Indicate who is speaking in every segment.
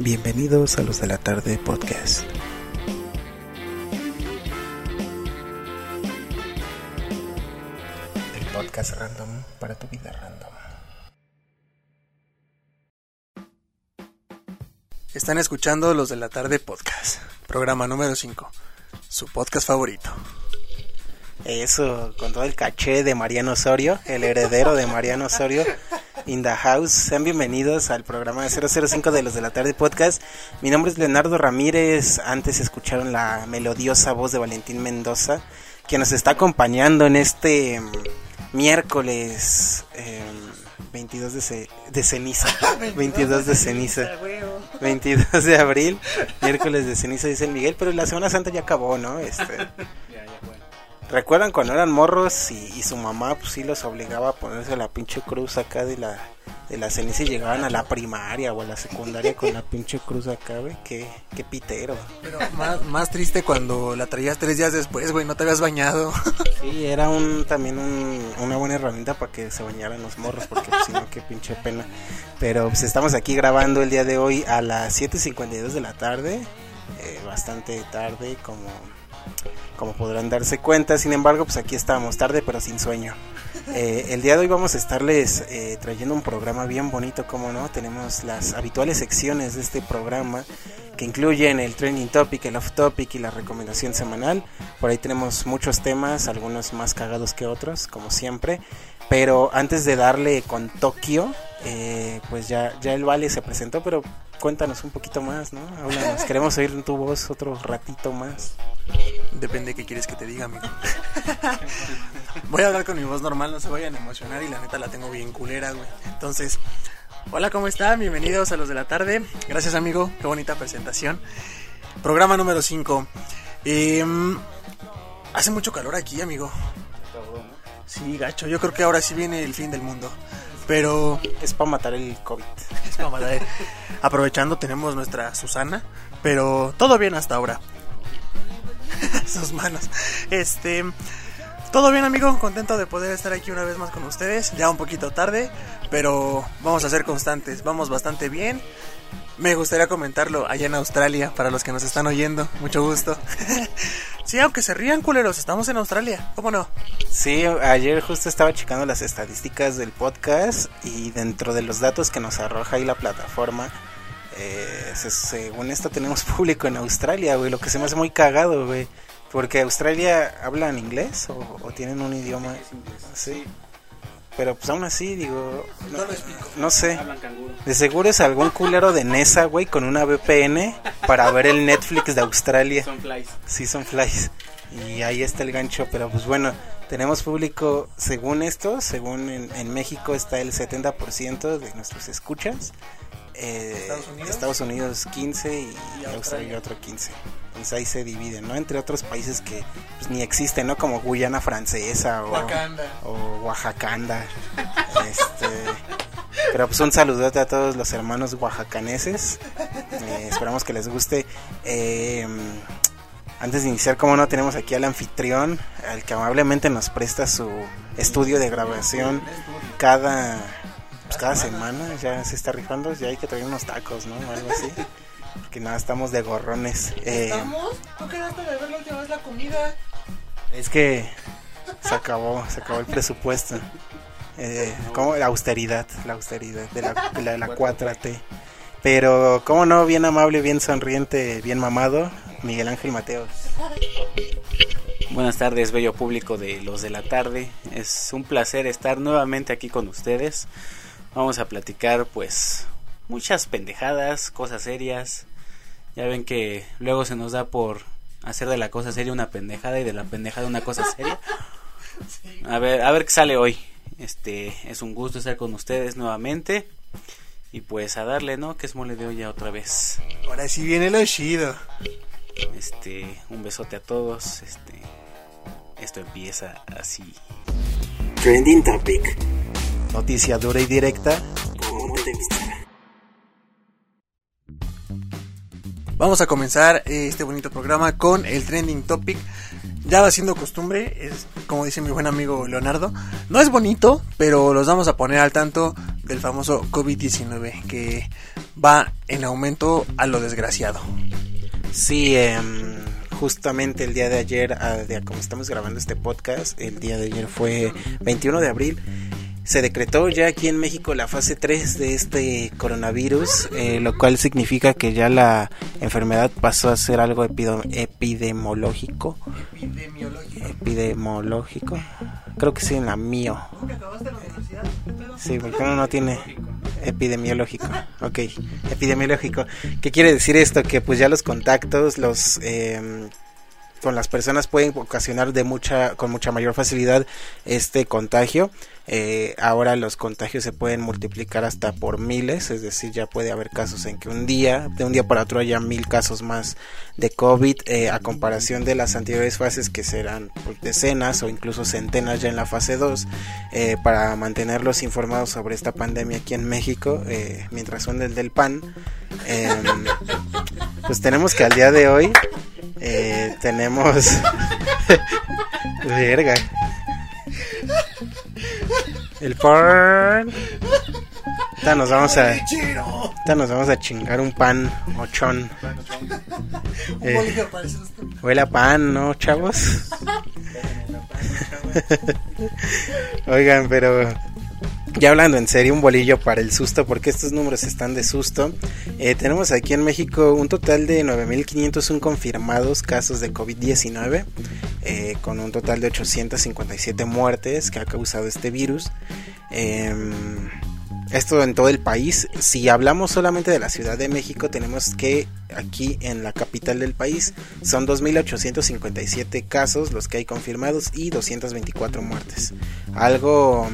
Speaker 1: Bienvenidos a los de la tarde podcast. El podcast random para tu vida random.
Speaker 2: Están escuchando los de la tarde podcast, programa número 5, su podcast favorito.
Speaker 1: Eso, con todo el caché de Mariano Osorio, el heredero de Mariano Osorio, in the house. Sean bienvenidos al programa de 005 de los de la tarde podcast. Mi nombre es Leonardo Ramírez. Antes escucharon la melodiosa voz de Valentín Mendoza, que nos está acompañando en este mm, miércoles eh, 22 de, ce- de ceniza. 22 de ceniza. 22 de abril, miércoles de ceniza, dice el Miguel, pero la Semana Santa ya acabó, ¿no? Este, ¿Recuerdan cuando eran morros y, y su mamá pues sí los obligaba a ponerse la pinche cruz acá de la, de la ceniza y llegaban a la primaria o a la secundaria con la pinche cruz acá, güey? Qué, qué pitero.
Speaker 2: Pero más, más triste cuando la traías tres días después, güey, no te habías bañado.
Speaker 1: Sí, era un también un- una buena herramienta para que se bañaran los morros, porque pues, si no, qué pinche pena. Pero pues estamos aquí grabando el día de hoy a las 7.52 de la tarde, eh, bastante tarde, como, como podrán darse cuenta. Sin embargo, pues aquí estamos, tarde pero sin sueño. Eh, el día de hoy vamos a estarles eh, trayendo un programa bien bonito, como no, tenemos las habituales secciones de este programa que incluyen el trending topic, el off topic y la recomendación semanal. Por ahí tenemos muchos temas, algunos más cagados que otros, como siempre. Pero antes de darle con Tokio, eh, pues ya, ya el Vale se presentó, pero cuéntanos un poquito más, ¿no? Háblanos, queremos oír tu voz otro ratito más.
Speaker 2: Depende de qué quieres que te diga, amigo. Voy a hablar con mi voz normal, no se vayan a emocionar y la neta la tengo bien culera, güey. Entonces, hola, ¿cómo están? Bienvenidos a los de la tarde. Gracias, amigo. Qué bonita presentación. Programa número 5. hace mucho calor aquí, amigo. Sí, gacho. Yo creo que ahora sí viene el fin del mundo. Pero
Speaker 1: Es para matar el COVID.
Speaker 2: es mamada, eh. Aprovechando, tenemos nuestra Susana. Pero todo bien hasta ahora. Sus manos. Este. Todo bien, amigo. Contento de poder estar aquí una vez más con ustedes. Ya un poquito tarde. Pero vamos a ser constantes. Vamos bastante bien. Me gustaría comentarlo allá en Australia. Para los que nos están oyendo. Mucho gusto. sí, aunque se rían, culeros. Estamos en Australia. ¿Cómo no?
Speaker 1: Sí, ayer justo estaba checando las estadísticas del podcast y dentro de los datos que nos arroja ahí la plataforma, eh, se- según esto tenemos público en Australia, güey, lo que se me hace muy cagado, güey. Porque Australia hablan inglés o, o tienen un idioma. Sí. Pero pues aún así, digo, no, no sé. De seguro es algún culero de Nesa, güey, con una VPN para ver el Netflix de Australia.
Speaker 3: Son flies.
Speaker 1: Sí, son flies. Y ahí está el gancho, pero pues bueno, tenemos público, según esto, según en, en México está el 70% de nuestros escuchas. Eh,
Speaker 2: ¿Estados Unidos?
Speaker 1: Estados Unidos 15 y, Australia
Speaker 2: Australia.
Speaker 1: otro 15. Entonces ahí se dividen, ¿no? Entre otros países que pues, ni existen, ¿no? Como Guyana Francesa o,
Speaker 2: Wakanda.
Speaker 1: o Oaxacanda. este, pero pues un saludote a todos los hermanos oaxacaneses. Eh, esperamos que les guste. Eh, antes de iniciar, como no, tenemos aquí al anfitrión, al que amablemente nos presta su estudio de grabación cada, pues, cada semana. Ya se está rifando, ya hay que traer unos tacos, ¿no? O algo así. Porque nada, estamos de gorrones. Eh,
Speaker 2: ¿Tú quedaste de ver la última vez la comida?
Speaker 1: es que se acabó, se acabó el presupuesto. Eh, como la austeridad, la austeridad de la, de la, de la 4T. Pero, como no, bien amable, bien sonriente, bien mamado, Miguel Ángel Mateos.
Speaker 3: Buenas tardes, bello público de los de la tarde. Es un placer estar nuevamente aquí con ustedes. Vamos a platicar, pues, muchas pendejadas, cosas serias. Ya ven que luego se nos da por hacer de la cosa seria una pendejada y de la pendejada una cosa seria. A ver, a ver qué sale hoy. Este, es un gusto estar con ustedes nuevamente. Y pues a darle, ¿no? Que es mole de olla otra vez.
Speaker 2: Ahora sí viene lo chido.
Speaker 3: Este, un besote a todos. Este, esto empieza así.
Speaker 1: Trending Topic. Noticia dura y directa.
Speaker 2: Vamos a comenzar eh, este bonito programa con el trending topic. Ya va siendo costumbre, es como dice mi buen amigo Leonardo. No es bonito, pero los vamos a poner al tanto del famoso COVID-19 que va en aumento a lo desgraciado.
Speaker 1: Sí, em, justamente el día de ayer, como estamos grabando este podcast, el día de ayer fue 21 de abril se decretó ya aquí en México la fase 3 de este coronavirus, eh, lo cual significa que ya la enfermedad pasó a ser algo epidemiológico. Epidemiológico. Creo que sí, en la mío. Sí, porque uno no tiene epidemiológico. Ok, epidemiológico. ¿Qué quiere decir esto? Que pues ya los contactos, los... Eh, con las personas pueden ocasionar de mucha con mucha mayor facilidad este contagio eh, ahora los contagios se pueden multiplicar hasta por miles es decir ya puede haber casos en que un día de un día para otro haya mil casos más de covid eh, a comparación de las anteriores fases que serán pues, decenas o incluso centenas ya en la fase 2 eh, para mantenerlos informados sobre esta pandemia aquí en México mientras son del del pan em, pues tenemos que al día de hoy eh, tenemos. Verga. El pan. Ahorita nos vamos a. Ahorita nos vamos a chingar un pan mochón. Eh, huele a pan, ¿no, chavos? Oigan, pero ya hablando en serio, un bolillo para el susto, porque estos números están de susto. Eh, tenemos aquí en México un total de 9.501 confirmados casos de COVID-19, eh, con un total de 857 muertes que ha causado este virus. Em, esto en todo el país. Si hablamos solamente de la Ciudad de México, tenemos que aquí en la capital del país son 2.857 casos los que hay confirmados y 224 muertes. Algo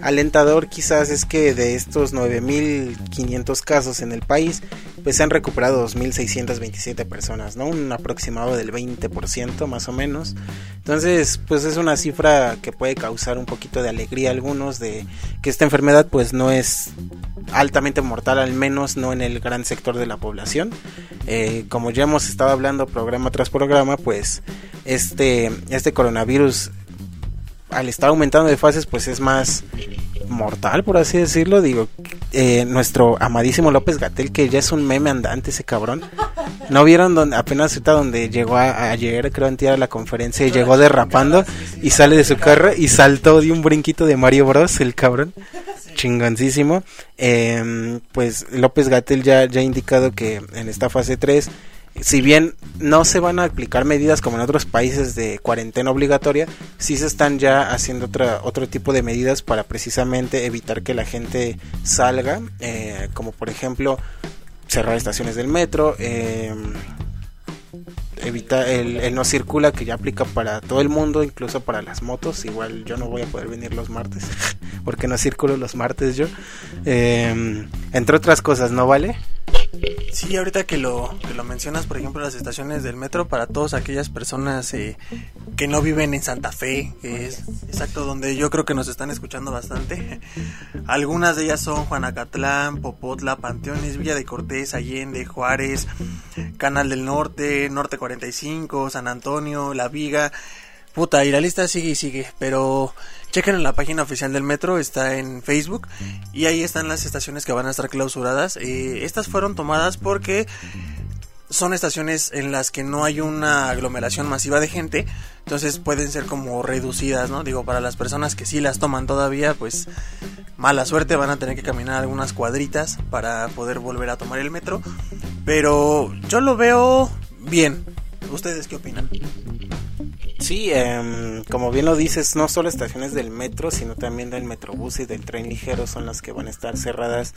Speaker 1: alentador quizás es que de estos 9.500 casos en el país, pues se han recuperado 2.627 personas, ¿no? Un aproximado del 20% más o menos. Entonces, pues es una cifra que puede causar un poquito de alegría a algunos de que esta enfermedad pues no es altamente mortal, al menos no en el gran sector de la población. Eh, como ya hemos estado hablando programa tras programa, pues este, este coronavirus al estar aumentando de fases, pues es más mortal, por así decirlo. Digo, eh, nuestro amadísimo López Gatel, que ya es un meme andante ese cabrón. ¿No vieron donde, apenas ahorita donde llegó a, ayer, creo, a la conferencia y llegó derrapando y sale de su carro y saltó de un brinquito de Mario Bros, el cabrón? Chingoncísimo. Em, pues López Gatel ya, ya ha indicado que en esta fase 3 si bien no se van a aplicar medidas como en otros países de cuarentena obligatoria, sí se están ya haciendo otra, otro tipo de medidas para precisamente evitar que la gente salga, eh, como por ejemplo cerrar estaciones del metro, eh, evita el, no circula que ya aplica para todo el mundo, incluso para las motos. Igual yo no voy a poder venir los martes porque no circulo los martes yo. Eh, entre otras cosas, ¿no vale?
Speaker 2: Sí, ahorita que lo, que lo mencionas, por ejemplo, las estaciones del metro, para todas aquellas personas eh, que no viven en Santa Fe, que es exacto donde yo creo que nos están escuchando bastante. Algunas de ellas son Juanacatlán, Popotla, Panteones, Villa de Cortés, Allende, Juárez, Canal del Norte, Norte 45, San Antonio, La Viga. Puta, y la lista sigue y sigue, pero chequen en la página oficial del metro, está en Facebook, y ahí están las estaciones que van a estar clausuradas. Eh, estas fueron tomadas porque son estaciones en las que no hay una aglomeración masiva de gente, entonces pueden ser como reducidas, ¿no? Digo, para las personas que sí las toman todavía, pues mala suerte, van a tener que caminar algunas cuadritas para poder volver a tomar el metro, pero yo lo veo bien. ¿Ustedes qué opinan?
Speaker 1: Sí, em, como bien lo dices, no solo estaciones del metro, sino también del metrobús y del tren ligero son las que van a estar cerradas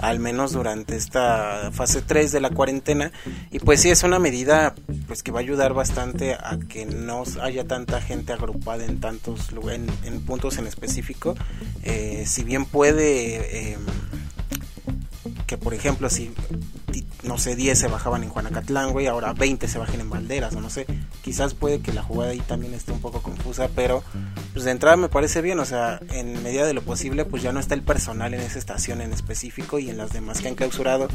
Speaker 1: al menos durante esta fase 3 de la cuarentena. Y pues sí, es una medida pues que va a ayudar bastante a que no haya tanta gente agrupada en tantos lugares, en, puntos en específico. Eh, si bien puede... Em, que por ejemplo si no sé 10 se bajaban en Juanacatlán, güey, ahora 20 se bajen en Valderas o no sé, quizás puede que la jugada ahí también esté un poco confusa, pero pues de entrada me parece bien, o sea, en medida de lo posible, pues ya no está el personal en esa estación en específico y en las demás que han clausurado,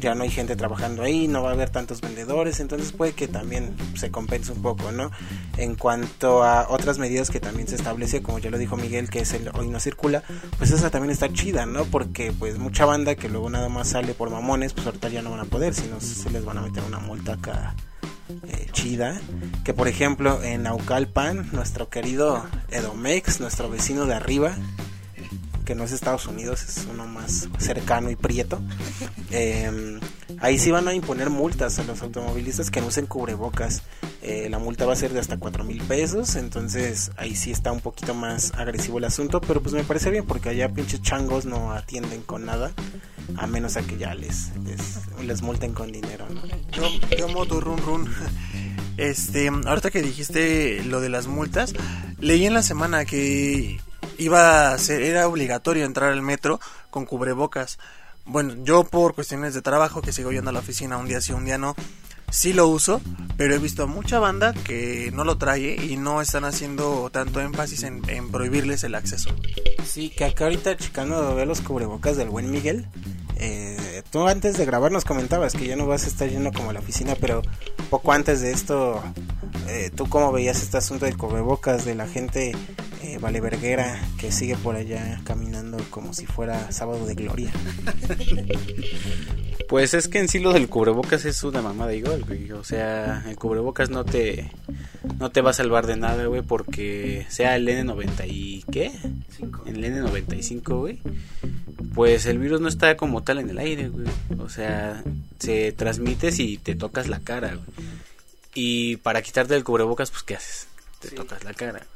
Speaker 1: ya no hay gente trabajando ahí, no va a haber tantos vendedores, entonces puede que también se compense un poco, ¿no? En cuanto a otras medidas que también se establece, como ya lo dijo Miguel, que es el hoy no circula, pues esa también está chida, ¿no? Porque pues mucha banda que luego nada más sale por mamones, pues ahorita ya no van a poder, sino se les van a meter una multa acá eh, chida. Que por ejemplo en Naucalpan, nuestro querido Edomex, nuestro vecino de arriba, que no es Estados Unidos, es uno más cercano y prieto. Em, ahí sí van a imponer multas a los automovilistas que no usen cubrebocas. Eh, la multa va a ser de hasta 4 mil pesos, entonces ahí sí está un poquito más agresivo el asunto, pero pues me parece bien porque allá pinches changos no atienden con nada a menos a que ya les, les, multen con dinero, ¿no?
Speaker 2: Yo, yo moto run run. Este, ahorita que dijiste lo de las multas, leí en la semana que iba a ser, era obligatorio entrar al metro con cubrebocas. Bueno, yo por cuestiones de trabajo, que sigo yendo a la oficina un día sí, un día no, sí lo uso, pero he visto a mucha banda que no lo trae y no están haciendo tanto énfasis en, prohibirles el acceso.
Speaker 1: Sí, que acá ahorita chicano ve los cubrebocas del buen Miguel. Eh, tú antes de grabar nos comentabas que ya no vas a estar yendo como a la oficina, pero poco antes de esto, eh, ¿tú cómo veías este asunto del cubrebocas de la gente eh, valeverguera que sigue por allá caminando como si fuera sábado de gloria?
Speaker 3: Pues es que en sí lo del cubrebocas es una mamada igual, güey. O sea, el cubrebocas no te no te va a salvar de nada, güey, porque sea el N90 y ¿qué? El N95, güey. Pues el virus no está como tal en el aire, güey. O sea, se transmite si te tocas la cara, güey. Y para quitarte el cubrebocas, pues ¿qué haces? Te tocas la cara.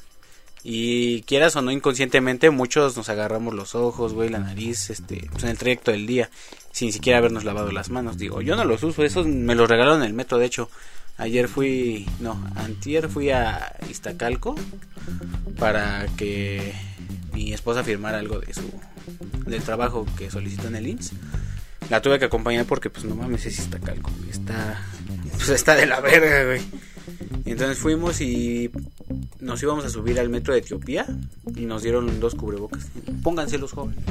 Speaker 3: Y quieras o no inconscientemente, muchos nos agarramos los ojos, güey, la nariz, este, pues en el trayecto del día, sin siquiera habernos lavado las manos. Digo, yo no los uso, esos me los regalaron en el metro, de hecho. Ayer fui, no, antier fui a Iztacalco para que mi esposa firmara algo de su del trabajo que solicitó en el INS. La tuve que acompañar porque pues no mames es Iztacalco, está pues está de la verga, güey. Entonces fuimos y nos íbamos a subir al metro de Etiopía y nos dieron dos cubrebocas. Pónganse los jóvenes.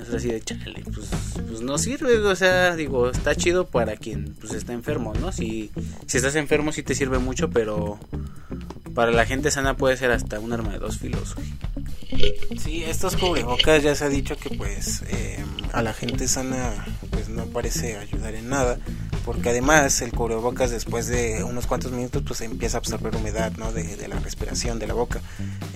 Speaker 3: Es así de chale, pues, pues, no sirve, o sea, digo, está chido para quien pues está enfermo, ¿no? Si, si estás enfermo sí te sirve mucho, pero para la gente sana puede ser hasta un arma de dos filos.
Speaker 1: Sí, estos cubrebocas ya se ha dicho que pues eh, a la gente sana pues no parece ayudar en nada porque además el cubrebocas después de unos cuantos minutos pues empieza a absorber humedad ¿no? de, la respiración de la boca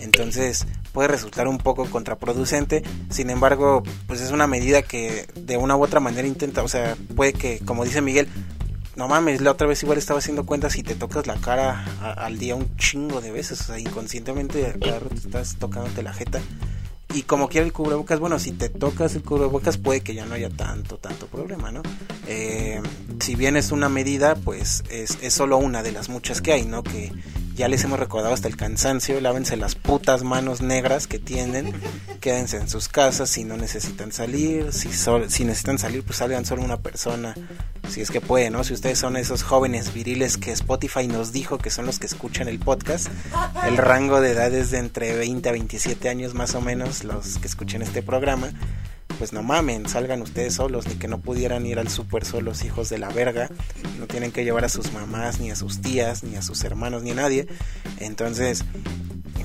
Speaker 1: entonces puede resultar un poco contraproducente sin embargo pues es una medida que de una u otra manera intenta o sea puede que como dice Miguel no mames, la otra vez igual estaba haciendo cuentas y te tocas la cara al día un chingo de veces, o sea, inconscientemente cada rato estás tocándote la jeta y como quiera el cubrebocas, bueno, si te tocas el cubrebocas puede que ya no haya tanto, tanto problema, ¿no? Eh, si bien es una medida, pues es, es solo una de las muchas que hay, ¿no? Que ya les hemos recordado hasta el cansancio, lávense las putas manos negras que tienen, quédense en sus casas si no necesitan salir, si, si necesitan salir pues salgan solo una persona, si es que pueden, ¿no? Si ustedes son esos jóvenes viriles que Spotify nos dijo que son los que escuchan el podcast, el rango de edad es de entre 20 a 27 años más o menos los que escuchen este programa, pues no mamen, salgan ustedes solos, ni que no pudieran ir al súper solos, hijos de la verga, no tienen que llevar a sus mamás, ni a sus tías, ni a sus hermanos, ni a nadie. Entonces,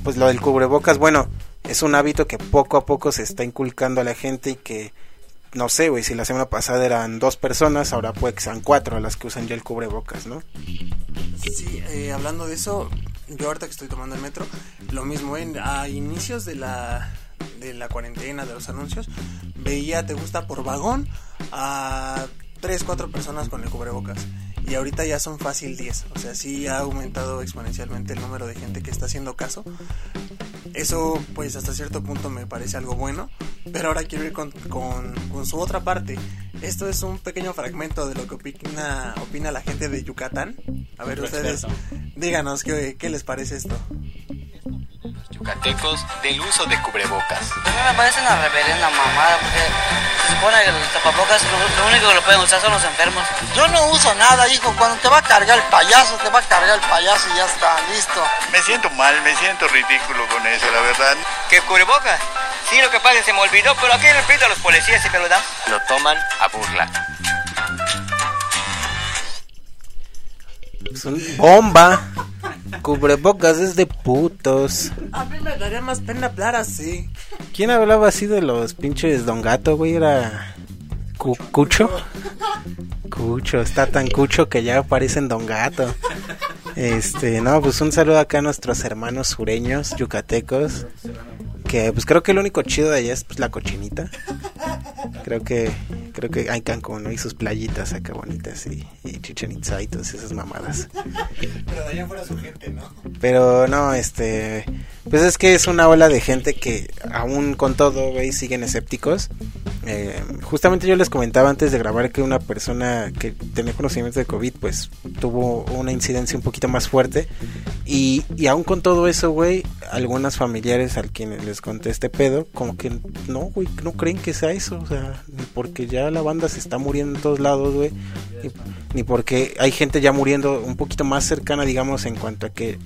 Speaker 1: pues lo del cubrebocas, bueno, es un hábito que poco a poco se está inculcando a la gente y que, no sé, güey, si la semana pasada eran dos personas, ahora que sean cuatro las que usan ya el cubrebocas, ¿no?
Speaker 2: Sí, eh, hablando de eso, yo ahorita que estoy tomando el metro, lo mismo, en, a inicios de la de la cuarentena, de los anuncios, veía Te gusta por vagón a 3, 4 personas con el cubrebocas. Y ahorita ya son fácil 10. O sea, sí ha aumentado exponencialmente el número de gente que está haciendo caso. Eso, pues, hasta cierto punto me parece algo bueno. Pero ahora quiero ir con, con, su otra parte. Esto es un pequeño fragmento de lo que opina, opina la gente de Yucatán. A ver, ustedes, díganos, ¿qué, ¿qué les parece esto?
Speaker 4: Yucatecos del uso de cubrebocas.
Speaker 5: A mí me parece una reverenda mamada porque se supone que el tapabocas lo, lo único que lo pueden usar son los enfermos.
Speaker 6: Yo no uso nada, hijo. Cuando te va a cargar el payaso, te va a cargar el payaso y ya está, listo.
Speaker 7: Me siento mal, me siento ridículo con eso, la verdad.
Speaker 8: ¿Qué cubrebocas? Sí, lo que pasa es que se me olvidó, pero aquí en el pito a los policías siempre lo dan.
Speaker 4: Lo toman a burla.
Speaker 1: Es un bomba. Cubrebocas es de putos.
Speaker 2: A mí me daría más pena hablar así.
Speaker 1: ¿Quién hablaba así de los pinches Don Gato, güey? Era. Cu- Cucho. Cucho, está tan cucho que ya parecen Don Gato. Este, no, pues un saludo acá a nuestros hermanos sureños, yucatecos. Que pues creo que lo único chido de allá es pues la cochinita. Creo que creo que hay Cancún, ¿no? Y sus playitas acá bonitas y, y Chichen Itza y todas esas mamadas.
Speaker 2: Pero de allá fuera su gente, ¿no?
Speaker 1: Pero no, este. Pues es que es una ola de gente que, aún con todo, güey, siguen escépticos. Eh, justamente yo les comentaba antes de grabar que una persona que tenía conocimiento de COVID, pues tuvo una incidencia un poquito más fuerte. Y, y aún con todo eso, güey, algunas familiares al quienes les conté este pedo, como que no, güey, no creen que sea eso. O sea, ni porque ya la banda se está muriendo en todos lados, güey. Ni, ni porque hay gente ya muriendo un poquito más cercana, digamos, en cuanto a que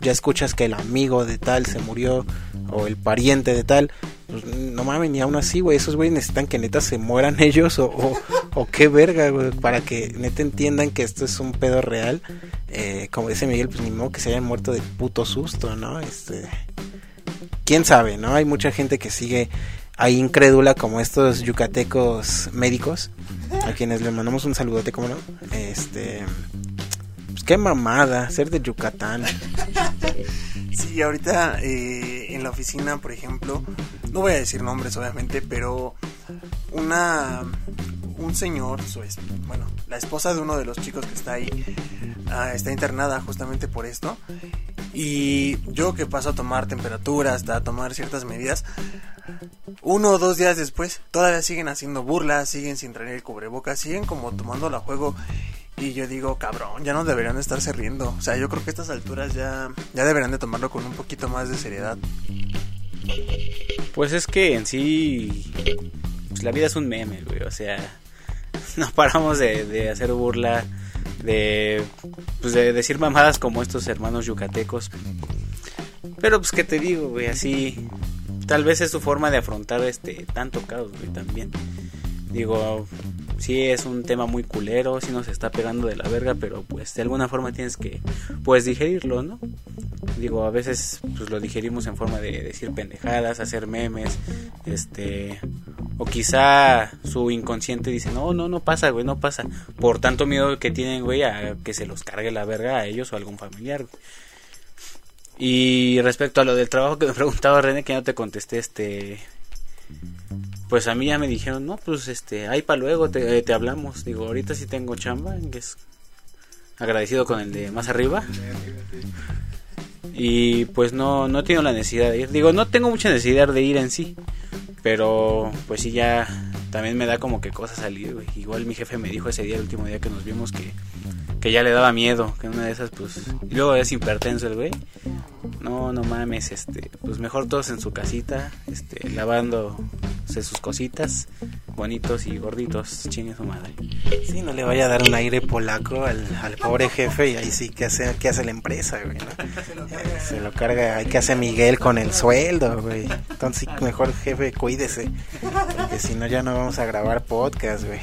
Speaker 1: ya escuchas que el amigo de tal se murió o el pariente de tal, pues no mames, ni aún así, güey, esos güeyes necesitan que neta se mueran ellos o, o, o qué verga, güey, para que neta entiendan que esto es un pedo real. Eh, como dice Miguel, pues ni modo que se hayan muerto de puto susto, ¿no? Este, quién sabe, ¿no? Hay mucha gente que sigue ahí incrédula como estos yucatecos médicos, a quienes les mandamos un saludote, como no. Este, pues qué mamada, ser de Yucatán.
Speaker 2: Sí, ahorita eh, en la oficina, por ejemplo, no voy a decir nombres obviamente, pero una un señor, su bueno, la esposa de uno de los chicos que está ahí, ah, está internada justamente por esto. Y yo que paso a tomar temperatura, hasta a tomar ciertas medidas, uno o dos días después, todavía siguen haciendo burlas, siguen sin traer el cubrebocas, siguen como tomando la juego. Y yo digo, cabrón, ya no deberían de estarse riendo. O sea, yo creo que a estas alturas ya, ya deberían de tomarlo con un poquito más de seriedad.
Speaker 3: Pues es que en sí, pues la vida es un meme, güey. O sea, no paramos de, de hacer burla, de, pues de decir mamadas como estos hermanos yucatecos. Pero pues que te digo, güey, así, tal vez es su forma de afrontar este tanto caos, güey, también. Digo, sí es un tema muy culero, sí nos está pegando de la verga, pero pues de alguna forma tienes que, pues digerirlo, ¿no? Digo, a veces pues lo digerimos en forma de decir pendejadas, hacer memes, este, o quizá su inconsciente dice, no, no, no pasa, güey, no pasa, por tanto miedo que tienen, güey, a que se los cargue la verga a ellos o a algún familiar. güey. Y respecto a lo del trabajo que me preguntaba René, que no te contesté, este, pues a mí ya me dijeron, no, pues este, ahí para luego te, te hablamos. Digo, ahorita sí tengo chamba, que es agradecido con el de más arriba. Y pues no, no tengo la necesidad de ir. Digo, no tengo mucha necesidad de ir en sí. Pero pues sí ya también me da como que cosa salir. Igual mi jefe me dijo ese día, el último día que nos vimos, que, que ya le daba miedo. Que una de esas, pues... Y luego es hipertenso el güey. No, no mames, este... Pues mejor todos en su casita, este, lavando sus cositas, bonitos y gorditos, chingue su madre.
Speaker 1: Sí, no le vaya a dar un aire polaco al, al pobre jefe y ahí sí, ¿qué hace, qué hace la empresa, güey? no? Se lo carga, hay que hacer Miguel con el sueldo, güey. Entonces, mejor jefe, cuídese, porque si no ya no vamos a grabar podcast, güey.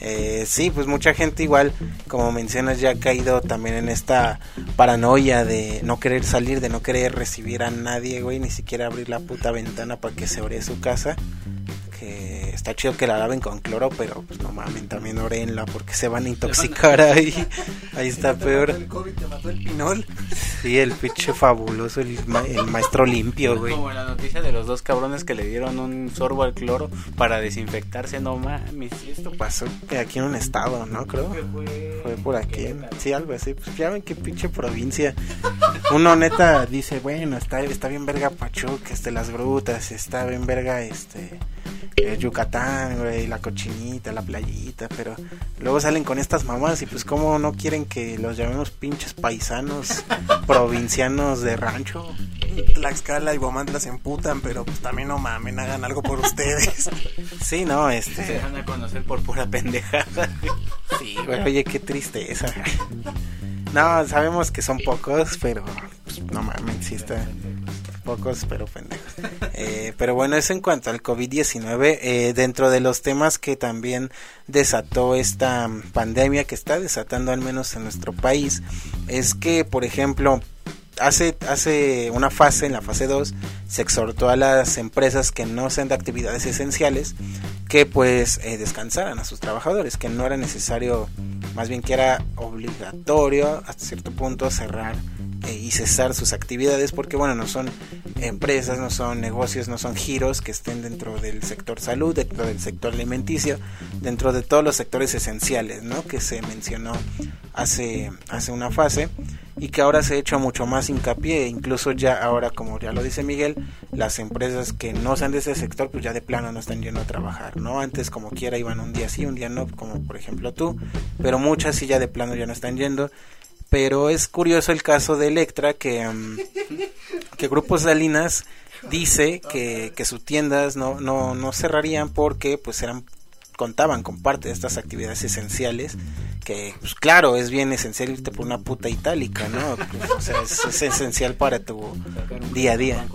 Speaker 1: Eh, sí, pues mucha gente igual, como ya ha caído también en esta paranoia de no querer salir, de no querer recibir a nadie, güey, ni siquiera abrir la puta ventana para que se ore su casa está chido que la laven con cloro, pero pues no mamen, también orenla porque se van a intoxicar ahí. Ahí está peor.
Speaker 2: El COVID te mató el pinol.
Speaker 1: Sí, el pinche fabuloso, el, ma- el maestro limpio, güey.
Speaker 3: Como la noticia de los dos cabrones que le dieron un sorbo al cloro para desinfectarse, no mames.
Speaker 1: Esto pasó aquí en un estado, ¿no? Creo. Fue por aquí. Sí, algo así. Pues ya ven qué pinche provincia. Uno neta dice, bueno, está, está bien verga Pachuca, este, las grutas, está bien verga este eh, Yucatán, güey, la cochinita, la playita, pero luego salen con estas mamás y pues como no quieren que los llamemos pinches paisanos provincianos de rancho.
Speaker 2: Tlaxcala y Guamantla se emputan, pero pues también no mamen, hagan algo por ustedes.
Speaker 1: Sí, no,
Speaker 3: Se
Speaker 1: este.
Speaker 3: van a conocer por pura pendejada.
Speaker 1: Sí, güey, oye, qué tristeza. No, sabemos que son pocos, pero pues, no mames, sí está. Pocos, pero pendejos. Eh, pero bueno, eso en cuanto al COVID-19. eh, dentro de los temas que también desató esta pandemia, que está desatando al menos en nuestro país, es que, por ejemplo, hace, hace una fase, en la fase 2, se exhortó a las empresas que no sean de actividades esenciales que pues eh, descansaran a sus trabajadores, que no era necesario, más bien que era obligatorio hasta cierto punto cerrar y cesar sus actividades porque bueno, no son empresas, no son negocios, no son giros que estén dentro del sector salud, dentro del sector alimenticio, dentro de todos los sectores esenciales, ¿no? Que se mencionó hace, hace una fase y que ahora se ha hecho mucho más hincapié, incluso ya ahora, como ya lo dice Miguel, las empresas que no sean de ese sector, pues ya de plano no están yendo a trabajar, ¿no? Antes como quiera iban un día sí, un día no, como por ejemplo tú, pero muchas sí ya de plano ya no están yendo. Pero es curioso el caso de Electra que, mm, que Grupo Salinas dice que, que sus tiendas no, no, no cerrarían porque pues eran contaban con parte de estas actividades esenciales que pues claro es bien esencial irte por una puta itálica no o sea es esencial para tu día a día.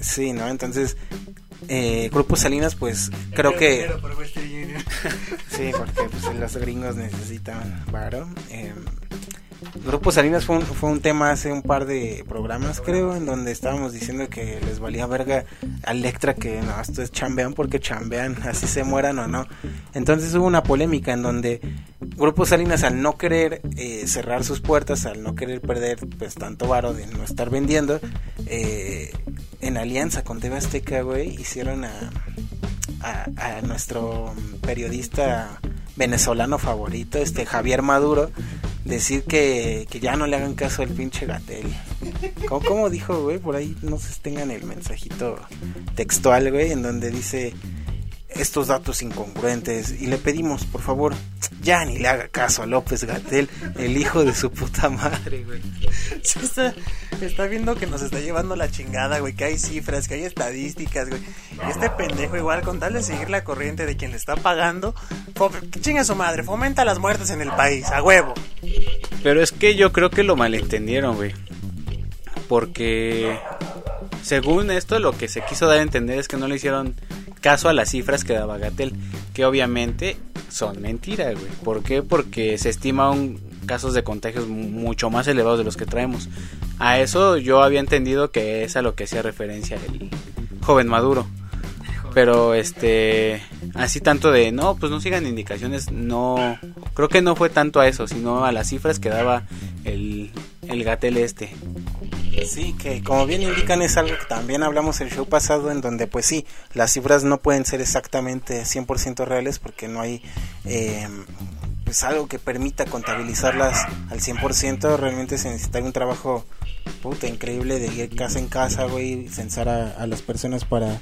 Speaker 1: Sí no entonces eh, Grupo Salinas pues creo que sí porque pues los gringos necesitan varo eh, Grupo Salinas fue un, fue un tema hace un par de programas, creo, en donde estábamos diciendo que les valía verga a Electra que no, esto es chambean porque chambean, así se mueran o no. Entonces hubo una polémica en donde Grupo Salinas al no querer eh, cerrar sus puertas, al no querer perder pues tanto varo de no estar vendiendo, eh, en alianza con TV Azteca, hicieron a, a nuestro periodista venezolano favorito, este Javier Maduro, decir que, que ya no le hagan caso al pinche Gatel. ¿Cómo, cómo dijo, güey? Por ahí no se tengan el mensajito textual, güey, en donde dice estos datos incongruentes y le pedimos, por favor, ya ni le haga caso a López Gatel, el hijo de su puta madre, güey.
Speaker 2: Está, viendo que nos está llevando la chingada, güey, que hay cifras, que hay estadísticas, güey. Y este pendejo igual, con tal de seguir la corriente de quien le está pagando, chinga su madre, fomenta las muertes en el país, a huevo.
Speaker 3: Pero es que yo creo que lo malentendieron, güey. Porque según esto lo que se quiso dar a entender es que no le hicieron caso a las cifras que daba Gatel, que obviamente son mentiras, güey. ¿Por qué? Porque se estima un casos de contagios mu- mucho más elevados de los que traemos. A eso yo había entendido que es a lo que hacía referencia el joven Maduro. Pero este así tanto de no, pues no sigan indicaciones, no creo que no fue tanto a eso, sino a las cifras que daba el el Gatel este.
Speaker 1: Sí, que como bien indican es algo que también hablamos el show pasado en donde pues sí, las cifras no pueden ser exactamente 100% reales porque no hay eh, pues algo que permita contabilizarlas al 100%, realmente se necesita un trabajo puta increíble de ir casa en casa, güey, censar a, a las personas para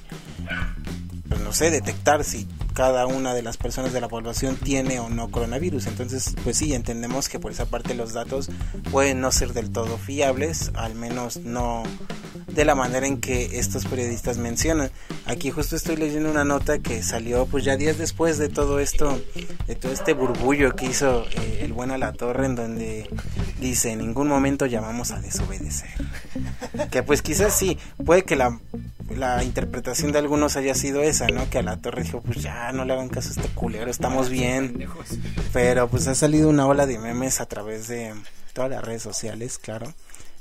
Speaker 1: detectar si cada una de las personas de la población tiene o no coronavirus. Entonces, pues sí, entendemos que por esa parte los datos pueden no ser del todo fiables, al menos no de la manera en que estos periodistas mencionan. Aquí justo estoy leyendo una nota que salió pues ya días después de todo esto, de todo este burbullo que hizo eh, el bueno La Torre en donde dice en ningún momento llamamos a desobedecer. Que pues quizás sí, puede que la la interpretación de algunos haya sido esa, ¿no? Que a la torre dijo, pues ya no le hagan caso a este culero, estamos bien. Pero pues ha salido una ola de memes a través de todas las redes sociales, claro,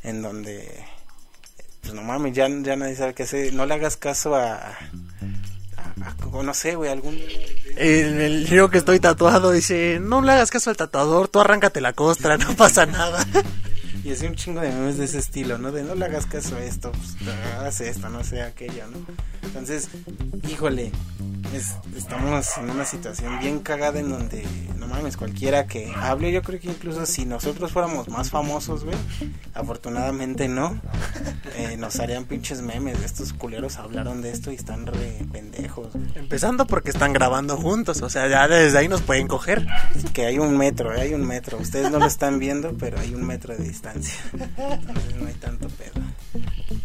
Speaker 1: en donde, pues no mames, ya, nadie sabe qué hacer, no le hagas caso a, no sé, güey, algún...
Speaker 2: El, el que estoy tatuado dice, no le hagas caso al tatuador, tú arráncate la costra, no pasa nada.
Speaker 1: Y así un chingo de memes de ese estilo, ¿no? De no le hagas caso a esto, pues haz esto, no sé aquello, ¿no? Entonces, híjole, es- estamos en una situación bien cagada en donde, no mames, cualquiera que hable, yo creo que incluso si nosotros fuéramos más famosos, güey, afortunadamente no, eh, nos harían pinches memes estos culeros hablaron de esto y están re pendejos, güey.
Speaker 2: Empezando porque están grabando juntos, o sea, ya desde ahí nos pueden coger.
Speaker 1: Que hay un metro, hay un metro, ustedes no lo están viendo, pero hay un metro de distancia, entonces no hay tanto pedo.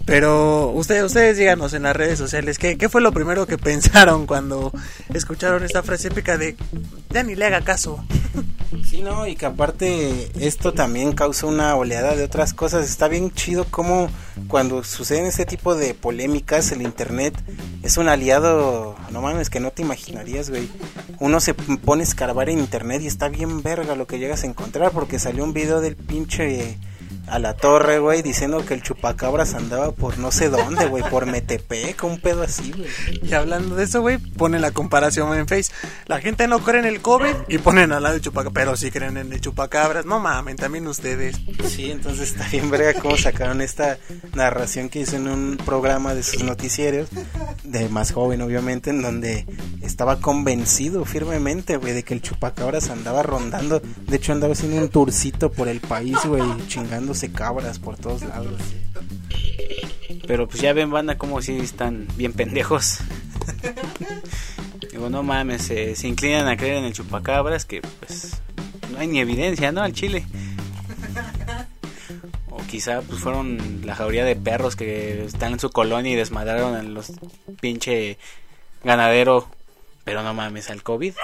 Speaker 2: Pero ustedes, ustedes díganos en las redes sociales, ¿qué, ¿qué fue lo primero que pensaron cuando escucharon esta frase épica de ya ni le haga caso?
Speaker 1: Sí, no, y que aparte esto también causa una oleada de otras cosas. Está bien chido como cuando suceden este tipo de polémicas, el internet es un aliado, no mames, que no te imaginarías, güey. Uno se pone a escarbar en internet y está bien verga lo que llegas a encontrar porque salió un video del pinche a la torre, güey, diciendo que el chupacabras andaba por no sé dónde, güey, por Metepec, un pedo así, güey.
Speaker 2: Y hablando de eso, güey, ponen la comparación en Face. La gente no cree en el COVID y ponen al lado del chupacabras, pero sí creen en el chupacabras. No mamen, también ustedes.
Speaker 1: Sí, entonces está bien verga cómo sacaron esta narración que hizo en un programa de sus noticieros, de más joven obviamente, en donde estaba convencido firmemente, güey, de que el chupacabras andaba rondando. De hecho, andaba haciendo un tourcito por el país, güey, cabras por todos lados.
Speaker 3: Pero pues ya ven, banda, como si están bien pendejos. Digo, no mames, se, se inclinan a creer en el chupacabras que pues no hay ni evidencia, ¿no? Al chile. O quizá pues fueron la jauría de perros que están en su colonia y desmadraron a los pinche ganadero. Pero no mames, al COVID.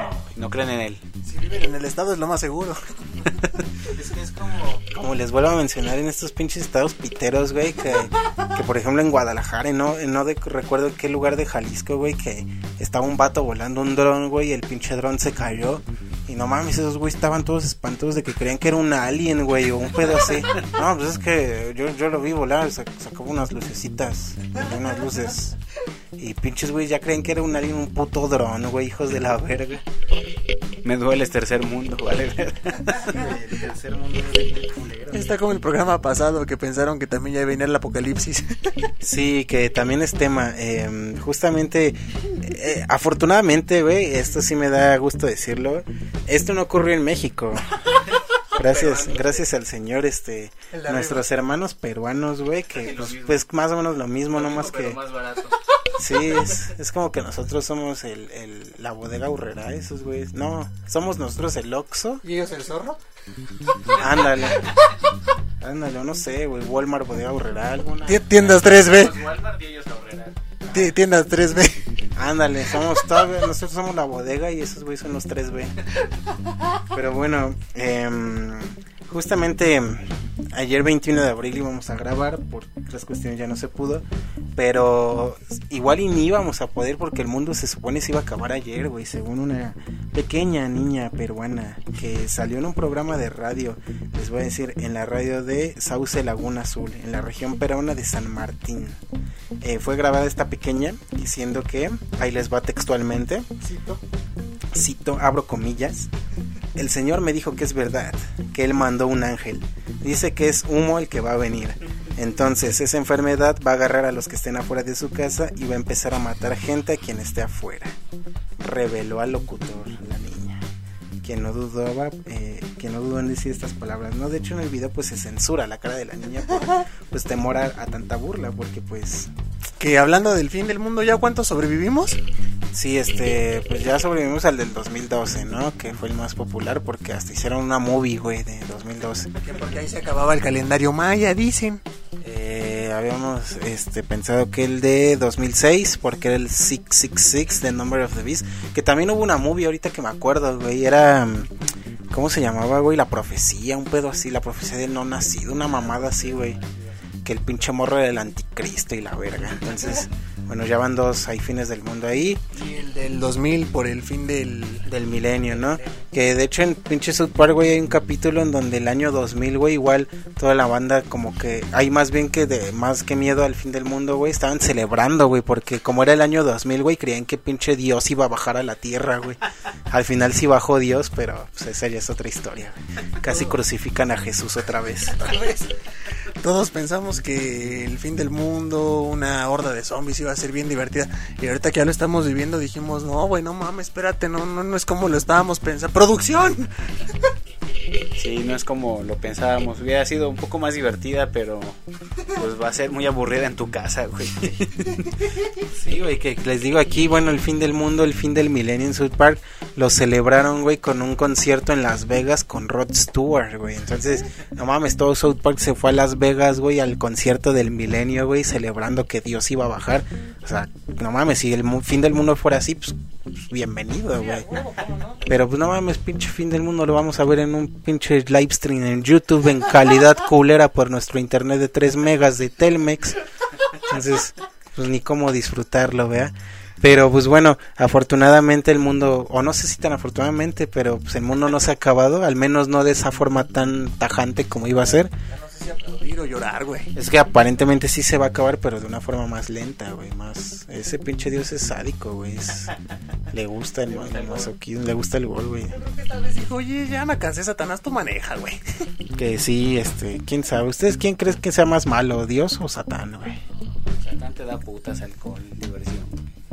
Speaker 3: No, no creen en él.
Speaker 2: Si viven en el estado es lo más seguro.
Speaker 1: Es que es como, como les vuelvo a mencionar en estos pinches estados piteros, güey, que, que por ejemplo en Guadalajara, no, no de, recuerdo en qué lugar de Jalisco, güey, que estaba un vato volando un dron, güey, y el pinche dron se cayó. Y no mames, esos güey estaban todos espantados de que creían que era un alien, güey, o un pedo así. No, pues es que yo, yo lo vi volar, sac- sacaba unas lucecitas, unas luces. Y pinches güey ya creen que era un alien, un puto dron, güey, hijos de la verga.
Speaker 3: Me duele este tercer mundo, vale.
Speaker 1: El tercer mundo es culero.
Speaker 2: Está como el programa pasado que pensaron que también ya iba a venir el apocalipsis.
Speaker 1: Sí, que también es tema. eh, justamente, eh, afortunadamente, güey, esto sí me da gusto decirlo. Esto no ocurrió en México. Gracias, gracias al señor, este,
Speaker 2: El
Speaker 1: nuestros hermanos peruanos, güey, que pues, pues más o menos lo mismo, no más que,
Speaker 3: barato.
Speaker 1: Sí, es, es como que nosotros somos el, el, la bodega urrera, esos güeyes, no, somos nosotros el Oxxo,
Speaker 2: ¿Y ellos el zorro?
Speaker 1: ándale, ándale, no sé, güey, Walmart, bodega urrera, alguna,
Speaker 2: Ti- Tiendas 3B.
Speaker 3: Walmart y ellos.
Speaker 2: Ti- Tiendas 3B.
Speaker 1: Ándale, somos todavía, nosotros somos la bodega y esos güeyes son los 3B. Pero bueno, em, justamente ayer 21 de abril íbamos a grabar, por otras cuestiones ya no se pudo, pero igual y ni íbamos a poder porque el mundo se supone se iba a acabar ayer, güey, según una pequeña niña peruana que salió en un programa de radio, les voy a decir, en la radio de Sauce Laguna Azul, en la región peruana de San Martín. Eh, fue grabada esta pequeña diciendo que, ahí les va textualmente, cito, abro comillas, el Señor me dijo que es verdad, que Él mandó un ángel. Dice que es humo el que va a venir. Entonces esa enfermedad va a agarrar a los que estén afuera de su casa y va a empezar a matar gente a quien esté afuera. Reveló al locutor la niña. Que no dudaba, eh, que no dudó en decir estas palabras. No, de hecho en el video pues se censura la cara de la niña por pues temor a, a tanta burla, porque pues
Speaker 2: Que hablando del fin del mundo, ¿ya cuántos sobrevivimos?
Speaker 1: Sí, este, pues ya sobrevivimos al del 2012, ¿no? Que fue el más popular porque hasta hicieron una movie, güey, de 2012.
Speaker 2: Porque ahí se acababa el calendario maya, dicen.
Speaker 1: Eh, habíamos este, pensado que el de 2006, porque era el 666 de Number of the Beast, que también hubo una movie ahorita que me acuerdo, güey, era... ¿Cómo se llamaba, güey? La profecía, un pedo así, la profecía del no nacido, una mamada así, güey. Que el pinche morro era el anticristo y la verga. Entonces, bueno, ya van dos, hay fines del mundo ahí.
Speaker 2: Y el del 2000 por el fin del...
Speaker 1: del milenio, ¿no? Que de hecho en pinche South Park, güey, hay un capítulo en donde el año 2000, güey, igual toda la banda como que hay más bien que de más que miedo al fin del mundo, güey, estaban celebrando, güey, porque como era el año 2000, güey, creían que pinche Dios iba a bajar a la tierra, güey. Al final sí bajó Dios, pero pues esa ya es otra historia. Casi crucifican a Jesús otra vez.
Speaker 2: Todos pensamos que el fin del mundo, una horda de zombies iba a ser bien divertida. Y ahorita que ya lo estamos viviendo dijimos, no, güey, no mames, espérate, no, no, no es como lo estábamos pensando. ¡Producción!
Speaker 3: Sí, no es como lo pensábamos. Hubiera sido un poco más divertida, pero pues va a ser muy aburrida en tu casa, güey.
Speaker 1: Sí, güey, que les digo aquí, bueno, el fin del mundo, el fin del milenio en South Park, lo celebraron, güey, con un concierto en Las Vegas con Rod Stewart, güey. Entonces, no mames, todo South Park se fue a Las Vegas, güey, al concierto del milenio, güey, celebrando que Dios iba a bajar. O sea, no mames, si el fin del mundo fuera así, pues, pues, bienvenido, güey. Pero pues no mames, pinche fin del mundo lo vamos a ver en un pinche live stream en YouTube en calidad culera por nuestro internet de 3 megas de Telmex. Entonces, pues ni cómo disfrutarlo, vea. Pero pues bueno, afortunadamente el mundo, o no sé si tan afortunadamente, pero pues el mundo no se ha acabado, al menos no de esa forma tan tajante como iba a ser.
Speaker 2: Si aplaudir o llorar, güey.
Speaker 1: Es que aparentemente sí se va a acabar, pero de una forma más lenta, güey, más... Ese pinche dios es sádico, güey, es- le gusta el, el masoquismo, le gusta el gol, güey.
Speaker 2: Esta vez dijo, oye, ya me cansé, Satanás, tú maneja, güey.
Speaker 1: Que sí, este, quién sabe, ¿ustedes quién crees que sea más malo, Dios o Satán, güey?
Speaker 3: Satán te da putas, alcohol, diversión.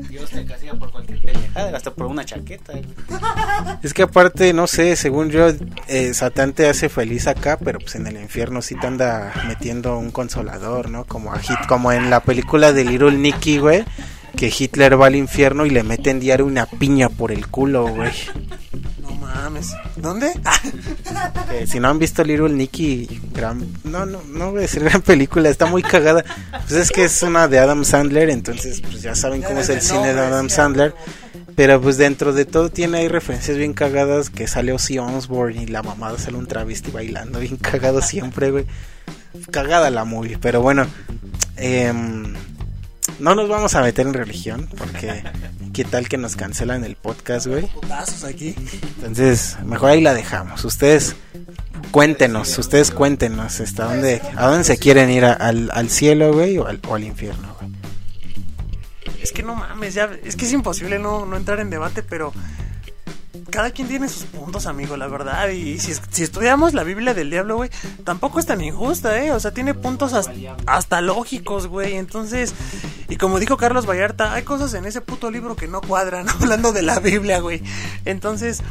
Speaker 3: Dios te castiga por cualquier pendejada, hasta por una chaqueta. güey.
Speaker 1: Es que aparte, no sé, según yo, eh, Satán te hace feliz acá, pero pues en el infierno sí te anda metiendo un consolador, ¿no? Como a Hit, como en la película de Little Nicky, güey, que Hitler va al infierno y le meten diario una piña por el culo, güey.
Speaker 2: No mames. ¿Dónde?
Speaker 1: Que si no han visto Little Nicky, gran, no, no, no voy a decir gran película, está muy cagada. Pues es que es una de Adam Sandler, entonces pues ya saben cómo es el cine de Adam Sandler. Pero pues dentro de todo tiene ahí referencias bien cagadas que sale Ozzy Osbourne y la mamada sale un travesti bailando bien cagado siempre, güey. Cagada la movie, pero bueno. em, no nos vamos a meter en religión porque qué tal que nos cancelan el podcast, güey.
Speaker 2: Aquí.
Speaker 1: Entonces, mejor ahí la dejamos. Ustedes cuéntenos, ustedes cuéntenos hasta dónde, a dónde se quieren ir, a- al, al cielo, güey, o al, o al infierno, güey.
Speaker 2: Es que no mames, ya, es que es imposible no, no entrar en debate, pero cada quien tiene sus puntos, amigo, la verdad. Y si, si estudiamos la Biblia del diablo, güey, tampoco es tan injusta, ¿eh? O sea, tiene puntos hasta, hasta lógicos, güey. Entonces, y como dijo Carlos Vallarta, hay cosas en ese puto libro que no cuadran, hablando de la Biblia, güey. Entonces,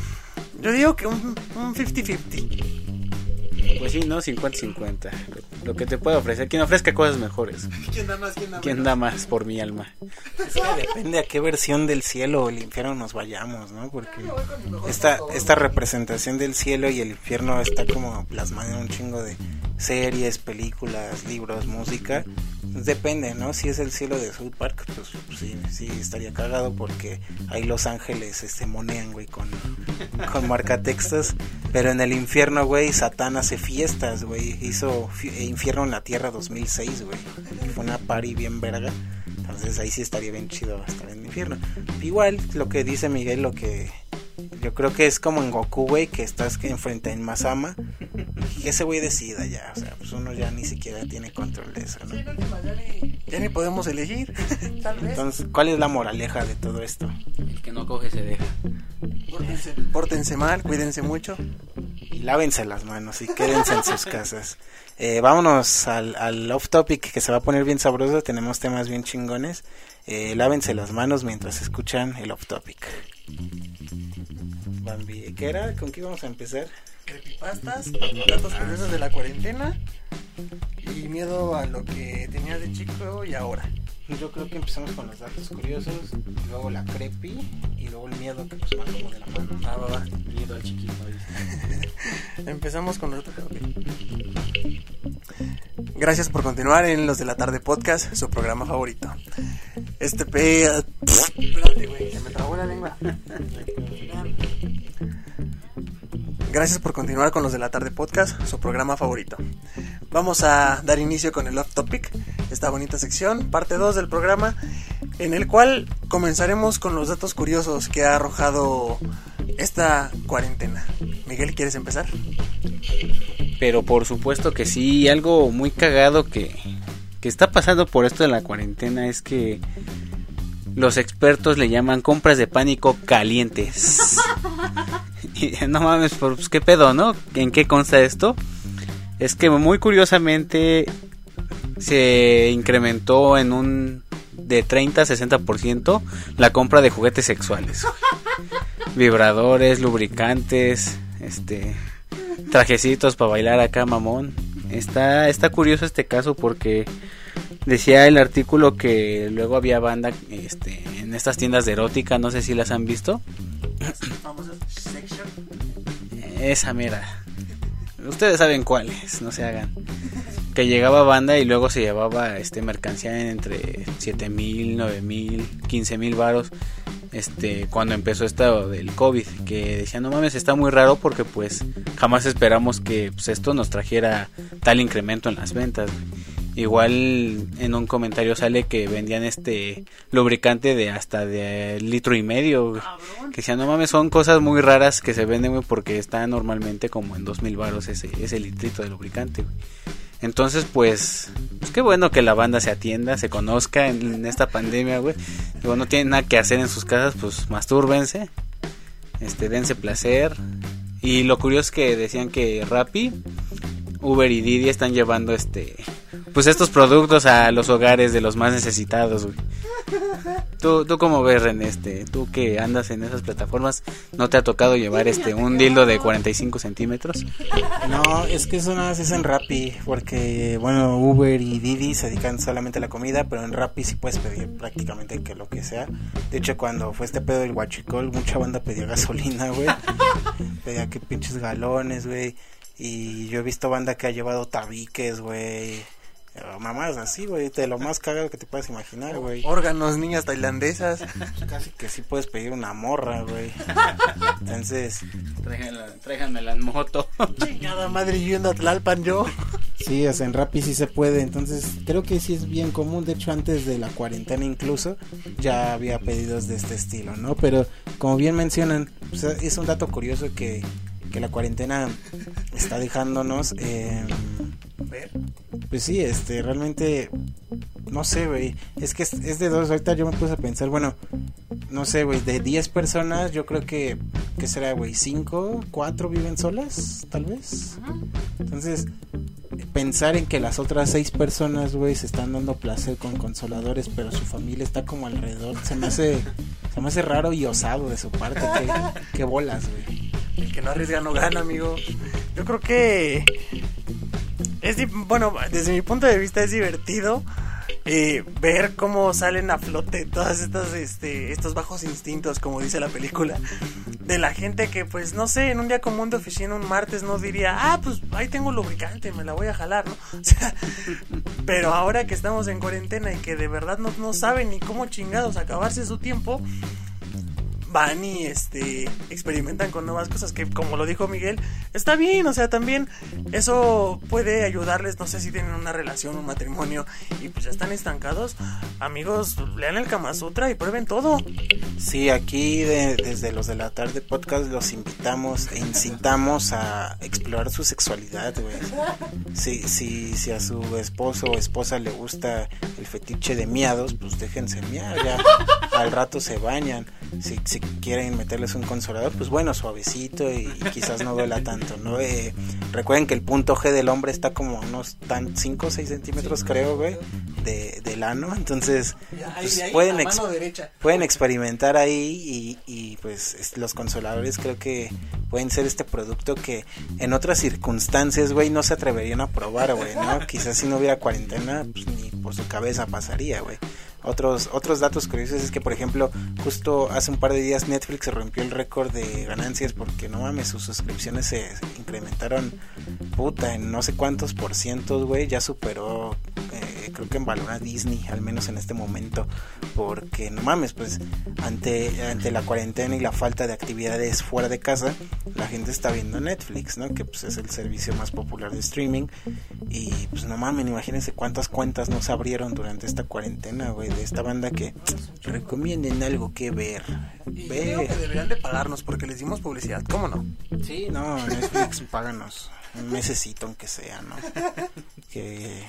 Speaker 2: yo digo que un 50-50.
Speaker 3: Pues sí, ¿no? 50-50. Lo, lo que te puede ofrecer. Quien ofrezca cosas mejores.
Speaker 2: ¿Quién da más? ¿Quién da
Speaker 3: ¿Quién da más por mi alma?
Speaker 1: Es que depende a qué versión del cielo o el infierno nos vayamos, ¿no? Porque esta, esta representación del cielo y el infierno está como plasmada en un chingo de series, películas, libros, música. Pues depende, ¿no? Si es el cielo de South Park, pues, sí, sí estaría cagado porque ahí los ángeles este, monean, güey, con, con marcatextos. Pero en el infierno, güey, Satán hace fiestas, güey. Hizo fi- Infierno en la Tierra 2006, güey. Fue una party bien verga. Entonces ahí sí estaría bien chido estar en el infierno. Igual lo que dice Miguel, lo que yo creo que es como en Goku, güey, que estás que enfrente en Masama. Y ese güey decida ya. O sea, pues uno ya ni siquiera tiene control de eso, ¿no?
Speaker 2: Ya ni podemos elegir, tal vez.
Speaker 1: Entonces, ¿cuál es la moraleja de todo esto?
Speaker 3: El que no coge se deja.
Speaker 2: Pórtense, pórtense mal, cuídense mucho.
Speaker 1: Y lávense las manos y quédense en sus casas. Eh, vámonos al, al off topic que se va a poner bien sabroso. Tenemos temas bien chingones. Eh, lávense las manos mientras escuchan el off topic. Bambi, ¿qué era? ¿Con qué íbamos a empezar?
Speaker 2: Creepypastas, datos curiosos de la cuarentena y miedo a lo que tenía de chico y ahora.
Speaker 1: Yo creo que empezamos con los datos curiosos, luego la creepy y luego el miedo que pues va como de la mano.
Speaker 2: Ah, va, va.
Speaker 3: Miedo al chiquito.
Speaker 2: Empezamos con los datos. Gracias por continuar en Los de la Tarde Podcast, su programa favorito. Este pe... Espérate, güey, se me trabó la lengua. Gracias por continuar con Los de la Tarde Podcast, su programa favorito. Vamos a dar inicio con el Off Topic, esta bonita sección, parte 2 del programa, en el cual comenzaremos con los datos curiosos que ha arrojado esta cuarentena. Miguel, ¿quieres empezar?
Speaker 3: Pero por supuesto que sí, algo muy cagado que, que está pasando por esto de la cuarentena es que los expertos le llaman compras de pánico calientes. Y, no mames, pues qué pedo, ¿no? ¿En qué consta esto? Es que muy curiosamente se incrementó en un de 30 a 60% la compra de juguetes sexuales. Vibradores, lubricantes, este trajecitos para bailar acá, mamón. Está, está curioso este caso porque decía el artículo que luego había banda este, en estas tiendas de erótica, no sé si las han visto. Esa mira. Ustedes saben cuáles, no se hagan. Que llegaba banda y luego se llevaba este mercancía en entre 7 mil, 9 mil, 15 mil varos. Este, cuando empezó esto del COVID, que decían, no mames, está muy raro porque pues jamás esperamos que pues, esto nos trajera tal incremento en las ventas. Igual en un comentario sale que vendían este lubricante de hasta de litro y medio. Que decían, no mames, son cosas muy raras que se venden güey, porque está normalmente como en 2000 varos ese, ese litrito de lubricante. güey. Entonces, pues, pues qué bueno que la banda se atienda, se conozca en, en esta pandemia, güey. Digo, no tienen nada que hacer en sus casas, pues mastúrbense, este, dense placer. Y lo curioso es que decían que Rappi, Uber y Didi están llevando este, pues estos productos a los hogares de los más necesitados, güey. ¿Tú, tú cómo ves, René? Este, tú que andas en esas plataformas, ¿no te ha tocado llevar este un dildo de 45 centímetros?
Speaker 1: No, es que eso nada más es en Rappi, porque bueno, Uber y Didi se dedican solamente a la comida, pero en Rappi sí puedes pedir prácticamente que lo que sea. De hecho, cuando fue este pedo del guachicol, mucha banda pedía gasolina, güey. pedía que pinches galones, güey. Y yo he visto banda que ha llevado tabiques, güey. Mamás así, güey, de lo más cagado que te puedas imaginar, güey.
Speaker 2: Órganos, niñas tailandesas.
Speaker 1: Casi que sí puedes pedir una morra, güey. Entonces,
Speaker 3: Tráiganme la moto.
Speaker 2: Chingada madre, yendo a Tlalpan yo.
Speaker 1: Sí, o sea, en Rappi sí se puede, entonces creo que sí es bien común, de hecho antes de la cuarentena incluso ya había pedidos de este estilo, ¿no? Pero como bien mencionan, es un dato curioso que, que la cuarentena está dejándonos, eh, pues sí, este, realmente, no sé, güey, es que es, de dos, ahorita yo me puse a pensar, bueno, no sé, güey, de 10 personas yo creo que, ¿qué será, güey? ¿5, 4 viven solas, tal vez? Entonces, pensar en que las otras seis personas, güey, se están dando placer con consoladores, pero su familia está como alrededor, se me hace, se me hace raro y osado de su parte, qué, qué bolas, güey.
Speaker 2: El que no arriesga no gana, amigo. Yo creo que es bueno, desde mi punto de vista es divertido eh, ver cómo salen a flote todas estas este estos bajos instintos, como dice la película, de la gente que pues no sé, en un día común de oficina un martes no diría, "Ah, pues ahí tengo lubricante, me la voy a jalar", ¿no? O sea, pero ahora que estamos en cuarentena y que de verdad no, no saben ni cómo chingados acabarse su tiempo, van y este experimentan con nuevas cosas que como lo dijo Miguel está bien o sea también eso puede ayudarles no sé si tienen una relación un matrimonio y pues ya están estancados amigos lean el Kama Sutra y prueben todo
Speaker 1: Sí, aquí de- desde los de la tarde podcast los invitamos e incitamos a explorar su sexualidad, güey. Si, si, si a su esposo o esposa le gusta el fetiche de miados, pues déjense miar, ya al rato se bañan. Si, si quieren meterles un consolador, pues bueno, suavecito y, y quizás no duela tanto, ¿no? Eh, recuerden que el punto G del hombre está como unos tan 5 o 6 centímetros, creo, güey, de, del ano. Entonces, pues, pueden, ex- pueden experimentar ahí y, y, pues es- los consoladores creo que pueden ser este producto que en otras circunstancias, güey, no se atreverían a probar, güey, ¿no? Quizás si no hubiera cuarentena, pues ni por su cabeza pasaría, güey. Otros, otros datos curiosos es que, por ejemplo, justo hace un par de días Netflix rompió el récord de ganancias porque, no mames, sus suscripciones se incrementaron, puta, en no sé cuántos por cientos, güey, ya superó, eh, creo que en valor a Disney, al menos en este momento, porque, no mames, pues, ante, ante la cuarentena y la falta de actividades fuera de casa, la gente está viendo Netflix, ¿no? Que, pues, es el servicio más popular de streaming y, pues, no mames, imagínense cuántas cuentas no se abrieron durante esta cuarentena, güey, de esta banda que recomienden algo que ver.
Speaker 2: y creo que deberían de pagarnos porque les dimos publicidad cómo no
Speaker 1: Sí, no, Netflix, páganos un mesecito aunque sea, ¿no? Que,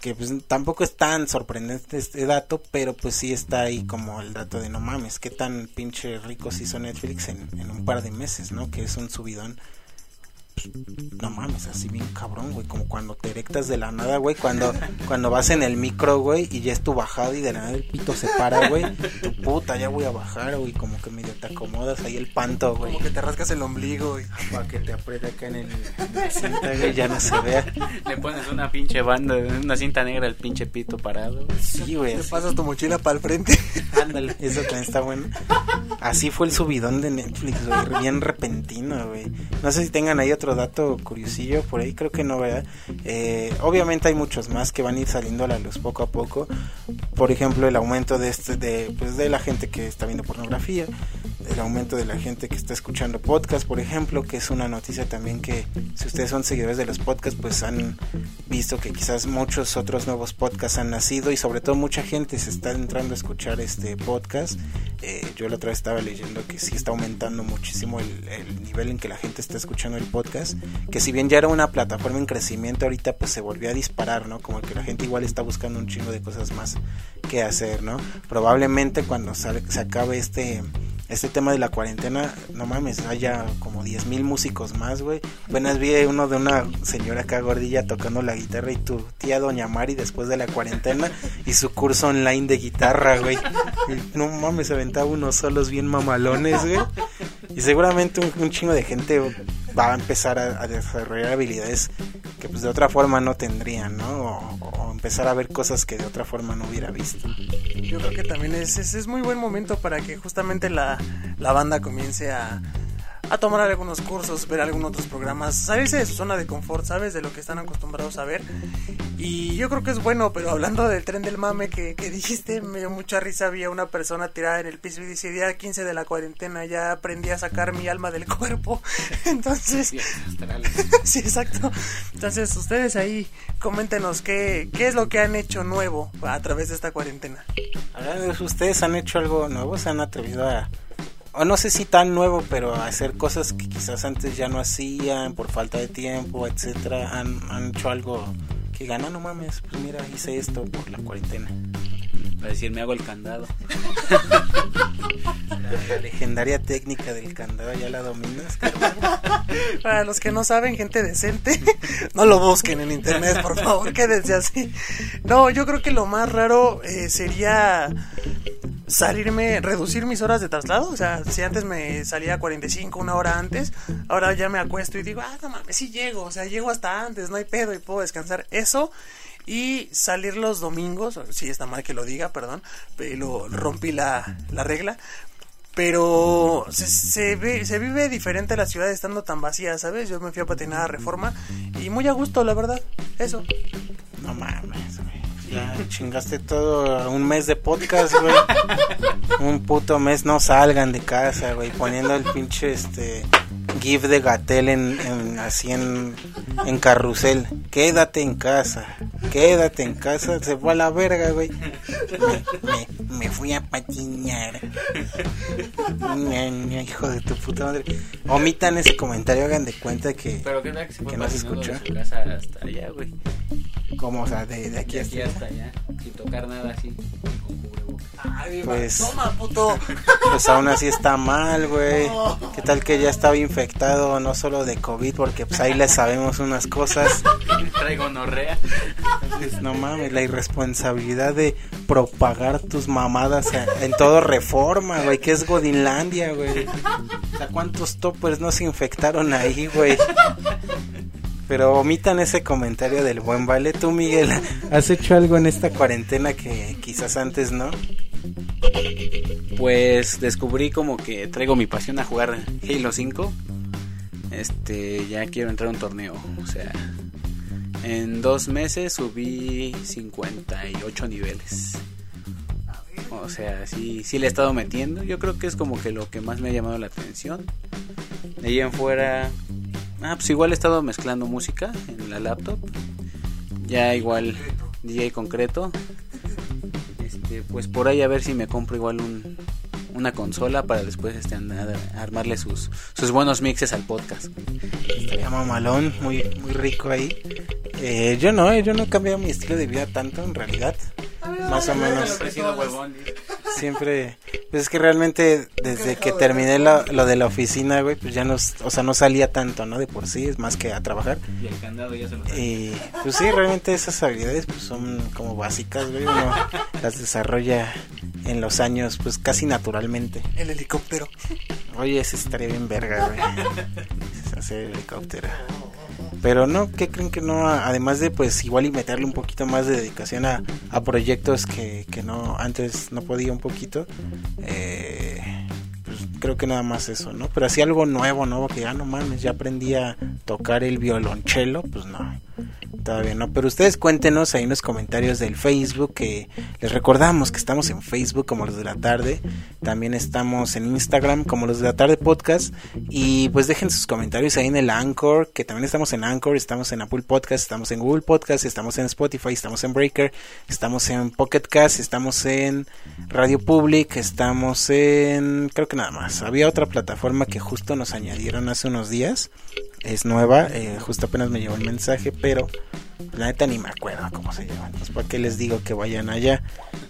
Speaker 1: que pues tampoco es tan sorprendente este dato, pero pues sí está ahí como el dato de no mames, qué tan pinche rico se hizo Netflix en, en un par de meses, ¿no? Que es un subidón no mames, así bien cabrón, güey, como cuando te erectas de la nada, güey, cuando, cuando vas en el micro, güey, y ya es tu bajada y de la nada el pito se para, güey, tu puta, ya voy a bajar, güey, como que medio te acomodas ahí el panto, güey.
Speaker 2: Como que te rascas el ombligo y
Speaker 1: Para que te apriete acá en, el, en cinta, güey, ya no se vea.
Speaker 3: Le pones una pinche banda, una cinta negra al pinche pito parado.
Speaker 1: Sí, güey,
Speaker 2: te
Speaker 1: así.
Speaker 2: pasas tu mochila para el frente.
Speaker 1: Ándale, eso también está bueno. Así fue el subidón de Netflix, güey, bien repentino, güey. No sé si tengan ahí otro dato curiosillo por ahí, creo que no, ¿verdad? Eh, obviamente hay muchos más que van a ir saliendo a la luz poco a poco. Por ejemplo, el aumento de este, de, pues, de la gente que está viendo pornografía, el aumento de la gente que está escuchando podcast, por ejemplo, que es una noticia también que si ustedes son seguidores de los podcasts, pues han visto que quizás muchos otros nuevos podcasts han nacido y sobre todo mucha gente se está entrando a escuchar este podcast. Eh, yo la otra vez estaba leyendo que sí está aumentando muchísimo el, el nivel en que la gente está escuchando el podcast, que si bien ya era una plataforma en crecimiento, ahorita pues se volvió a disparar, ¿no? Como que la gente igual está buscando un chingo de cosas más que hacer, ¿no? Probablemente cuando sale- se acabe este este tema de la cuarentena, no mames, haya como 10 mil músicos más, güey. Apenas vi uno de una señora acá gordilla tocando la guitarra y tu tía Doña Mari después de la cuarentena y su curso online de guitarra, güey. No mames, aventaba unos solos bien mamalones, güey. Y seguramente un, un chingo de gente va a empezar a, desarrollar habilidades que pues de otra forma no tendrían, ¿no? O, o empezar a ver cosas que de otra forma no hubiera visto.
Speaker 2: Yo creo que también es, es, es muy buen momento para que justamente la, la banda comience a, a tomar algunos cursos, ver algunos otros programas, salirse de su zona de confort, ¿sabes? De lo que están acostumbrados a ver. Y yo creo que es bueno, pero hablando del tren del mame que, que dijiste, me dio mucha risa. Había una persona tirada en el piso y dice: Día 15 de la cuarentena, ya aprendí a sacar mi alma del cuerpo. Entonces, sí, exacto. Entonces, ustedes ahí, coméntenos qué, qué es lo que han hecho nuevo a través de esta cuarentena.
Speaker 1: Hablando de eso, ¿Ustedes han hecho algo nuevo? ¿Se han atrevido a, no sé si tan nuevo, pero hacer cosas que quizás antes ya no hacían por falta de tiempo, etcétera? ¿Han, han hecho algo que gana? No mames, pues mira, hice esto por la cuarentena.
Speaker 3: Para decir, me hago el candado.
Speaker 1: La legendaria técnica del candado, ¿ya la dominas?
Speaker 2: Para los que no saben, gente decente, no lo busquen en internet, por favor, quédense así. No, yo creo que lo más raro eh, sería salirme, reducir mis horas de traslado. O sea, si antes me salía 45, una hora antes, ahora ya me acuesto y digo, ah, no mames, sí llego. O sea, llego hasta antes, no hay pedo y puedo descansar. Eso. Y salir los domingos, si está mal que lo diga, perdón, pero rompí la, la regla. Pero se, se, ve, se vive diferente la ciudad estando tan vacía, ¿sabes? Yo me fui a patinar a Reforma y muy a gusto, la verdad. Eso.
Speaker 1: No mames, güey. Ya chingaste todo un mes de podcast, güey. Un puto mes no salgan de casa, güey. Poniendo el pinche este GIF de Gatel en, en así en, en carrusel. Quédate en casa. Quédate en casa. Se fue a la verga, güey. Me, me, me fui a patinar. Hijo de tu puta madre. Omitan ese comentario, hagan de cuenta que.
Speaker 3: Pero qué tal que se fue
Speaker 1: que no se
Speaker 3: de su casa hasta allá, güey.
Speaker 1: Como, o sea, de, de aquí
Speaker 3: De aquí
Speaker 1: hasta.
Speaker 3: hasta allá. Sin tocar nada así.
Speaker 1: Pues.
Speaker 2: Toma, puto.
Speaker 1: Pues aún así está mal, güey. ¿Qué tal que ya estaba infectado no solo de COVID? Porque pues ahí le sabemos unas cosas.
Speaker 3: Traigo norrea.
Speaker 1: Pues, no mames, la irresponsabilidad de propagar tus mamadas a- en todo reforma, güey. Que es Godinlandia, güey. O sea, ¿cuántos toppers no se infectaron ahí, güey? Pero omitan ese comentario del buen vale. Tú, Miguel, ¿has hecho algo en esta cuarentena que quizás antes no?
Speaker 3: Pues descubrí como que traigo mi pasión a jugar Halo 5. Este, ya quiero entrar a un torneo. O sea, en dos meses subí 58 niveles. O sea, sí, sí le he estado metiendo. Yo creo que es como que lo que más me ha llamado la atención. De ahí en fuera. Ah, pues igual he estado mezclando música en la laptop. Ya igual DJ concreto. Este, pues por ahí a ver si me compro igual un, una consola para después este armarle sus, sus buenos mixes al podcast.
Speaker 1: Estaría mamalón, muy, muy rico ahí. Eh, yo no, eh, yo no he cambiado mi estilo de vida tanto en realidad. Más o menos. Siempre, pues es que realmente desde que terminé lo, lo de la oficina, güey, pues ya no, o sea, no salía tanto, ¿no? De por sí, es más que a trabajar.
Speaker 3: Y el candado ya se lo
Speaker 1: Y pues sí, realmente esas habilidades pues son como básicas, güey, uno las desarrolla en los años pues casi naturalmente.
Speaker 2: El helicóptero.
Speaker 1: Oye, ese estaría bien verga, güey. Hacer el helicóptero. Pero no, ¿qué creen que no? Además de pues igual y meterle un poquito más de dedicación a, a proyectos que, que no antes no podía un poquito. Eh, pues creo que nada más eso, ¿no? Pero así algo nuevo, ¿no? Que ya no mames, ya aprendí a tocar el violonchelo, pues no. Todavía no, pero ustedes cuéntenos ahí en los comentarios del Facebook que les recordamos que estamos en Facebook como los de la tarde, también estamos en Instagram como los de la tarde podcast y pues dejen sus comentarios ahí en el Anchor, que también estamos en Anchor, estamos en Apple Podcast, estamos en Google Podcast, estamos en Spotify, estamos en Breaker, estamos en Pocket Cast, estamos en Radio Public, estamos en creo que nada más. Había otra plataforma que justo nos añadieron hace unos días es nueva, eh, justo apenas me llegó el mensaje, pero la neta ni me acuerdo cómo se llama. Entonces, ¿para qué les digo que vayan allá?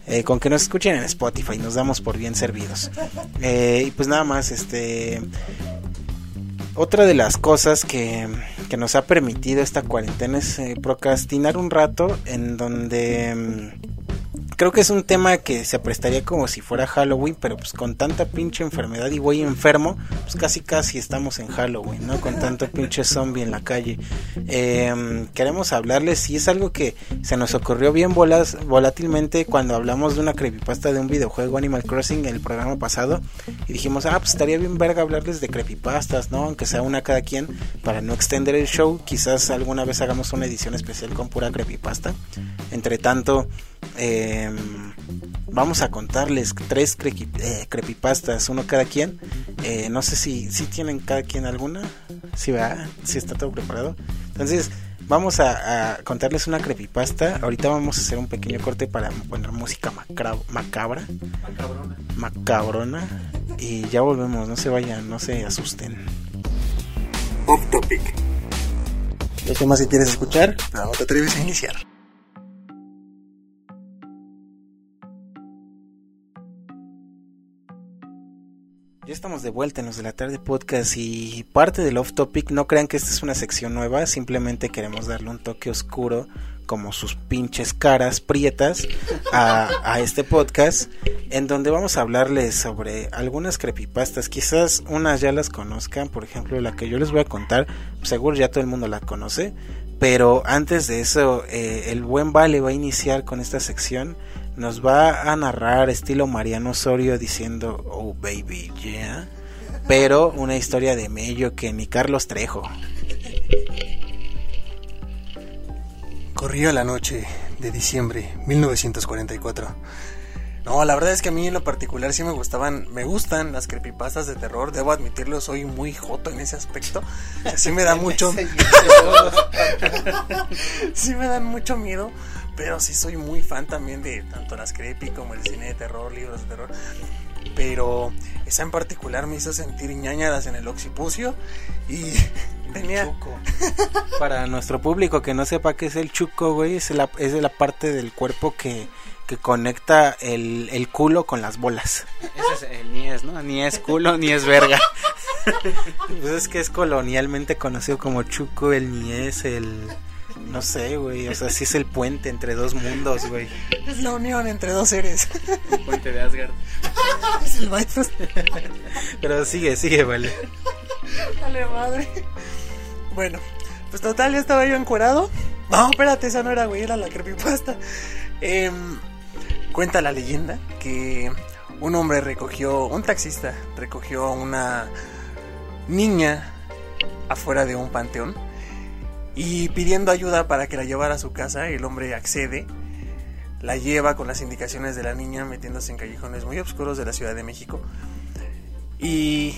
Speaker 1: Eh, con que nos escuchen en Spotify, nos damos por bien servidos. Eh, y pues nada más, este. Otra de las cosas que, que nos ha permitido esta cuarentena es eh, procrastinar un rato en donde. Creo que es un tema que se prestaría como si fuera Halloween, pero pues con tanta pinche enfermedad y güey enfermo, pues casi casi estamos en Halloween, ¿no? Con tanto pinche zombie en la calle. Eh, queremos hablarles, si es algo que se nos ocurrió bien volas, volátilmente cuando hablamos de una creepypasta de un videojuego Animal Crossing el programa pasado y dijimos, ah, pues estaría bien verga hablarles de creepypastas, ¿no? Aunque sea una cada quien, para no extender el show, quizás alguna vez hagamos una edición especial con pura creepypasta. Entre tanto, eh, vamos a contarles tres crequi- eh, creepypastas, uno cada quien. Eh, no sé si, si tienen cada quien alguna. Si va, si está todo preparado. Entonces, vamos a, a contarles una creepypasta. Ahorita vamos a hacer un pequeño corte para poner música macra- macabra, macabrona. Y ya volvemos, no se vayan, no se asusten.
Speaker 2: Off topic.
Speaker 1: ¿Qué tema si quieres escuchar?
Speaker 2: No te atreves a iniciar.
Speaker 1: Ya estamos de vuelta en los de la tarde podcast y parte del off topic, no crean que esta es una sección nueva, simplemente queremos darle un toque oscuro como sus pinches caras prietas a, este podcast en donde vamos a hablarles sobre algunas creepypastas, quizás unas ya las conozcan, por ejemplo la que yo les voy a contar, seguro ya todo el mundo la conoce, pero antes de eso eh, el buen Vale va a iniciar con esta sección nos va a narrar estilo Mariano Osorio diciendo, oh baby, yeah. Pero una historia de mello que ni Carlos Trejo.
Speaker 2: Corría la noche de diciembre 1944. No, la verdad es que a mí en lo particular sí me gustaban, me gustan las creepypastas de terror, debo admitirlo, soy muy joto en ese aspecto. Así me da mucho Sí me dan mucho miedo, pero sí soy muy fan también de tanto las creepy como el cine de terror, libros de terror. Pero esa en particular me hizo sentir ñañaras en el occipucio y tenía
Speaker 1: Para nuestro público que no sepa qué es el chuco, güey, es la, es la parte del cuerpo que, que conecta el, el culo con las bolas.
Speaker 3: Ese es el ni es, ¿no? Ni es culo, ni es verga.
Speaker 1: Pues es que es colonialmente conocido como chuco, el ni es el... No sé, güey, o sea, sí es el puente entre dos mundos, güey.
Speaker 2: es la unión entre dos seres.
Speaker 3: El puente de Asgard.
Speaker 2: es el Bifrost.
Speaker 1: Pero sigue, sigue, vale.
Speaker 2: Dale madre. Bueno, pues total, ya estaba yo encuerado. No, espérate, esa no era, güey, era la creepypasta. Em, cuenta la leyenda que un hombre recogió, un taxista recogió a una niña afuera de un panteón y pidiendo ayuda para que la llevara a su casa, el hombre accede, la lleva con las indicaciones de la niña metiéndose en callejones muy oscuros de la Ciudad de México. Y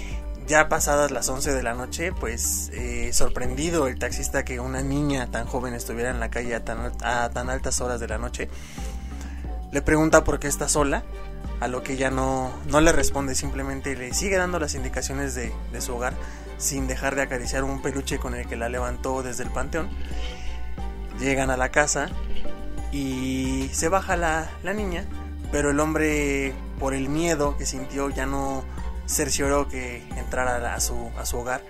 Speaker 2: ya pasadas las 11 de la noche, pues eh, sorprendido el taxista que una niña tan joven estuviera en la calle a tan, altas horas de la noche, le pregunta por qué está sola, a lo que ella no, no le responde, simplemente le sigue dando las indicaciones de, de su hogar sin dejar de acariciar un peluche con el que la levantó desde el panteón. Llegan a la casa y se baja la, la niña, pero el hombre por el miedo que sintió ya no cercioró que entrara a su, a su hogar.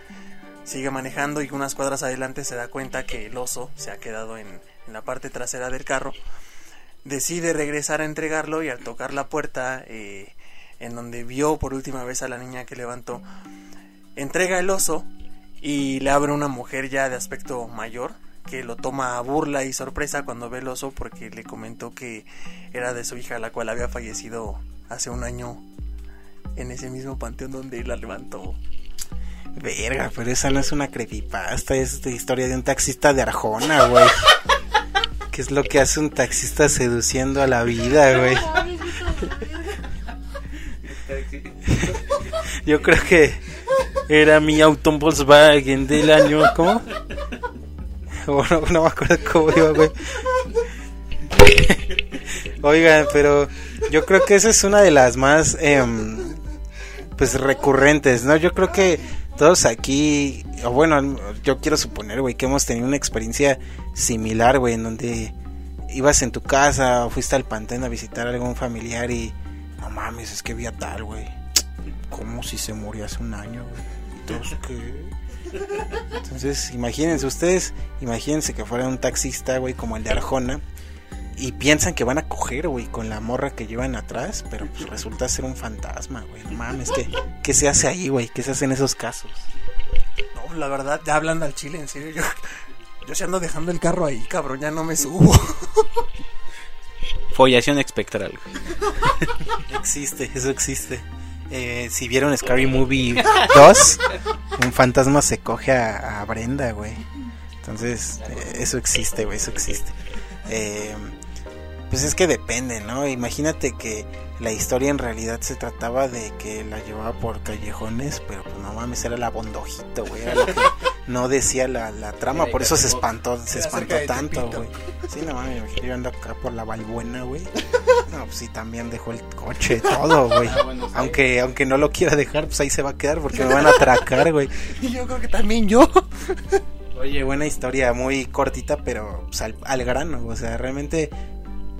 Speaker 2: Sigue manejando y unas cuadras adelante se da cuenta que el oso se ha quedado en, en la parte trasera del carro. Decide regresar a entregarlo y al tocar la puerta eh, en donde vio por última vez a la niña que levantó, entrega el oso y le abre una mujer ya de aspecto mayor que lo toma a burla y sorpresa cuando ve el oso porque le comentó que era de su hija la cual había fallecido hace un año en ese mismo panteón donde la levantó.
Speaker 1: Verga, pero esa no es una creepypasta, es de historia de un taxista de Arjona, güey. ¿Qué es lo que hace un taxista seduciendo a la vida, güey? Yo creo que era mi auto Volkswagen del año, ¿cómo? Bueno, no me acuerdo cómo iba, güey. Oigan, pero yo creo que esa es una de las más, em, pues, recurrentes, ¿no? Yo creo que todos aquí, o bueno, yo quiero suponer, güey, que hemos tenido una experiencia similar, güey, en donde ibas en tu casa o fuiste al pantano a visitar a algún familiar y no mames, es que vi a tal, güey. Como si se murió hace un año, güey. Entonces, ¿qué? Entonces, imagínense ustedes, imagínense que fuera un taxista, güey, como el de Arjona. Y piensan que van a coger, güey, con la morra que llevan atrás, pero pues resulta ser un fantasma, güey. No mames, ¿qué, ¿qué se hace ahí, güey? ¿Qué se hace en esos casos?
Speaker 2: No, la verdad, ya hablan al chile, en serio. Yo, yo se ando dejando el carro ahí, cabrón, ya no me subo.
Speaker 3: Follación espectral.
Speaker 1: existe, eso existe. Eh, si vieron Scary Movie 2, un fantasma se coge a, Brenda, güey. Entonces, eh, eso existe, güey, eso existe. Eh, pues es que depende, ¿no? Imagínate que la historia en realidad se trataba de que la llevaba por callejones, pero pues no mames, era la bondojito, güey. Era lo que no decía la, la trama, por eso se espantó, se espantó tanto, güey. Sí, no mames, me imagino yo ando acá por la Balbuena, güey. No, pues sí, también dejó el coche, todo, güey. Aunque, aunque no lo quiera dejar, pues ahí se va a quedar porque me van a atracar, güey.
Speaker 2: Y yo creo que también yo.
Speaker 1: Oye, buena historia, muy cortita, pero pues, al, al grano, o sea, realmente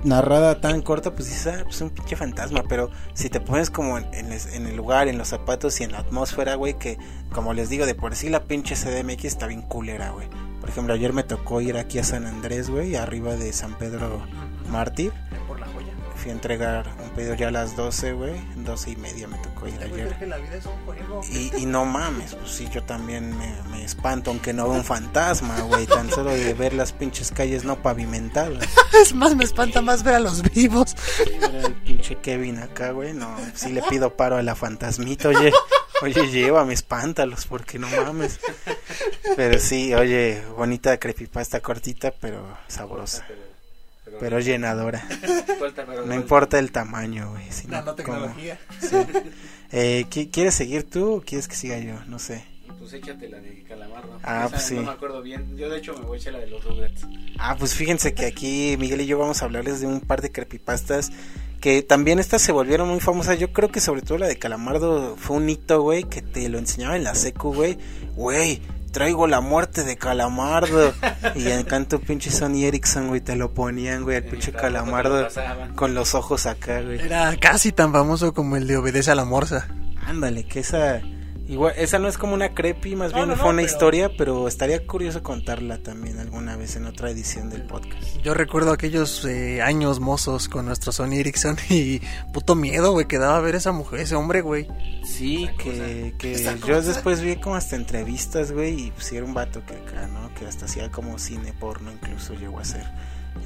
Speaker 1: narrada tan corta, pues dices, ah, pues un pinche fantasma, pero si te pones como en, en, el lugar, en los zapatos y en la atmósfera, güey, que como les digo, de por sí la pinche CDMX está bien culera, güey. Por ejemplo, ayer me tocó ir aquí a San Andrés, güey, arriba de San Pedro Mártir.
Speaker 2: Por la joya.
Speaker 1: Fui a entregar un pedido ya a las 12, güey, 12 y media me tocó ir ayer.
Speaker 2: que la vida es un juego.
Speaker 1: Y, y no mames, pues sí, yo también me, me espanto, aunque no veo un fantasma, güey, tan solo de ver las pinches calles no pavimentadas.
Speaker 2: Es más, me espanta más ver a los vivos.
Speaker 1: Era el pinche Kevin acá, güey, no, sí le pido paro a la fantasmita, oye, oye, llévame, espántalos, porque no mames. Pero sí, oye, bonita creepypasta cortita, pero sabrosa, pero llenadora. No importa el tamaño, güey.
Speaker 2: Nanotecnología.
Speaker 1: Sí. Eh, ¿qui- ¿Quieres seguir tú o quieres que siga yo? No sé.
Speaker 3: Pues échate la de Calamardo.
Speaker 1: Ah,
Speaker 3: Esa
Speaker 1: pues sí.
Speaker 3: No me acuerdo bien. Yo de hecho me voy a echar la de los Rugrats.
Speaker 1: Ah, pues fíjense que aquí Miguel y yo vamos a hablarles de un par de creepypastas que también estas se volvieron muy famosas. Yo creo que sobre todo la de Calamardo fue un hito, güey, que te lo enseñaba en la secu, güey. Güey, traigo la muerte de Calamardo. y en canto pinche Sony Ericsson, güey, te lo ponían, güey, el pinche
Speaker 3: lo
Speaker 1: Calamardo con los ojos acá, güey.
Speaker 2: Era casi tan famoso como el de Obedece a la Morsa.
Speaker 1: Ándale, que esa... Igual, esa no es como una creepy, más
Speaker 2: No,
Speaker 1: bien
Speaker 2: no, no,
Speaker 1: fue una
Speaker 2: pero-
Speaker 1: historia, pero estaría curioso contarla también alguna vez en otra edición del podcast.
Speaker 2: Yo recuerdo aquellos eh, años mozos con nuestro Sony Ericsson y puto miedo, güey, que daba ver esa mujer, ese hombre, güey.
Speaker 1: Sí, que, que yo después vi como hasta entrevistas, güey, y pues sí era un vato que acá, ¿no? Que hasta hacía como cine porno incluso llegó a ser.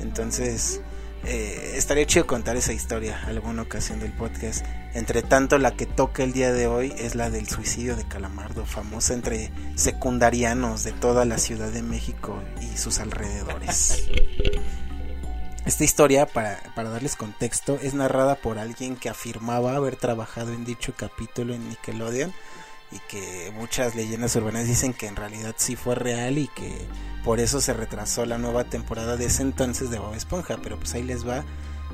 Speaker 1: Entonces, eh, estaría chido contar esa historia alguna ocasión del podcast. Entre tanto, la que toca el día de hoy es la del suicidio de Calamardo, famosa entre secundarianos de toda la Ciudad de México y sus alrededores. Esta historia, para, para darles contexto, es narrada por alguien que afirmaba haber trabajado en dicho capítulo en Nickelodeon y que muchas leyendas urbanas dicen que en realidad sí fue real y que por eso se retrasó la nueva temporada de ese entonces de Bob Esponja, pero pues ahí les va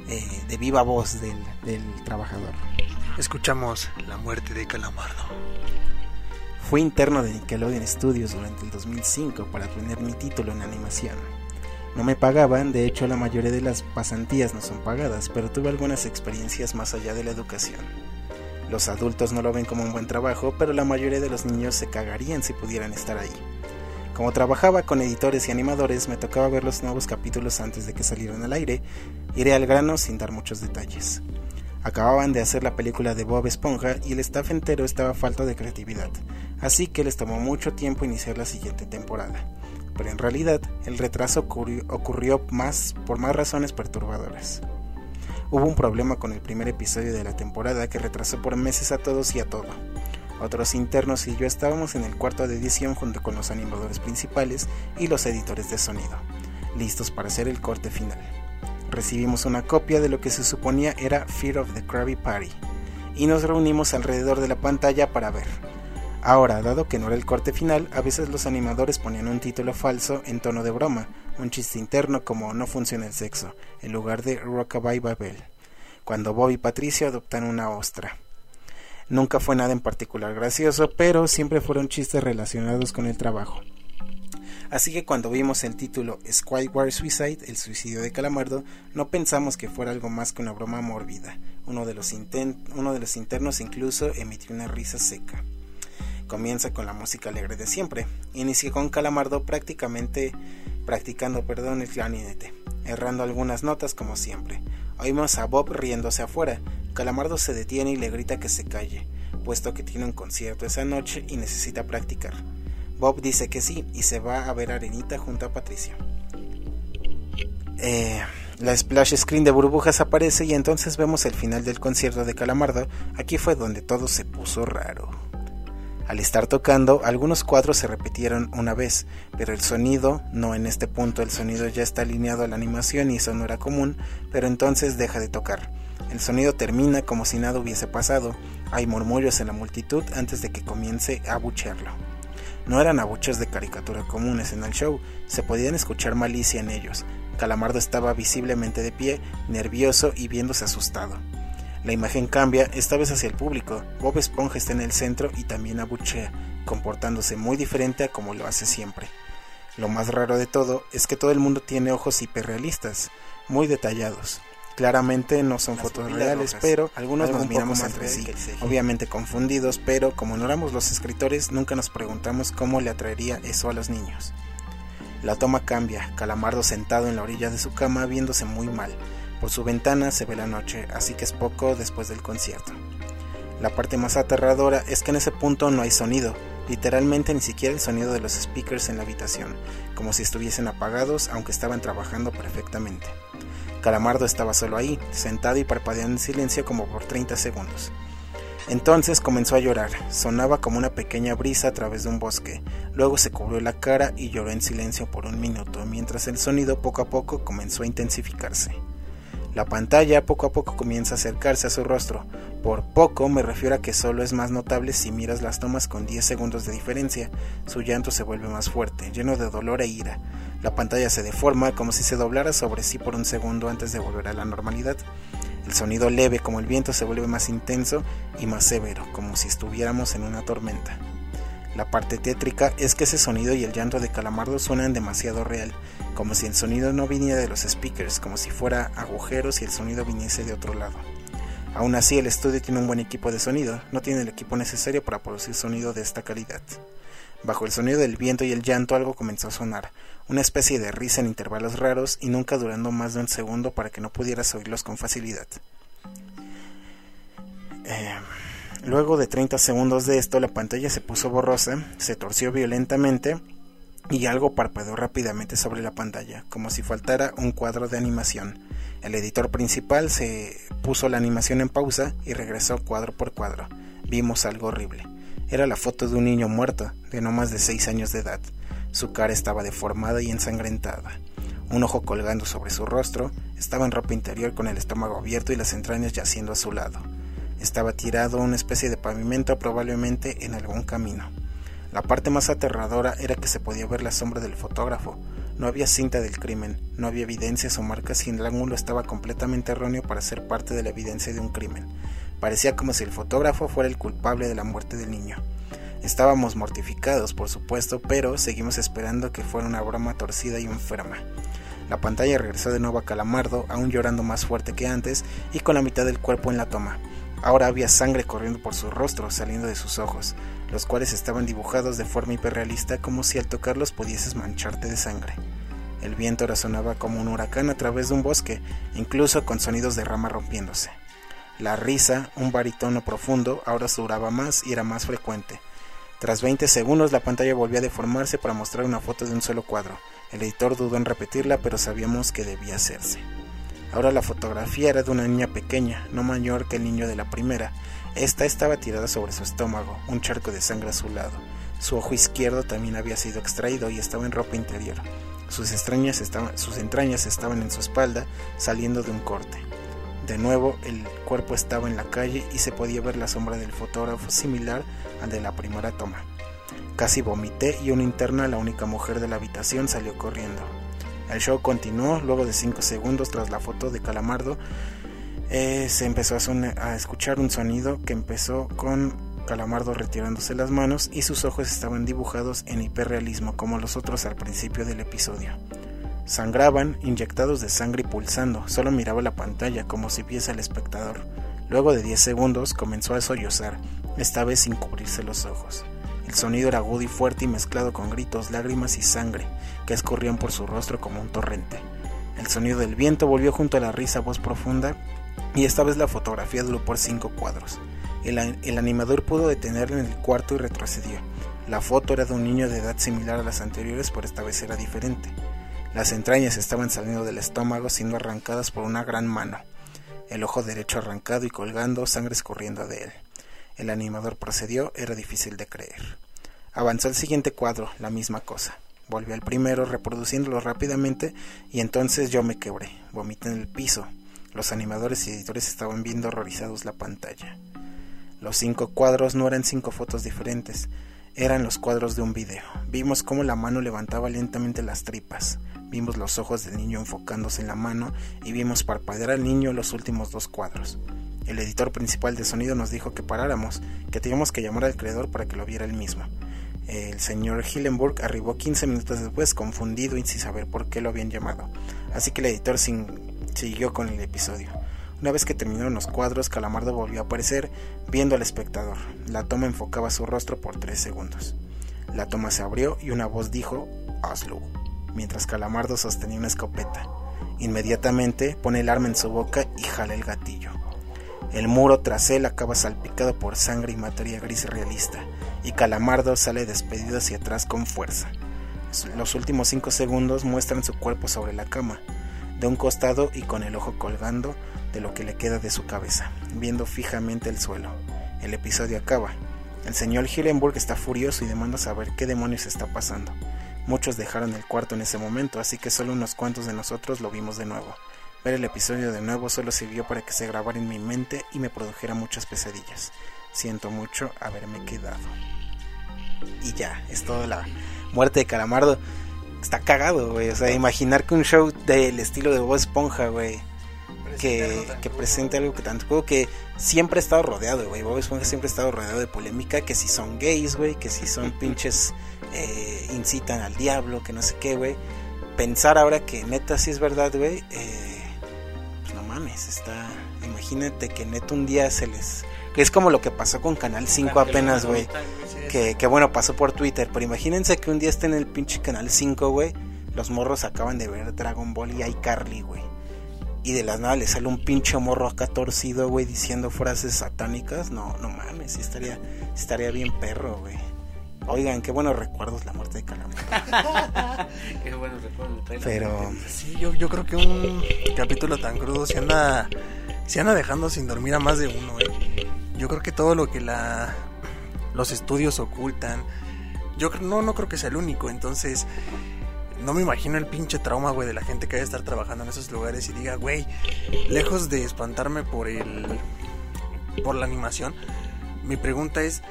Speaker 1: eh, de viva voz del, del trabajador.
Speaker 2: Escuchamos La muerte de Calamardo.
Speaker 1: Fui interno de Nickelodeon Studios durante el 2005 para obtener mi título en animación. No me pagaban, de hecho la mayoría de las pasantías no son pagadas, pero tuve algunas experiencias más allá de la educación. Los adultos no lo ven como un buen trabajo, pero la mayoría de los niños se cagarían si pudieran estar ahí. Como trabajaba con editores y animadores, me tocaba ver los nuevos capítulos antes de que salieran al aire. Iré al grano sin dar muchos detalles. Acababan de hacer la película de Bob Esponja y el staff entero estaba falto de creatividad, así que les tomó mucho tiempo iniciar la siguiente temporada pero en realidad el retraso ocurrió, más por más razones perturbadoras. Hubo un problema con el primer episodio de la temporada que retrasó por meses a todos y a todo. Otros internos y yo estábamos en el cuarto de edición junto con los animadores principales y los editores de sonido, listos para hacer el corte final. Recibimos una copia de lo que se suponía era Fear of the Krabby Patty y nos reunimos alrededor de la pantalla para ver. Ahora, dado que no era el corte final, a veces los animadores ponían un título falso en tono de broma, un chiste interno como No funciona el sexo, en lugar de Rockabye Babel, cuando Bob y Patricio adoptan una ostra. Nunca fue nada en particular gracioso, pero siempre fueron chistes relacionados con el trabajo. Así que cuando vimos el título Squidward Suicide, el suicidio de Calamardo, no pensamos que fuera algo más que una broma mórbida. Uno de los, internos incluso emitió una risa seca comienza con la música alegre de siempre. Inicia con Calamardo prácticamente practicando perdón el clarinete, errando algunas notas como siempre. Oímos a Bob riéndose afuera. Calamardo se detiene y le grita que se calle, puesto que tiene un concierto esa noche y necesita practicar. Bob dice que sí y se va a ver Arenita junto a Patricia. Eh, la splash screen de burbujas aparece y entonces vemos el final del concierto de Calamardo. Aquí fue donde todo se puso raro. Al estar tocando, algunos cuadros se repitieron una vez, pero el sonido, no en este punto, el sonido ya está alineado a la animación y eso no era común, pero entonces deja de tocar. El sonido termina como si nada hubiese pasado. Hay murmullos en la multitud antes de que comience a abuchearlo. No eran abucheos de caricatura comunes en el show, se podían escuchar malicia en ellos. Calamardo estaba visiblemente de pie, nervioso y viéndose asustado. La imagen cambia, esta vez hacia el público. Bob Esponja está en el centro y también abuchea, comportándose muy diferente a como lo hace siempre. Lo más raro de todo es que todo el mundo tiene ojos hiperrealistas, muy detallados. Claramente no son fotos reales, pero algunos nos miramos entre sí, obviamente confundidos, pero como no éramos los escritores, nunca nos preguntamos cómo le atraería eso a los niños. La toma cambia, Calamardo sentado en la orilla de su cama viéndose muy mal. Por su ventana se ve la noche, así que es poco después del concierto. La parte más aterradora es que en ese punto no hay sonido, literalmente ni siquiera el sonido de los speakers en la habitación, como si estuviesen apagados aunque estaban trabajando perfectamente. Calamardo estaba solo ahí, sentado y parpadeando en silencio como por 30 segundos. Entonces comenzó a llorar, sonaba como una pequeña brisa a través de un bosque, luego se cubrió la cara y lloró en silencio por un minuto, mientras el sonido poco a poco comenzó a intensificarse. La pantalla poco a poco comienza a acercarse a su rostro. Por poco me refiero a que solo es más notable si miras las tomas con 10 segundos de diferencia. Su llanto se vuelve más fuerte, lleno de dolor e ira. La pantalla se deforma como si se doblara sobre sí por un segundo antes de volver a la normalidad. El sonido leve como el viento se vuelve más intenso y más severo, como si estuviéramos en una tormenta. La parte tétrica es que ese sonido y el llanto de Calamardo suenan demasiado real, como si el sonido no viniera de los speakers, como si fuera agujeros y el sonido viniese de otro lado. Aún así, el estudio tiene un buen equipo de sonido, no tiene el equipo necesario para producir sonido de esta calidad. Bajo el sonido del viento y el llanto algo comenzó a sonar, una especie de risa en intervalos raros y nunca durando más de un segundo para que no pudieras oírlos con facilidad. Eh, Luego de 30 segundos de esto, la pantalla se puso borrosa, se torció violentamente y algo parpadeó rápidamente sobre la pantalla, como si faltara un cuadro de animación. El editor principal se puso la animación en pausa y regresó cuadro por cuadro. Vimos algo horrible. Era la foto de un niño muerto, de no más de 6 años de edad. Su cara estaba deformada y ensangrentada. Un ojo colgando sobre su rostro, estaba en ropa interior con el estómago abierto y las entrañas yaciendo a su lado. Estaba tirado una especie de pavimento probablemente en algún camino. La parte más aterradora era que se podía ver la sombra del fotógrafo. No había cinta del crimen, no había evidencias o marcas y el ángulo estaba completamente erróneo para ser parte de la evidencia de un crimen. Parecía como si el fotógrafo fuera el culpable de la muerte del niño. Estábamos mortificados, por supuesto, pero seguimos esperando que fuera una broma torcida y enferma. La pantalla regresó de nuevo a Calamardo, aún llorando más fuerte que antes y con la mitad del cuerpo en la toma. Ahora había sangre corriendo por su rostro, saliendo de sus ojos, los cuales estaban dibujados de forma hiperrealista como si al tocarlos pudieses mancharte de sangre. El viento resonaba como un huracán a través de un bosque, incluso con sonidos de rama rompiéndose. La risa, un baritono profundo, ahora duraba más y era más frecuente. Tras 20 segundos la pantalla volvió a deformarse para mostrar una foto de un solo cuadro. El editor dudó en repetirla, pero sabíamos que debía hacerse. Ahora la fotografía era de una niña pequeña, no mayor que el niño de la primera. Esta estaba tirada sobre su estómago, un charco de sangre a su lado. Su ojo izquierdo también había sido extraído y estaba en ropa interior. Sus, entrañas estaban en su espalda, saliendo de un corte. De nuevo, el cuerpo estaba en la calle y se podía ver la sombra del fotógrafo similar al de la primera toma. Casi vomité y una interna, la única mujer de la habitación, salió corriendo. El show continuó, luego de 5 segundos tras la foto de Calamardo, eh, se empezó a, a escuchar un sonido que empezó con Calamardo retirándose las manos y sus ojos estaban dibujados en hiperrealismo como los otros al principio del episodio. Sangraban, inyectados de sangre y pulsando, solo miraba la pantalla como si viese al espectador. Luego de 10 segundos comenzó a sollozar, esta vez sin cubrirse los ojos. El sonido era agudo y fuerte y mezclado con gritos, lágrimas y sangre que escurrían por su rostro como un torrente. El sonido del viento volvió junto a la risa voz profunda y esta vez la fotografía duró por cinco cuadros. El, animador pudo detenerla en el cuarto y retrocedió. La foto era de un niño de edad similar a las anteriores, pero esta vez era diferente. Las entrañas estaban saliendo del estómago siendo arrancadas por una gran mano. El ojo derecho arrancado y colgando, sangre escurriendo de él. El animador procedió, era difícil de creer. Avanzó el siguiente cuadro, la misma cosa. Volvió al primero, reproduciéndolo rápidamente, y entonces yo me quebré, vomité en el piso. Los animadores y editores estaban viendo horrorizados la pantalla. Los cinco cuadros no eran cinco fotos diferentes, eran los cuadros de un video. Vimos cómo la mano levantaba lentamente las tripas, vimos los ojos del niño enfocándose en la mano y vimos parpadear al niño los últimos dos cuadros. El editor principal de sonido nos dijo que paráramos, que teníamos que llamar al creador para que lo viera él mismo. El señor Hillenburg arribó 15 minutos después, confundido y sin saber por qué lo habían llamado. Así que el editor siguió con el episodio. Una vez que terminaron los cuadros, Calamardo volvió a aparecer, viendo al espectador. La toma enfocaba su rostro por tres segundos. La toma se abrió y una voz dijo, Oslo, mientras Calamardo sostenía una escopeta. Inmediatamente pone el arma en su boca y jala el gatillo. El muro tras él acaba salpicado por sangre y materia gris realista, y Calamardo sale despedido hacia atrás con fuerza. Los últimos cinco segundos muestran su cuerpo sobre la cama, de un costado y con el ojo colgando de lo que le queda de su cabeza, viendo fijamente el suelo. El episodio acaba. El señor Hillenburg está furioso y demanda saber qué demonios está pasando. Muchos dejaron el cuarto en ese momento, así que solo unos cuantos de nosotros lo vimos de nuevo. Ver el episodio de nuevo solo sirvió para que se grabara en mi mente y me produjera muchas pesadillas. Siento mucho haberme quedado. Y ya, es toda la muerte de Calamardo. Está cagado, güey. O sea, imaginar que un show del estilo de Bob Esponja, güey. Que, que presente algo que tanto que siempre ha estado rodeado, güey. Bob Esponja siempre ha estado rodeado de polémica, que si son gays, güey, que si son pinches eh, incitan al diablo, que no sé qué, güey. Pensar ahora que neta sí es verdad, güey, eh, mames, está. Imagínate que neto un día se les. Que es como lo que pasó con Canal 5 apenas, güey. Que, que bueno, pasó por Twitter. Pero imagínense que un día esté en el pinche Canal 5, güey. Los morros acaban de ver Dragon Ball y iCarly, güey. Y de las nada le sale un pinche morro acá torcido, güey, diciendo frases satánicas. No, no mames, estaría, estaría bien perro, güey. Oigan, qué buenos recuerdos la muerte de Calamar.
Speaker 3: qué buenos recuerdos.
Speaker 1: Pero
Speaker 2: sí, yo, yo creo que un capítulo tan crudo se anda, se anda dejando sin dormir a más de uno. ¿eh? Yo creo que todo lo que la, los estudios ocultan, yo no, no creo que sea el único. Entonces, no me imagino el pinche trauma, güey, de la gente que haya estar trabajando en esos lugares y diga, güey, lejos de espantarme por el, por la animación, mi pregunta es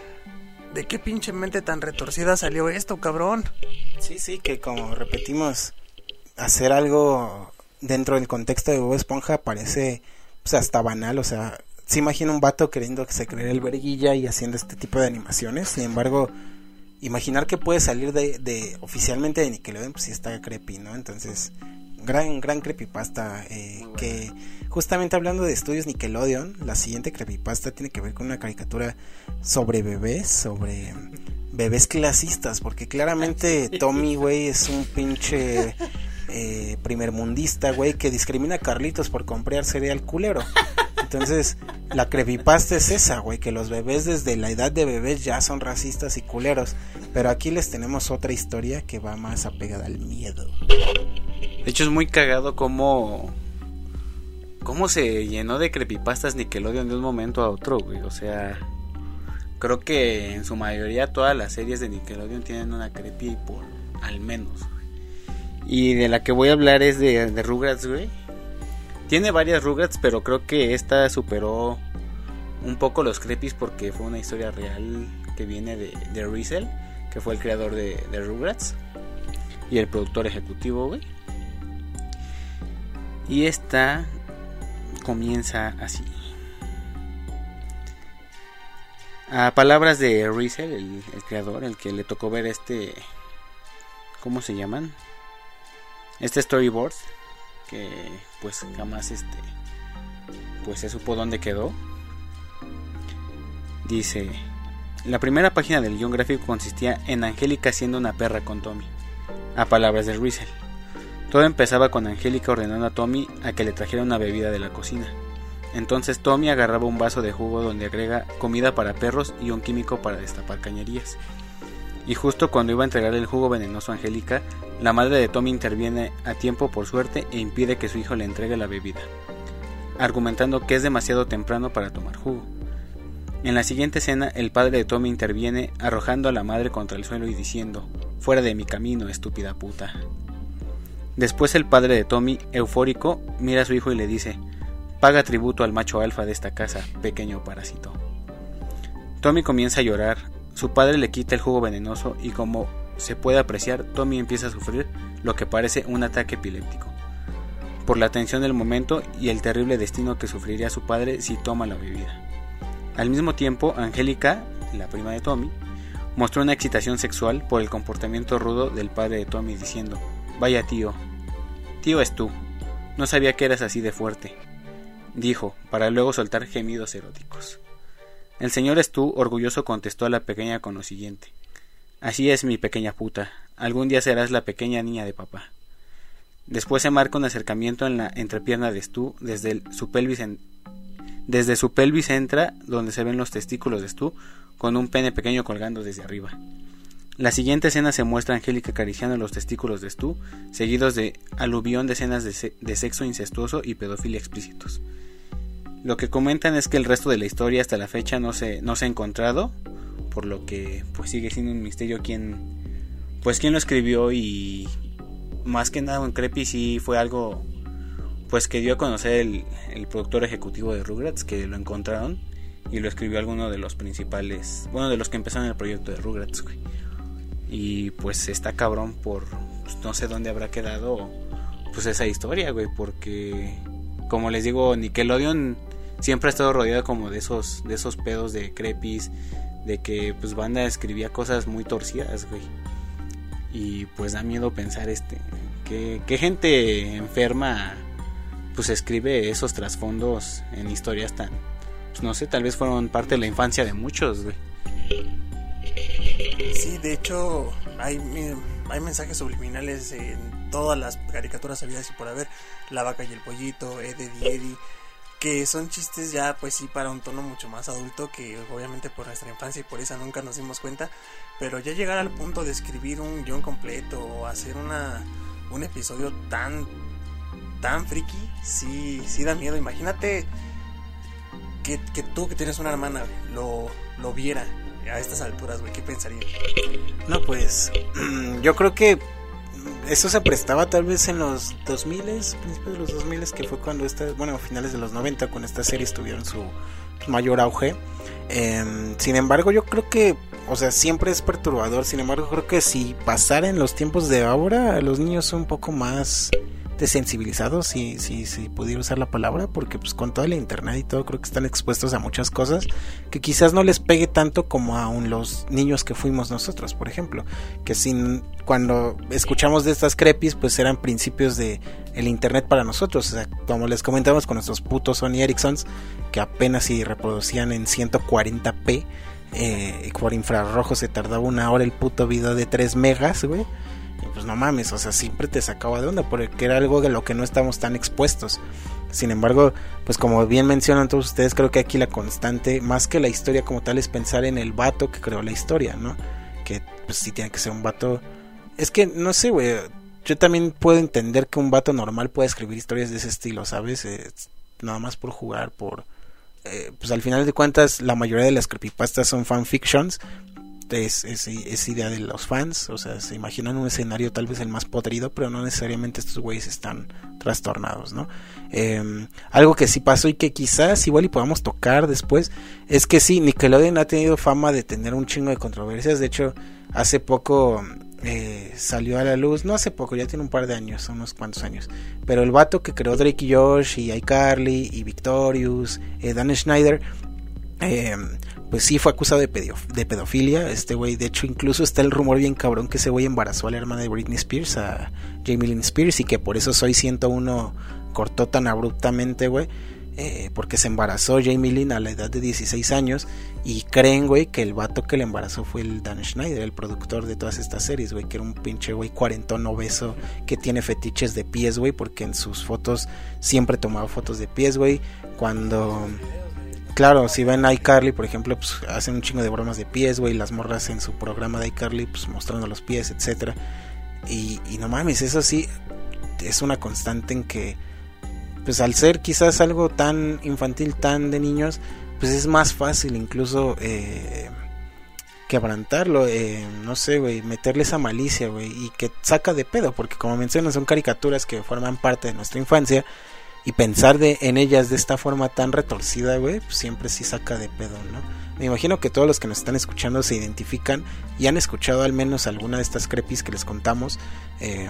Speaker 2: ¿De qué pinche mente tan retorcida salió esto, cabrón?
Speaker 1: Sí, sí, que como repetimos, hacer algo dentro del contexto de Bob Esponja parece pues, hasta banal, o sea, se imagina un vato queriendo que se cree el verguilla y haciendo este tipo de animaciones, sin embargo, imaginar que puede salir de, de oficialmente de Nickelodeon, pues sí está creepy, ¿no? Entonces, gran, gran creepypasta eh, que justamente hablando de estudios Nickelodeon, la siguiente creepypasta tiene que ver con una caricatura sobre bebés, sobre bebés clasistas, porque claramente Tommy, güey, es un pinche eh, primermundista, güey, que discrimina a Carlitos por comprar cereal culero. Entonces, la creepypasta es esa, güey, que los bebés desde la edad de bebés ya son racistas y culeros. Pero aquí les tenemos otra historia que va más apegada al miedo.
Speaker 3: De hecho, es muy cagado cómo. cómo se llenó de creepypastas Nickelodeon de un momento a otro, güey. O sea. Creo que en su mayoría todas las series de Nickelodeon tienen una creepy por al menos. Y de la que voy a hablar es de, Rugrats, güey. Tiene varias Rugrats, pero creo que esta superó un poco los creepies porque fue una historia real que viene de, de Riesel, que fue el creador de, Rugrats y el productor ejecutivo, güey. Y esta comienza así. A palabras de Riesel, el, el creador, el que le tocó ver este. ¿Cómo se llaman? Este storyboard. Que pues jamás este. Pues se supo dónde quedó. Dice. La primera página del guion gráfico consistía en Angélica siendo una perra con Tommy. A palabras de Riesel. Todo empezaba con Angélica ordenando a Tommy a que le trajera una bebida de la cocina. Entonces Tommy agarraba un vaso de jugo donde agrega comida para perros y un químico para destapar cañerías. Y justo cuando iba a entregar el jugo venenoso a Angélica, la madre de Tommy interviene a tiempo por suerte e impide que su hijo le entregue la bebida, argumentando que es demasiado temprano para tomar jugo. En la siguiente escena, el padre de Tommy interviene arrojando a la madre contra el suelo y diciendo, Fuera de mi camino, estúpida puta. Después el padre de Tommy, eufórico, mira a su hijo y le dice, Paga tributo al macho alfa de esta casa, pequeño parásito. Tommy comienza a llorar, su padre le quita el jugo venenoso y como se puede apreciar, Tommy empieza a sufrir lo que parece un ataque epiléptico, por la tensión del momento y el terrible destino que sufriría su padre si toma la bebida. Al mismo tiempo, Angélica, la prima de Tommy, mostró una excitación sexual por el comportamiento rudo del padre de Tommy diciendo, Vaya tío, tío es tú, no sabía que eras así de fuerte, dijo, para luego soltar gemidos eróticos. El señor Stu, orgulloso, contestó a la pequeña con lo siguiente. Así es, mi pequeña puta. Algún día serás la pequeña niña de papá. Después se marca un acercamiento en la entrepierna de Stu desde el- su pelvis desde su pelvis entra donde se ven los testículos de Stu con un pene pequeño colgando desde arriba. La siguiente escena se muestra a Angélica acariciando los testículos de Stu, seguidos de aluvión de escenas de, de sexo incestuoso y pedofilia explícitos. Lo que comentan es que el resto de la historia hasta la fecha no se, no se ha encontrado, por lo que pues sigue siendo un misterio quién, pues quién lo escribió y más que nada un creepy sí fue algo pues que dio a conocer el, el productor ejecutivo de Rugrats que lo encontraron y lo escribió alguno de los principales, bueno de los que empezaron el proyecto de Rugrats, güey. Y pues está cabrón por pues, no sé dónde habrá quedado pues esa historia, güey, porque como les digo, Nickelodeon siempre ha estado rodeado como de esos de esos pedos de crepis, de que pues banda escribía cosas muy torcidas, güey. Y pues da miedo pensar este que, gente enferma pues escribe esos trasfondos en historias tan pues no sé, tal vez fueron parte de la infancia de muchos, güey.
Speaker 2: Sí, de hecho, hay, hay mensajes subliminales en todas las caricaturas habidas y por haber. La vaca y el pollito, Eddie Eddie. Que son chistes ya, pues sí, para un tono mucho más adulto. Que obviamente por nuestra infancia y por esa nunca nos dimos cuenta. Pero ya llegar al punto de escribir un guion completo o hacer una, un episodio tan, tan friki, sí, sí da miedo. Imagínate que, que tú que tienes una hermana lo, lo viera a estas alturas, güey. ¿Qué pensaría?
Speaker 1: No, pues yo creo que eso se prestaba tal vez en los 2000, principios de los 2000, que fue cuando estas, bueno, finales de los 90, cuando estas series tuvieron su mayor auge. Eh, sin embargo, yo creo que, o sea, siempre es perturbador. Sin embargo, creo que si pasara en los tiempos de ahora, los niños son un poco más desensibilizados, si, si, si pudiera usar la palabra, porque pues con toda la internet y todo creo que están expuestos a muchas cosas que quizás no les pegue tanto como a un, los niños que fuimos nosotros, por ejemplo, que sin cuando escuchamos de estas crepis, pues eran principios de el internet para nosotros, o sea, como les comentamos con nuestros putos Sony Ericssons que apenas si reproducían en 140p eh, por infrarrojo se tardaba una hora el puto video de 3 megas, güey. Pues no mames, o sea, siempre te sacaba de onda porque era algo de lo que no estamos tan expuestos. Sin embargo, pues como bien mencionan todos ustedes, creo que aquí la constante, más que la historia como tal, es pensar en el vato que creó la historia, ¿no? Que pues sí tiene que ser un vato... Es que, no sé, güey, yo también puedo entender que un vato normal puede escribir historias de ese estilo, ¿sabes? Nada más por jugar, por... Eh, pues al final de cuentas, la mayoría de las creepypastas son fanfictions, es, es, idea de los fans, o sea, se imaginan un escenario tal vez el más podrido, pero no necesariamente estos güeyes están trastornados, ¿no? Em, algo que sí pasó y que quizás igual y podamos tocar después, es que sí, Nickelodeon ha tenido fama de tener un chingo de controversias, de hecho, hace poco eh, salió a la luz, no hace poco, ya tiene un par de años, unos cuantos años, pero el vato que creó Drake y Josh y iCarly y Victorious, eh, Dan Schneider, eh, pues sí fue acusado de, de pedofilia. Este güey, de hecho, incluso está el rumor bien cabrón que ese güey embarazó a la hermana de Britney Spears, a Jamie Lynn Spears, y que por eso Soy 101 cortó tan abruptamente, güey. Eh, porque se embarazó Jamie Lynn a la edad de 16 años y creen, güey, que el vato que le embarazó fue el Dan Schneider, el productor de todas estas series, güey, que era un pinche güey cuarentón obeso que tiene fetiches de pies, güey, porque en sus fotos siempre tomaba fotos de pies, güey. Cuando claro, si ven iCarly, por ejemplo, pues hacen un chingo de bromas de pies, güey, las morras en su programa de iCarly, pues mostrando los pies, etcétera. Y, y no mames, eso sí es una constante en que, pues al ser quizás algo tan infantil, tan de niños, pues es más fácil incluso eh, quebrantarlo, eh, no sé, güey, meterle esa malicia, güey, y que saca de pedo, porque como mencionas, son caricaturas que forman parte de nuestra infancia y pensar de, en ellas de esta forma tan retorcida, güey, pues siempre sí saca de pedo, ¿no? Me imagino que todos los que nos están escuchando se identifican y han escuchado al menos alguna de estas crepis que les contamos. Eh,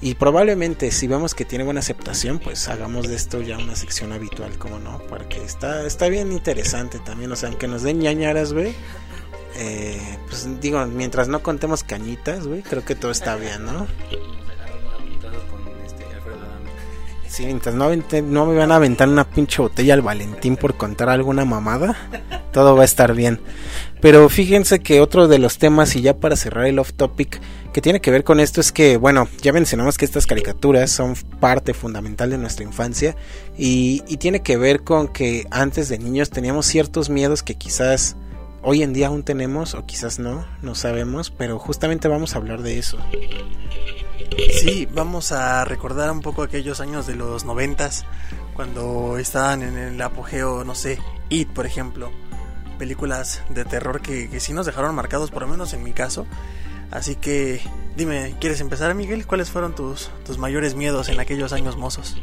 Speaker 1: y probablemente si vemos que tiene buena aceptación, pues hagamos de esto ya una sección habitual, como no, porque está, está bien interesante también, o sea, aunque nos den ñañaras, güey. Eh, pues digo, mientras no contemos cañitas, güey, creo que todo está bien, ¿no? Sí, mientras no, no me van a aventar una pinche botella al Valentín por contar alguna mamada, todo va a estar bien. Pero fíjense que otro de los temas, y ya para cerrar el off topic, que tiene que ver con esto es que, bueno, ya mencionamos que estas caricaturas son parte fundamental de nuestra infancia y, y tiene que ver con que antes de niños teníamos ciertos miedos que quizás hoy en día aún tenemos o quizás no, no sabemos, pero justamente vamos a hablar de eso.
Speaker 2: Sí, vamos a recordar un poco aquellos años de los noventas, cuando estaban en el apogeo, no sé, It, por ejemplo, películas de terror que, sí nos dejaron marcados, por lo menos en mi caso. Así que, dime, ¿quieres empezar, Miguel? ¿Cuáles fueron tus, tus mayores miedos en aquellos años mozos?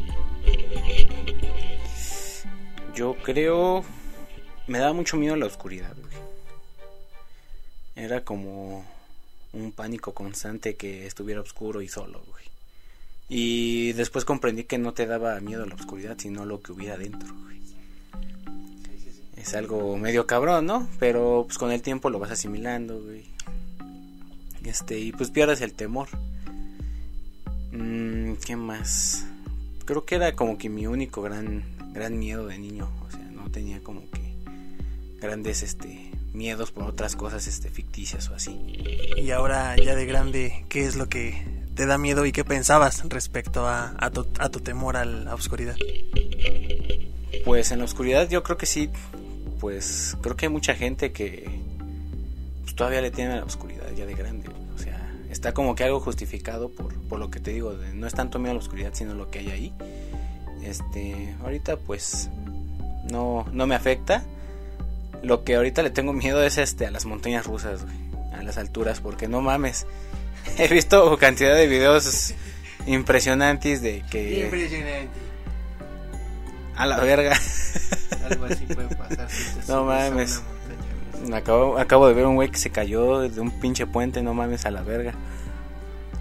Speaker 3: Yo creo... Me daba mucho miedo la oscuridad, Era como un pánico constante que estuviera oscuro y solo, güey. Y después comprendí que no te daba miedo la oscuridad, sino lo que hubiera dentro, güey. Es algo medio cabrón, ¿no? Pero pues con el tiempo lo vas asimilando, güey. Este, y pues pierdes el temor. Mm, ¿Qué más? Creo que era como que mi único gran, gran miedo de niño. O sea, no tenía como que grandes, este, miedos por otras cosas este, ficticias o así.
Speaker 2: Y ahora ya de grande, ¿qué es lo que te da miedo y qué pensabas respecto a, a, tu, a tu, temor a la oscuridad?
Speaker 3: Pues en la oscuridad yo creo que sí, pues creo que hay mucha gente que pues, todavía le tiene a la oscuridad ya de grande. O sea, está como que algo justificado por, por lo que te digo, no es tanto miedo a la oscuridad, sino lo que hay ahí. Este, ahorita pues no, no me afecta lo que ahorita le tengo miedo es este a las montañas rusas, a las alturas, porque no mames. He visto cantidad de videos impresionantes de que
Speaker 1: Impresionante.
Speaker 3: A la verga.
Speaker 1: Algo así puede pasar
Speaker 3: No mames. Acabo, acabo de ver un güey que se cayó de un pinche puente, no mames, a la verga.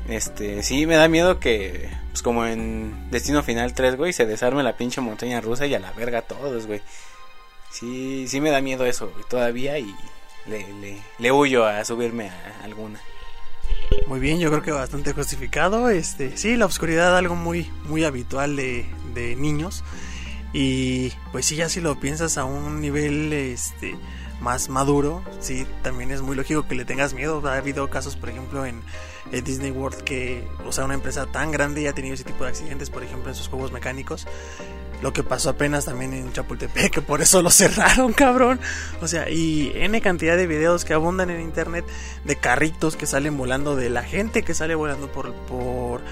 Speaker 3: Este, sí, me da miedo que, pues como en Destino Final 3, güey, se desarme la pinche montaña rusa y a la verga todos, güey. Sí, sí me da miedo eso, todavía y le, le, le huyo a subirme a alguna.
Speaker 2: Muy bien, yo creo que bastante justificado. Este, sí, la oscuridad algo muy, muy habitual de, de niños. Y pues sí, ya si lo piensas a un nivel este más maduro, sí, también es muy lógico que le tengas miedo. Ha habido casos, por ejemplo, en Disney World que, o sea, una empresa tan grande ya ha tenido ese tipo de accidentes, por ejemplo, en sus juegos mecánicos. Lo que pasó apenas también en Chapultepec, que por eso lo cerraron, cabrón. O sea, y N cantidad de videos que abundan en internet de carritos que salen volando, de la gente que sale volando por, por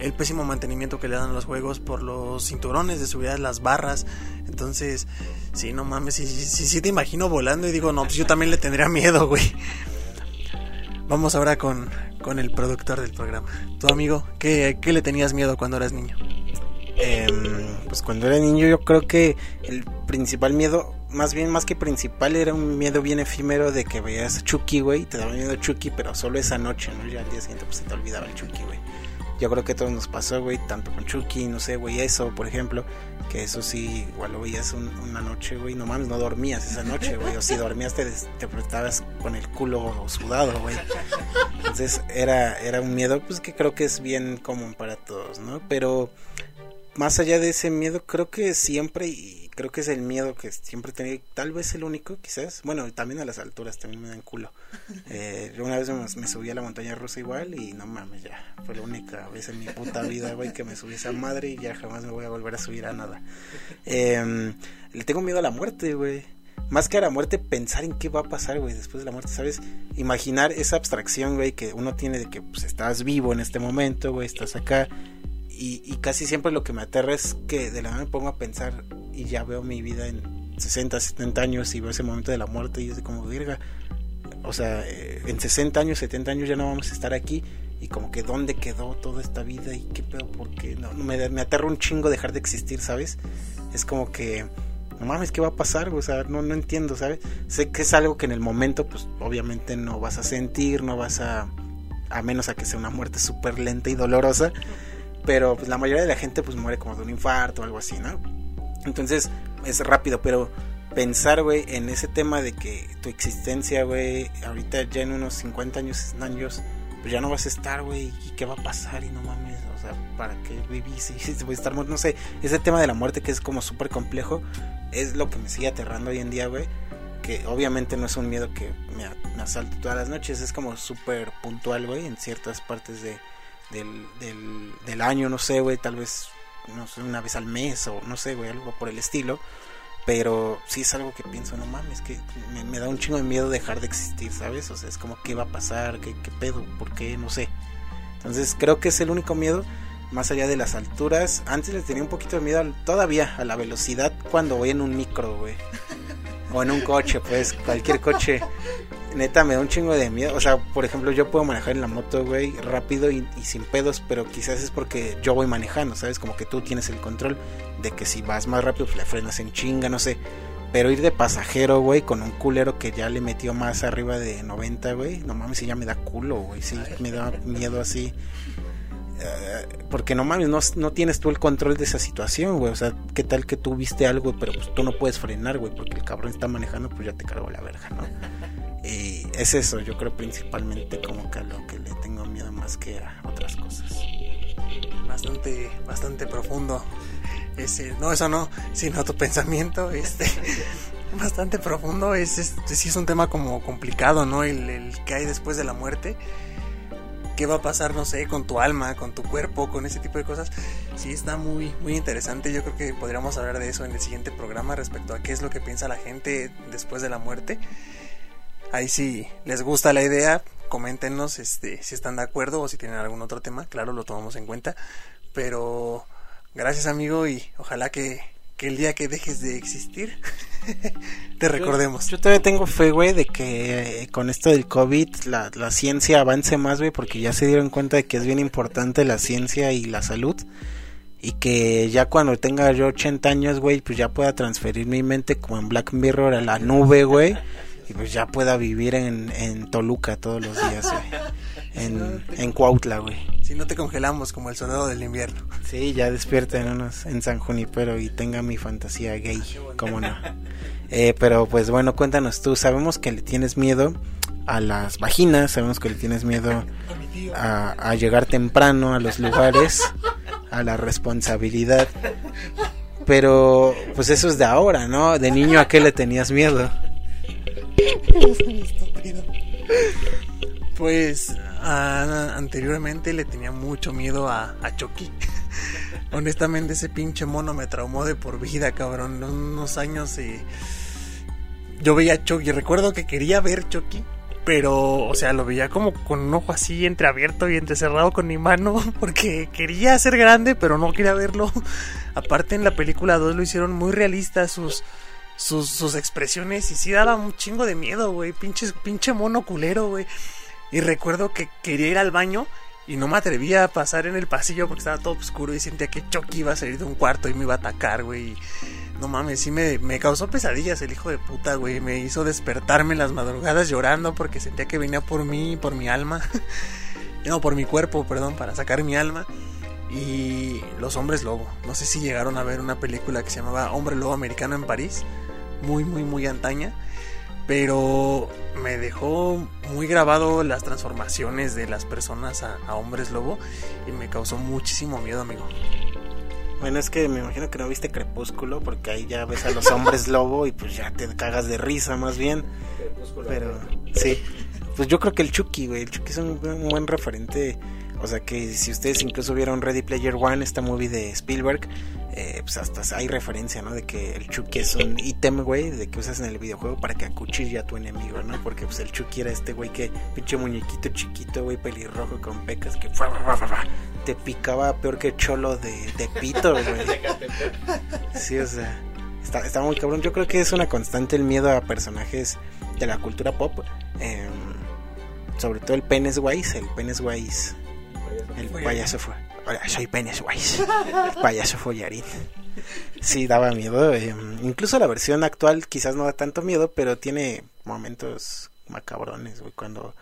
Speaker 2: el pésimo mantenimiento que le dan los juegos, por los cinturones de seguridad, las barras. Entonces, sí, no mames, sí, sí, sí te imagino volando y digo, no, pues yo también le tendría miedo, güey. Vamos ahora con, con el productor del programa. Tu amigo, ¿qué, ¿qué le tenías miedo cuando eras niño?
Speaker 1: Em, pues cuando era niño yo creo que el principal miedo, más bien más que principal, era un miedo bien efímero de que veías a Chucky, güey, te daba miedo Chucky, pero solo esa noche, ¿no? Ya al día siguiente pues se te olvidaba el Chucky, güey. Yo creo que a todos nos pasó, güey, tanto con Chucky, no sé, güey, eso, por ejemplo, que eso sí, igual lo veías un- una noche, güey, no mames, no dormías esa noche, güey, o si dormías te, des- te estabas con el culo sudado, güey. Entonces era, era un miedo, pues que creo que es bien común para todos, ¿no? Pero más allá de ese miedo, creo que siempre, y creo que es el miedo que siempre he tenido, tal vez el único, quizás, bueno, también a las alturas también me dan culo. Eh, una vez me, me subí a la montaña rusa igual y no mames, ya, fue la única vez en mi puta vida, güey, que me subí a esa madre y ya jamás me voy a volver a subir a nada. Eh, le tengo miedo a la muerte, güey. Más que a la muerte, pensar en qué va a pasar, güey, después de la muerte, ¿sabes? Imaginar esa abstracción, güey, que uno tiene de que pues, estás vivo en este momento, güey, estás acá. Y, y casi siempre lo que me aterra es que de la nada me pongo a pensar y ya veo mi vida en 60, 70 años y veo ese momento de la muerte y es como, virga, o sea, eh, en 60 años, 70 años ya no vamos a estar aquí y como que dónde quedó toda esta vida y qué pedo, porque no, me, me aterra un chingo dejar de existir, ¿sabes? Es como que, no mames, ¿qué va a pasar? O sea, no, no entiendo, ¿sabes? Sé que es algo que en el momento, pues obviamente no vas a sentir, no vas a, a menos a que sea una muerte súper lenta y dolorosa, pero pues la mayoría de la gente pues muere como de un infarto o algo así, ¿no? Entonces es rápido, pero pensar, güey, en ese tema de que tu existencia, güey, ahorita ya en unos 50 años, 60 años, pues ya no vas a estar, güey, y qué va a pasar y no mames, o sea, ¿para qué vivís? Y voy a estar no sé, ese tema de la muerte que es como súper complejo, es lo que me sigue aterrando hoy en día, güey, que obviamente no es un miedo que me asalte todas las noches, es como súper puntual, güey, en ciertas partes de, del, del, del año, no sé, güey, tal vez, no sé, una vez al mes o no sé, güey, algo por el estilo. Pero sí es algo que pienso, no mames, que me, da un chingo de miedo dejar de existir, ¿sabes? O sea, es como, ¿qué va a pasar? ¿Qué, qué pedo? ¿Por qué? No sé. Entonces creo que es el único miedo, más allá de las alturas. Antes les tenía un poquito de miedo todavía a la velocidad cuando voy en un micro, güey. O en un coche, pues, cualquier coche. Neta, me da un chingo de miedo. O sea, por ejemplo, yo puedo manejar en la moto, güey, rápido y, y sin pedos, pero quizás es porque yo voy manejando, ¿sabes? Como que tú tienes el control de que si vas más rápido, pues le frenas en chinga, no sé. Pero ir de pasajero, güey, con un culero que ya le metió más arriba de 90, güey, no mames, sí ya me da culo, güey, sí, me da miedo así. Eh, porque no mames, no, tienes tú el control de esa situación, güey. O sea, ¿qué tal que tú viste algo, pero pues tú no puedes frenar, güey? Porque el cabrón está manejando, pues ya te cargó la verga, ¿no? Y es eso, yo creo principalmente como que a lo que le tengo miedo más que a otras cosas.
Speaker 2: Bastante, bastante profundo. Ese, no, eso no, sino tu pensamiento, este, bastante profundo. Es, es, sí es un tema como complicado, ¿no? El que hay después de la muerte. ¿Qué va a pasar, no sé, con tu alma, con tu cuerpo, con ese tipo de cosas? Sí, está muy, muy interesante. Yo creo que podríamos hablar de eso en el siguiente programa respecto a qué es lo que piensa la gente después de la muerte. Ahí si les gusta la idea, coméntenos este, si están de acuerdo o si tienen algún otro tema. Claro, lo tomamos en cuenta. Pero gracias amigo y ojalá que, que el día que dejes de existir te recordemos.
Speaker 1: Yo, yo todavía tengo fe, güey, de que eh, con esto del COVID la, la ciencia avance más, güey, porque ya se dieron cuenta de que es bien importante la ciencia y la salud. Y que ya cuando tenga yo 80 años, güey, pues ya pueda transferir mi mente como en Black Mirror a la nube, güey. Y pues ya pueda vivir en, en Toluca todos los días, güey. En, en Cuautla, güey.
Speaker 2: Si no te congelamos como el soldado del invierno.
Speaker 1: Sí, ya despierta en, unos, en San Junipero y tenga mi fantasía gay, cómo no. Eh, pero pues bueno, cuéntanos tú, sabemos que le tienes miedo a las vaginas, sabemos que le tienes miedo a, a llegar temprano a los lugares, a la responsabilidad. Pero pues eso es de ahora, ¿no? De niño a qué le tenías miedo.
Speaker 2: Pues anteriormente le tenía mucho miedo a, a Chucky. Honestamente ese pinche mono me traumó de por vida, cabrón. Unos años y yo veía a Chucky. Recuerdo que quería ver Chucky, pero, o sea, lo veía como con un ojo así entreabierto y entrecerrado con mi mano, porque quería ser grande, pero no quería verlo. Aparte en la película 2 lo hicieron muy realista sus, sus, expresiones y sí daba un chingo de miedo, güey. Pinche, pinche mono culero, güey. Y recuerdo que quería ir al baño y no me atrevía a pasar en el pasillo porque estaba todo oscuro y sentía que Chucky iba a salir de un cuarto y me iba a atacar, güey. No mames, sí me, me causó pesadillas el hijo de puta, güey. Me hizo despertarme en las madrugadas llorando porque sentía que venía por mí, por mi alma. no, por mi cuerpo, perdón, para sacar mi alma. Y Los Hombres Lobo. No sé si llegaron a ver una película que se llamaba Hombre Lobo Americano en París. Muy, muy, muy antaña. Pero me dejó muy grabado las transformaciones de las personas a, a hombres lobo. Y me causó muchísimo miedo, amigo.
Speaker 1: Bueno, es que me imagino que no viste Crepúsculo, porque ahí ya ves a los hombres lobo y pues ya te cagas de risa más bien. Pero sí, pues yo creo que el Chucky, güey, el Chucky es un, un buen referente. O sea que si ustedes incluso vieron Ready Player One, esta movie de Spielberg, eh, pues hasta hay referencia, ¿no? De que el Chucky es un ítem, güey, de que usas en el videojuego para que acuchille a tu enemigo, ¿no? Porque pues el Chucky era este güey que, pinche muñequito chiquito, güey, pelirrojo con pecas, que te picaba peor que cholo de, de pito, güey. Sí, o sea, está, está muy cabrón. Yo creo que es una constante el miedo a personajes de la cultura pop. eh, sobre todo el Pennywise, el Pennywise, el payaso fue. Hola, soy Pennywise, el payaso follarín. Sí, daba miedo. eh, incluso la versión actual quizás no da tanto miedo, pero tiene momentos macabrones, güey, cuando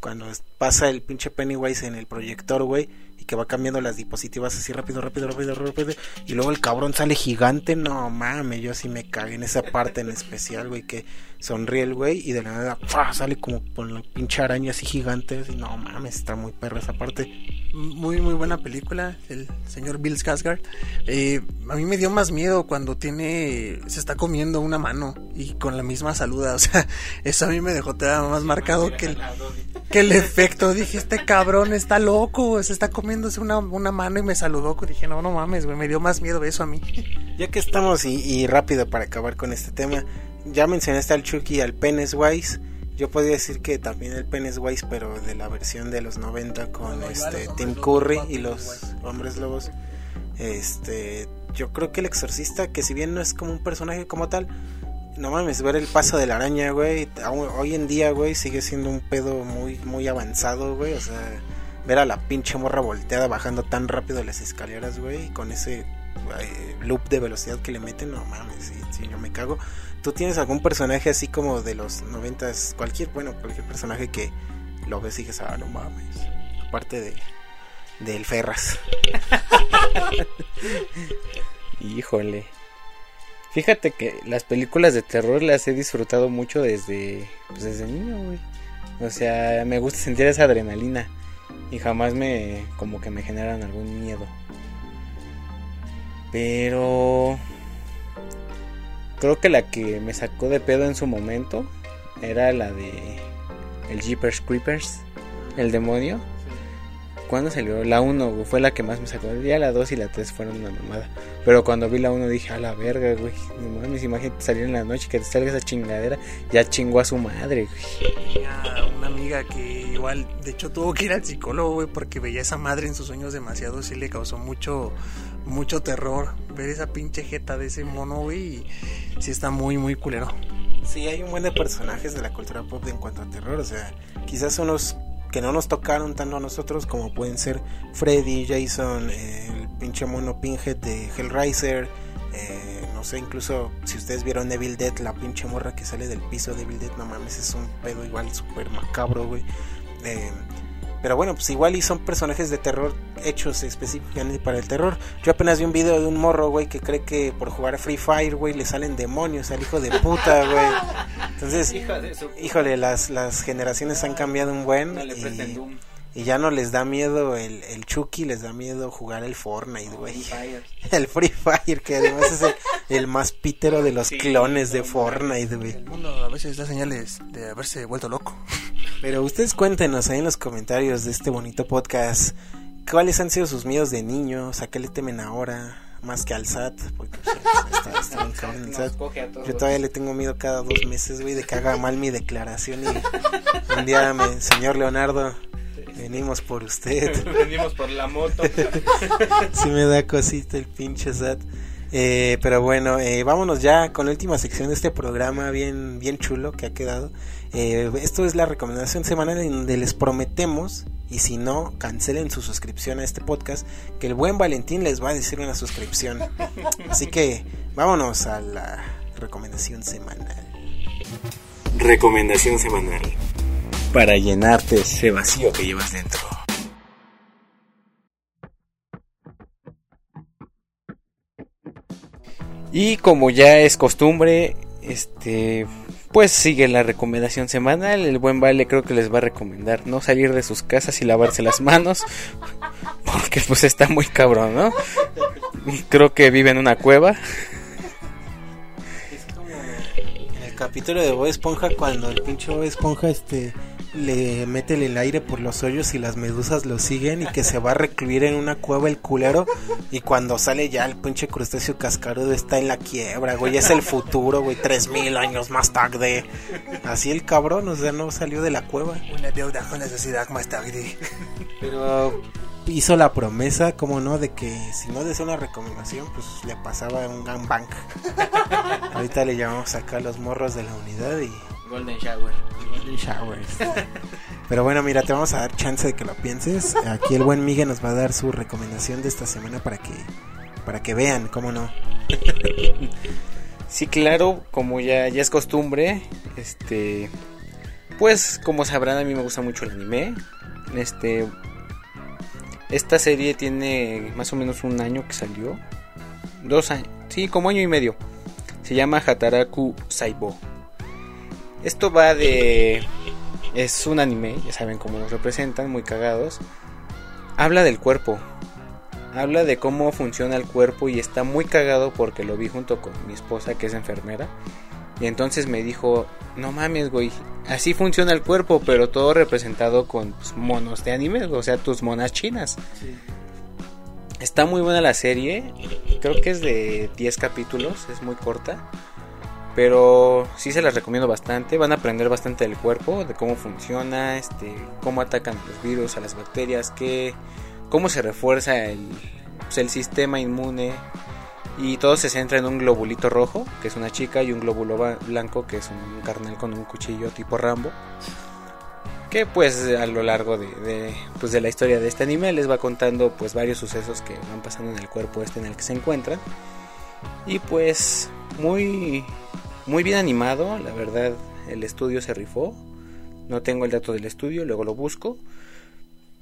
Speaker 1: cuando pasa el pinche Pennywise en el proyector, güey, y que va cambiando las diapositivas así rápido, rápido, rápido, rápido, y luego el cabrón sale gigante, no mames, yo sí me cagué en esa parte en especial, güey, que sonríe el güey y de la nada ¡fua! sale como con la pinche araña así gigante, y no mames, está muy perra esa parte.
Speaker 2: Muy, muy buena película, el señor Bill Skarsgård. Eh, a mí me dio más miedo cuando tiene, se está comiendo una mano y con la misma saluda. O sea, eso a mí me dejó más marcado que el, que el efecto. Dije, este cabrón está loco, se está comiéndose una, una mano y me saludó. Dije, no, no mames, güey, me dio más miedo eso a mí.
Speaker 1: Ya que estamos y, y rápido para acabar con este tema, ya mencionaste al Chucky y al Pennywise. Yo podría decir que también el Pennywise, pero de la versión de los 90 con este Tim Curry y los hombres lobos. Este, yo creo que el exorcista, que si bien no es como un personaje como tal, no mames, ver el paso de la araña, güey, hoy en día, güey, sigue siendo un pedo muy muy avanzado, güey, o sea, ver a la pinche morra volteada bajando tan rápido las escaleras, güey, con ese loop de velocidad que le meten, no mames, sí, sí, yo me cago. ¿Tú tienes algún personaje así como de los noventas, cualquier, bueno, cualquier personaje que lo ves y dices, ah, no mames, aparte de del Ferras?
Speaker 3: Híjole. Fíjate que las películas de terror las he disfrutado mucho desde, pues desde niño, güey. O sea, me gusta sentir esa adrenalina y jamás me como que me generan algún miedo. Pero creo que la que me sacó de pedo en su momento era la de el Jeepers Creepers, el demonio. ¿Cuándo salió? La 1 fue la que más me sacó. Ya la 2 y la 3 fueron una mamada. Pero cuando vi la 1 dije, a la verga, güey. No mames, imagínate salir en la noche y que te salga esa chingadera. Ya chingó a su madre, güey.
Speaker 2: Tenía una amiga que igual, de hecho, tuvo que ir al psicólogo, güey, porque veía a esa madre en sus sueños demasiado. Sí le causó mucho, mucho terror ver esa pinche jeta de ese mono, güey. Sí está muy, muy culero.
Speaker 1: Sí, hay un buen de personajes de la cultura pop en cuanto a terror, o sea, quizás unos que no nos tocaron tanto a nosotros como pueden ser Freddy, Jason, eh, el pinche mono Pinhead de Hellraiser, eh, no sé, incluso si ustedes vieron Evil Dead, la pinche morra que sale del piso de Evil Dead, no mames, es un pedo igual súper macabro, güey. Eh, pero bueno, pues igual y son personajes de terror hechos específicamente para el terror. Yo apenas vi un video de un morro, güey, que cree que por jugar a Free Fire, güey, le salen demonios al hijo de puta, güey. Entonces, híjole, las, las generaciones han cambiado un buen. y, y ya no les da miedo el, el Chucky, les da miedo jugar el Fortnite, güey. El Free Fire, que además es el, el más pítero de los clones de Fortnite, güey.
Speaker 2: El mundo a veces da señales de haberse vuelto loco.
Speaker 1: Pero ustedes cuéntenos ahí en los comentarios de este bonito podcast cuáles han sido sus miedos de niños, a qué le temen ahora, más que al SAT, porque pues, está, está bien cabrón el SAT. Yo todavía le tengo miedo cada dos meses, güey, de que haga mal mi declaración y un día me, señor Leonardo, venimos por usted.
Speaker 3: Venimos por la moto.
Speaker 1: sí me da cosita el pinche SAT. Eh, pero bueno, eh, vámonos ya con la última sección de este programa bien, bien chulo que ha quedado. Eh, esto es la recomendación semanal en donde les prometemos, y si no, cancelen su suscripción a este podcast, que el buen Valentín les va a decir una suscripción. Así que vámonos a la recomendación semanal.
Speaker 3: Recomendación semanal. Para llenarte ese vacío que llevas dentro. Y como ya es costumbre, este pues sigue la recomendación semanal. El buen Vale creo que les va a recomendar no salir de sus casas y lavarse las manos. Porque pues está muy cabrón, ¿no? Creo que vive en una cueva.
Speaker 1: Es como en el capítulo de Bob Esponja cuando el pinche Bob Esponja este le mete el aire por los hoyos y las medusas lo siguen y que se va a recluir en una cueva el culero y cuando sale ya el pinche crustáceo cascarudo está en la quiebra, güey, es el futuro, güey, tres mil años más tarde. Así el cabrón, o sea, no salió de la cueva.
Speaker 2: Una deuda con la sociedad más tarde.
Speaker 1: Pero hizo la promesa, como no, de que si no desea una recomendación, pues le pasaba un gangbang. Ahorita le llamamos acá a los morros de la unidad y
Speaker 3: Golden Shower.
Speaker 1: Golden Showers. Pero bueno, mira, te vamos a dar chance de que lo pienses. Aquí el buen Miguel nos va a dar su recomendación de esta semana para que para que vean, cómo no.
Speaker 3: Sí, claro, como ya, ya es costumbre, este pues como sabrán a mí me gusta mucho el anime. Este esta serie tiene más o menos un año que salió. Dos años, sí, como año y medio. Se llama Hataraku Saibo. Esto va de. Es un anime, ya saben cómo nos representan, muy cagados. Habla del cuerpo. Habla de cómo funciona el cuerpo y está muy cagado porque lo vi junto con mi esposa que es enfermera. Y entonces me dijo, no mames, güey, así funciona el cuerpo, pero todo representado con pues, monos de anime, o sea, tus monas chinas. Está muy buena la serie, creo que es de 10 capítulos, es muy corta. Pero sí se las recomiendo bastante. Van a aprender bastante del cuerpo, de cómo funciona, este, cómo atacan los virus, a las bacterias, qué, cómo se refuerza el, pues, el sistema inmune. Y todo se centra en un globulito rojo, que es una chica, y un glóbulo blanco, que es un carnal con un cuchillo tipo Rambo. Que pues a lo largo de, de, pues, de la historia de este anime les va contando pues varios sucesos que van pasando en el cuerpo este en el que se encuentran. Y pues muy muy bien animado, la verdad el estudio se rifó. No tengo el dato del estudio, luego lo busco.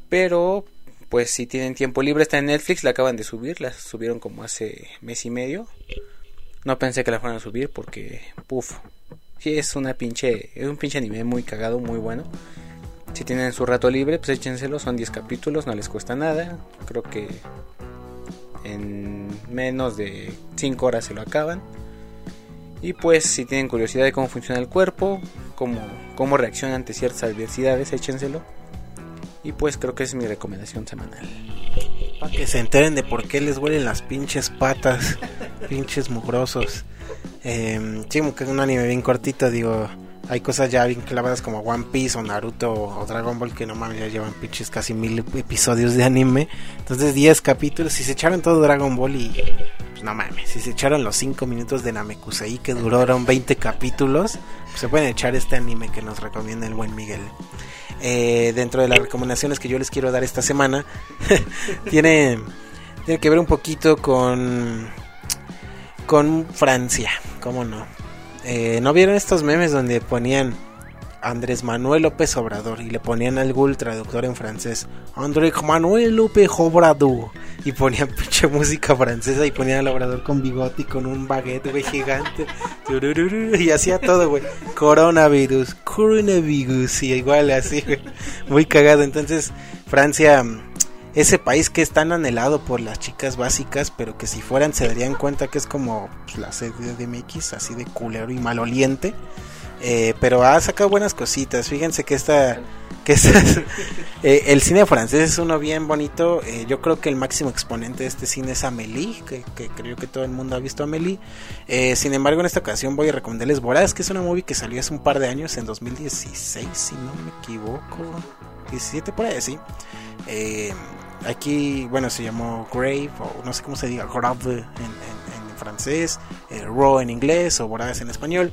Speaker 3: Pero pues si tienen tiempo libre está en Netflix, la acaban de subir, la subieron como hace mes y medio. No pensé que la fueran a subir porque puf, sí es una pinche es un pinche anime muy cagado, muy bueno. Si tienen su rato libre, pues échenselo, son 10 capítulos, no les cuesta nada. Creo que en menos de 5 horas se lo acaban. Y pues si tienen curiosidad de cómo funciona el cuerpo, cómo, cómo reacciona ante ciertas adversidades, échenselo. Y pues creo que es mi recomendación semanal.
Speaker 1: Para que se enteren de por qué les huelen las pinches patas, pinches mugrosos. Eh, sí, que es un anime bien cortito, digo. Hay cosas ya bien clavadas como One Piece o Naruto o Dragon Ball que no mames, ya llevan pinches casi mil episodios de anime. Entonces 10 capítulos, si se echaron todo Dragon Ball y... Pues no mames, si se echaron los 5 minutos de Namekusei que duraron 20 capítulos, pues se pueden echar este anime que nos recomienda el buen Miguel. Eh, dentro de las recomendaciones que yo les quiero dar esta semana, tiene, tiene que ver un poquito con con Francia, ¿cómo no? Eh, ¿No vieron estos memes donde ponían Andrés Manuel López Obrador y le ponían al Google traductor en francés Andrés Manuel López Obrador y ponían pinche música francesa y ponían al Obrador con bigote y con un baguette güey gigante. Y hacía todo güey. Coronavirus coronavirus y igual así güey. muy cagado. Entonces Francia ese país que es tan anhelado por las chicas básicas, pero que si fueran se darían cuenta que es como pues, la sede de MX, así de culero y maloliente. Eh, pero ha sacado buenas cositas. Fíjense que esta, que esta- eh, el cine francés es uno bien bonito. Eh, yo creo que el máximo exponente de este cine es Amélie, que, creo que todo el mundo ha visto Amélie. Eh, sin embargo, en esta ocasión voy a recomendarles Boraz, que es una movie que salió hace un par de años, en 2016, si no me equivoco. 17 por ahí, sí. Eh, aquí, bueno, se llamó Grave, o no sé cómo se diga, Grave en, en- en francés, eh, Raw en inglés, o Boraz en español.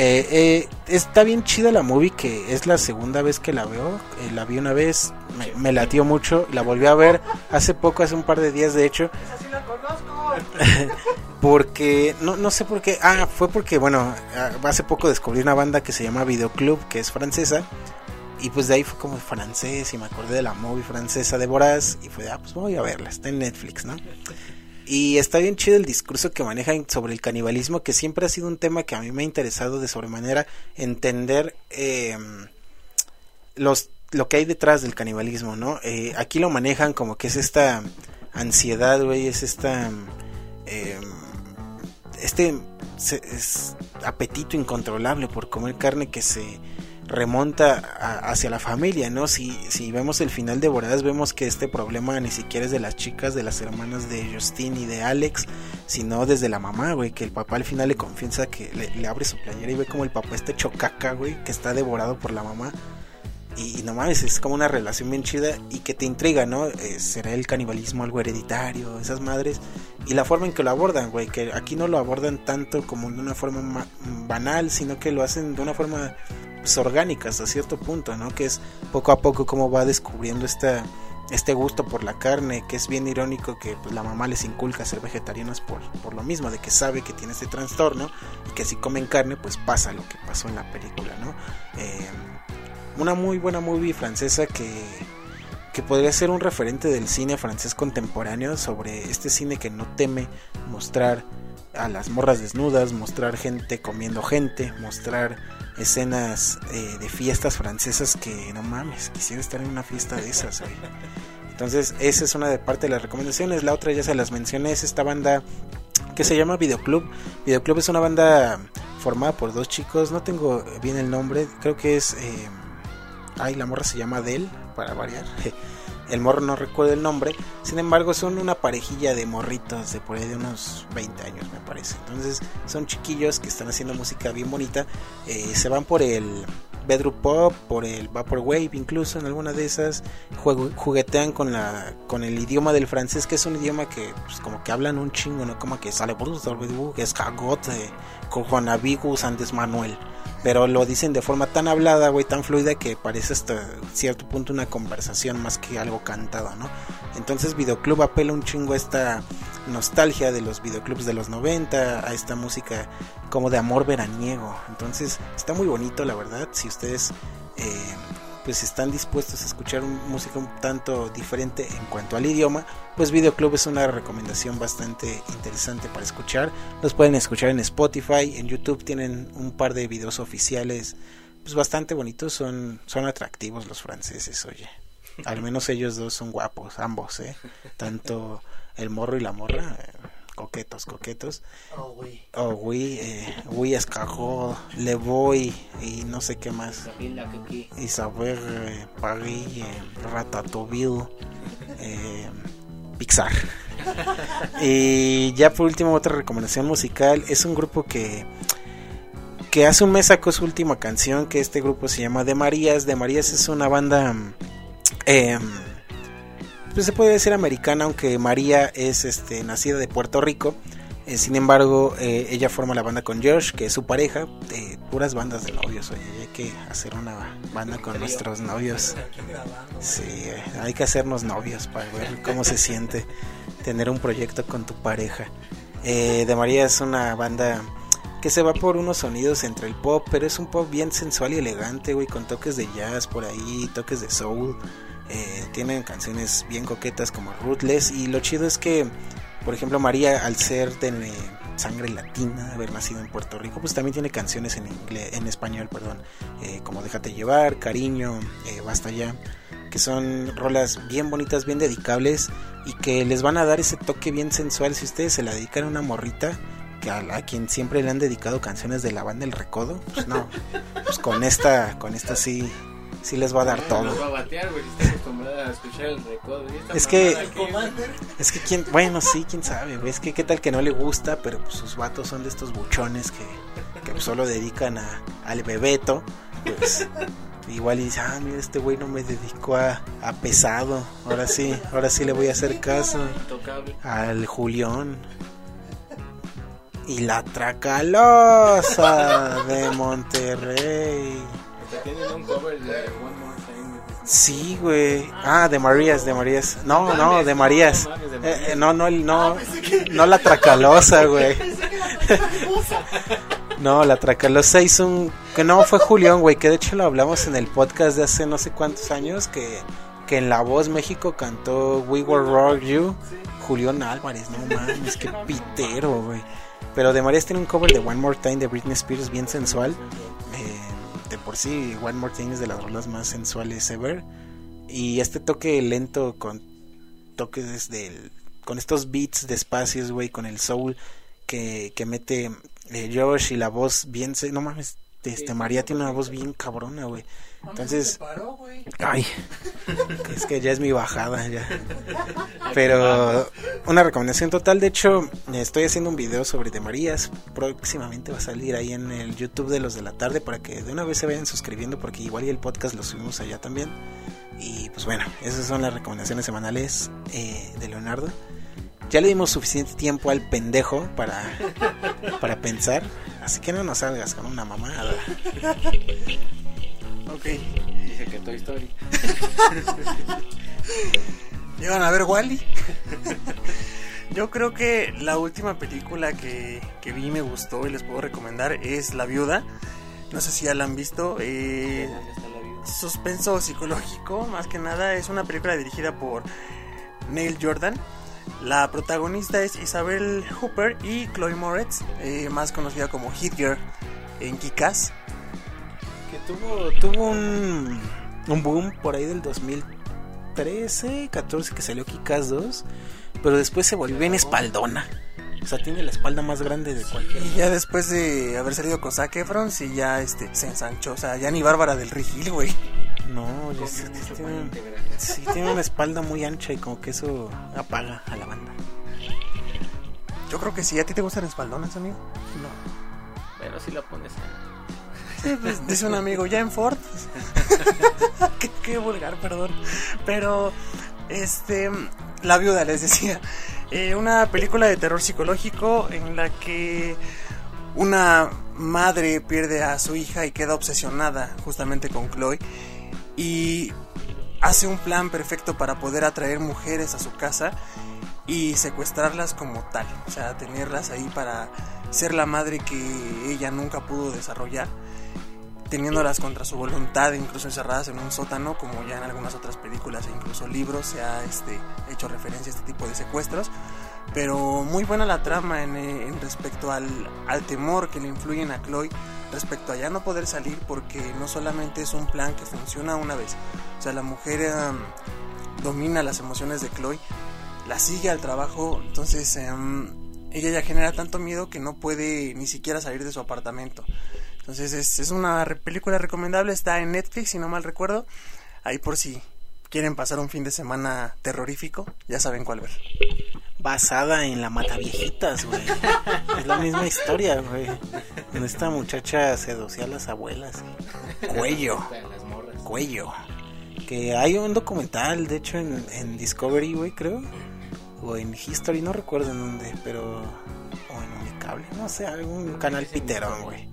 Speaker 1: Eh, eh, está bien chida la movie, que es la segunda vez que la veo. Eh, la vi una vez, me, me latió mucho, la volví a ver hace poco, hace un par de días de hecho. porque, no, no sé por qué, ah, fue porque, bueno, ah, hace poco descubrí una banda que se llama Videoclub, que es francesa. Y pues de ahí fue como francés y me acordé de la movie francesa de Boraz y fue ah, pues voy a verla, está en Netflix, ¿no? Y está bien chido el discurso que manejan sobre el canibalismo, que siempre ha sido un tema que a mí me ha interesado de sobremanera entender eh, los, lo que hay detrás del canibalismo, ¿no? Eh, aquí lo manejan como que es esta ansiedad, güey, es esta... eh, este apetito incontrolable por comer carne que se remonta a- hacia la familia, ¿no? Si, si vemos el final de Boradas, vemos que este problema ni siquiera es de las chicas, de las hermanas de Justin y de Alex, sino desde la mamá, güey, que el papá al final le confiesa que le, abre su playera y ve como el papá está hecho caca, güey, que está devorado por la mamá. Y, y no mames, es como una relación bien chida y que te intriga, ¿no? Eh, ¿Será el canibalismo algo hereditario? Esas madres. Y la forma en que lo abordan, güey, que aquí no lo abordan tanto como de una forma ma- banal, sino que lo hacen de una forma pues, orgánica hasta cierto punto, ¿no? Que es poco a poco como va descubriendo esta, este gusto por la carne, que es bien irónico que pues, la mamá les inculca ser vegetarianas por, por lo mismo, de que sabe que tiene este trastorno y que si comen carne, pues pasa lo que pasó en la película, ¿no? Eh, una muy buena movie francesa que, que podría ser un referente del cine francés contemporáneo sobre este cine que no teme mostrar a las morras desnudas, mostrar gente comiendo gente, mostrar escenas eh, de fiestas francesas que no mames, quisiera estar en una fiesta de esas, güey. Entonces, esa es una de parte de las recomendaciones. La otra ya se las mencioné, es esta banda que se llama Videoclub. Videoclub es una banda formada por dos chicos, no tengo bien el nombre, creo que es... eh, ay, la morra se llama Del, para variar. El morro no recuerdo el nombre. Sin embargo, son una parejilla de morritos de por ahí de unos 20 años, me parece. Entonces, son chiquillos que están haciendo música bien bonita. Eh, se van por el bedroom pop, por el vaporwave, incluso en alguna de esas. Juego- juguetean con la con el idioma del francés, que es un idioma que, pues, como que hablan un chingo, ¿no? Como que sale que es cagot, eh, coronavirus, antes Manuel pero lo dicen de forma tan hablada, güey, tan fluida que parece hasta cierto punto una conversación más que algo cantado, ¿no? Entonces Videoclub apela un chingo a esta nostalgia de los videoclubs de los 90, a esta música como de amor veraniego. Entonces está muy bonito, la verdad, si ustedes eh, pues están dispuestos a escuchar música un tanto diferente en cuanto al idioma, pues Videoclub es una recomendación bastante interesante para escuchar. Los pueden escuchar en Spotify, en YouTube tienen un par de videos oficiales, pues bastante bonitos, son, son atractivos los franceses, oye. Al menos ellos dos son guapos, ambos, ¿eh? Tanto el morro y la morra, eh, coquetos, coquetos.
Speaker 2: Oh, güey.
Speaker 1: Oh, oui, eh, escajó, le voy y no sé qué más. Isabel, eh, eh, Ratatouille, eh, Pixar. y ya por último otra recomendación musical es un grupo que que hace un mes sacó su última canción que este grupo se llama De Marías. De Marías es una banda em, pues se puede decir americana aunque María es este nacida de Puerto Rico. Eh, sin embargo, eh, ella forma la banda con Josh, que es su pareja. eh, puras bandas de novios, oye, hay que hacer una banda con nuestros novios. Sí, eh, hay que hacernos novios para ver cómo se siente tener un proyecto con tu pareja. Eh, de María es una banda que se va por unos sonidos entre el pop, pero es un pop bien sensual y elegante, güey, con toques de jazz por ahí, toques de soul. Eh, tienen canciones bien coquetas como Ruthless y lo chido es que, por ejemplo, María al ser de sangre latina, haber nacido en Puerto Rico, pues también tiene canciones en inglés, en español, perdón, eh, como Déjate llevar, Cariño, eh, Basta ya, que son rolas bien bonitas, bien dedicables y que les van a dar ese toque bien sensual. Si ustedes se la dedican a una morrita que a, a quien siempre le han dedicado canciones de la banda El Recodo, pues no, pues con esta, con esta sí, sí les va a dar todo.
Speaker 3: Va a batear, güey. Está acostumbrada a escuchar el recodo. ¿Y esta
Speaker 1: Es que-? Es que quién, bueno, sí, quién sabe, güey. Es que qué tal que no le gusta, pero pues sus vatos son de estos buchones que, que pues, solo dedican a, al bebeto. Pues igual y dice, ah, mira, este güey no me dedicó a, a pesado. Ahora sí, ahora sí le voy a hacer caso al Julián. Y la Tracalosa de Monterrey.
Speaker 3: Hasta tienen un cover de One More Time.
Speaker 1: Sí, güey. Ah, de Marías, de Marías. No, no, de Marías.
Speaker 3: No
Speaker 1: Eh, eh, no, no, el- no, no la Tracalosa, güey. No, la Tracalosa hizo un... Que no, fue Julián, güey, que de hecho lo hablamos en el podcast de hace no sé cuántos años, que, que en La Voz México cantó We Will Rock You, Julián Álvarez, no mames, qué pitero, güey. Pero de Marías tiene un cover de One More Time de Britney Spears bien sensual. Eh, por sí, One More Time es de las rolas más sensuales ever. Y este toque lento con toques del... Con estos beats despacios, güey, con el soul que, que mete eh, Josh y la voz bien... No mames, este, María tiene una voz bien cabrona, güey. Entonces... Ay, es que ya es mi bajada, ya. Pero una recomendación total, de hecho, estoy haciendo un video sobre de Marías. Próximamente va a salir ahí en el YouTube de los de la tarde para que de una vez se vayan suscribiendo porque igual y el podcast lo subimos allá también. Y pues bueno, esas son las recomendaciones semanales eh, de Leonardo. Ya le dimos suficiente tiempo al pendejo para, para pensar, así que no nos salgas con una mamada.
Speaker 2: Ok.
Speaker 3: Dice que Toy Story.
Speaker 2: ¿Llegan a ver Wally? Yo creo que la última película que, que vi y me gustó y les puedo recomendar es La Viuda. No sé si ya la han visto. Eh,
Speaker 3: ¿Dónde está la vida?
Speaker 2: suspenso psicológico, más que nada. Es una película dirigida por Neil Jordan. La protagonista es Isabel Hooper y Chloe Moretz, eh, más conocida como Hit Girl en Kikas.
Speaker 1: que tuvo tuvo un, boom por ahí del 2013, 14 que salió Kikas 2, pero después se volvió en espaldona. O sea, tiene la espalda más grande de cualquier.
Speaker 2: Y ya después de haber salido con Zac Efron, sí ya este, se ensanchó. O sea, ya ni Bárbara del Regil, güey.
Speaker 1: No, sí tiene, sí tiene una espalda muy ancha y como que eso apaga a la banda.
Speaker 2: Yo creo que sí. ¿A ti te gustan espaldonas, amigo?
Speaker 1: No.
Speaker 3: Pero si la pones en...
Speaker 2: Sí, pues, dice un amigo, ya en Ford. qué, qué vulgar, perdón. Pero, este, La Viuda, les decía. Eh, una película de terror psicológico en la que una madre pierde a su hija y queda obsesionada justamente con Chloe. Y hace un plan perfecto para poder atraer mujeres a su casa y secuestrarlas como tal. O sea, tenerlas ahí para ser la madre que ella nunca pudo desarrollar, teniéndolas contra su voluntad, incluso encerradas en un sótano, como ya en algunas otras películas e incluso libros se ha este, hecho referencia a este tipo de secuestros. Pero muy buena la trama en, eh, respecto al, al temor que le influyen a Chloe respecto a ya no poder salir porque no solamente es un plan que funciona una vez, o sea, la mujer em, domina las emociones de Chloe, la sigue al trabajo, entonces em, ella ya genera tanto miedo que no puede ni siquiera salir de su apartamento. Entonces es, es una película recomendable, está en Netflix si no mal recuerdo, ahí por si quieren pasar un fin de semana terrorífico, ya saben cuál ver.
Speaker 1: Basada en la Mataviejitas, güey. es la misma historia, güey. Esta muchacha seducía a las abuelas. Cuello. Cuello. Que hay un documental, de hecho, en, Discovery, güey, creo. O en History, no recuerdo en dónde, pero. O en Unicable, no sé, algún canal piterón, güey.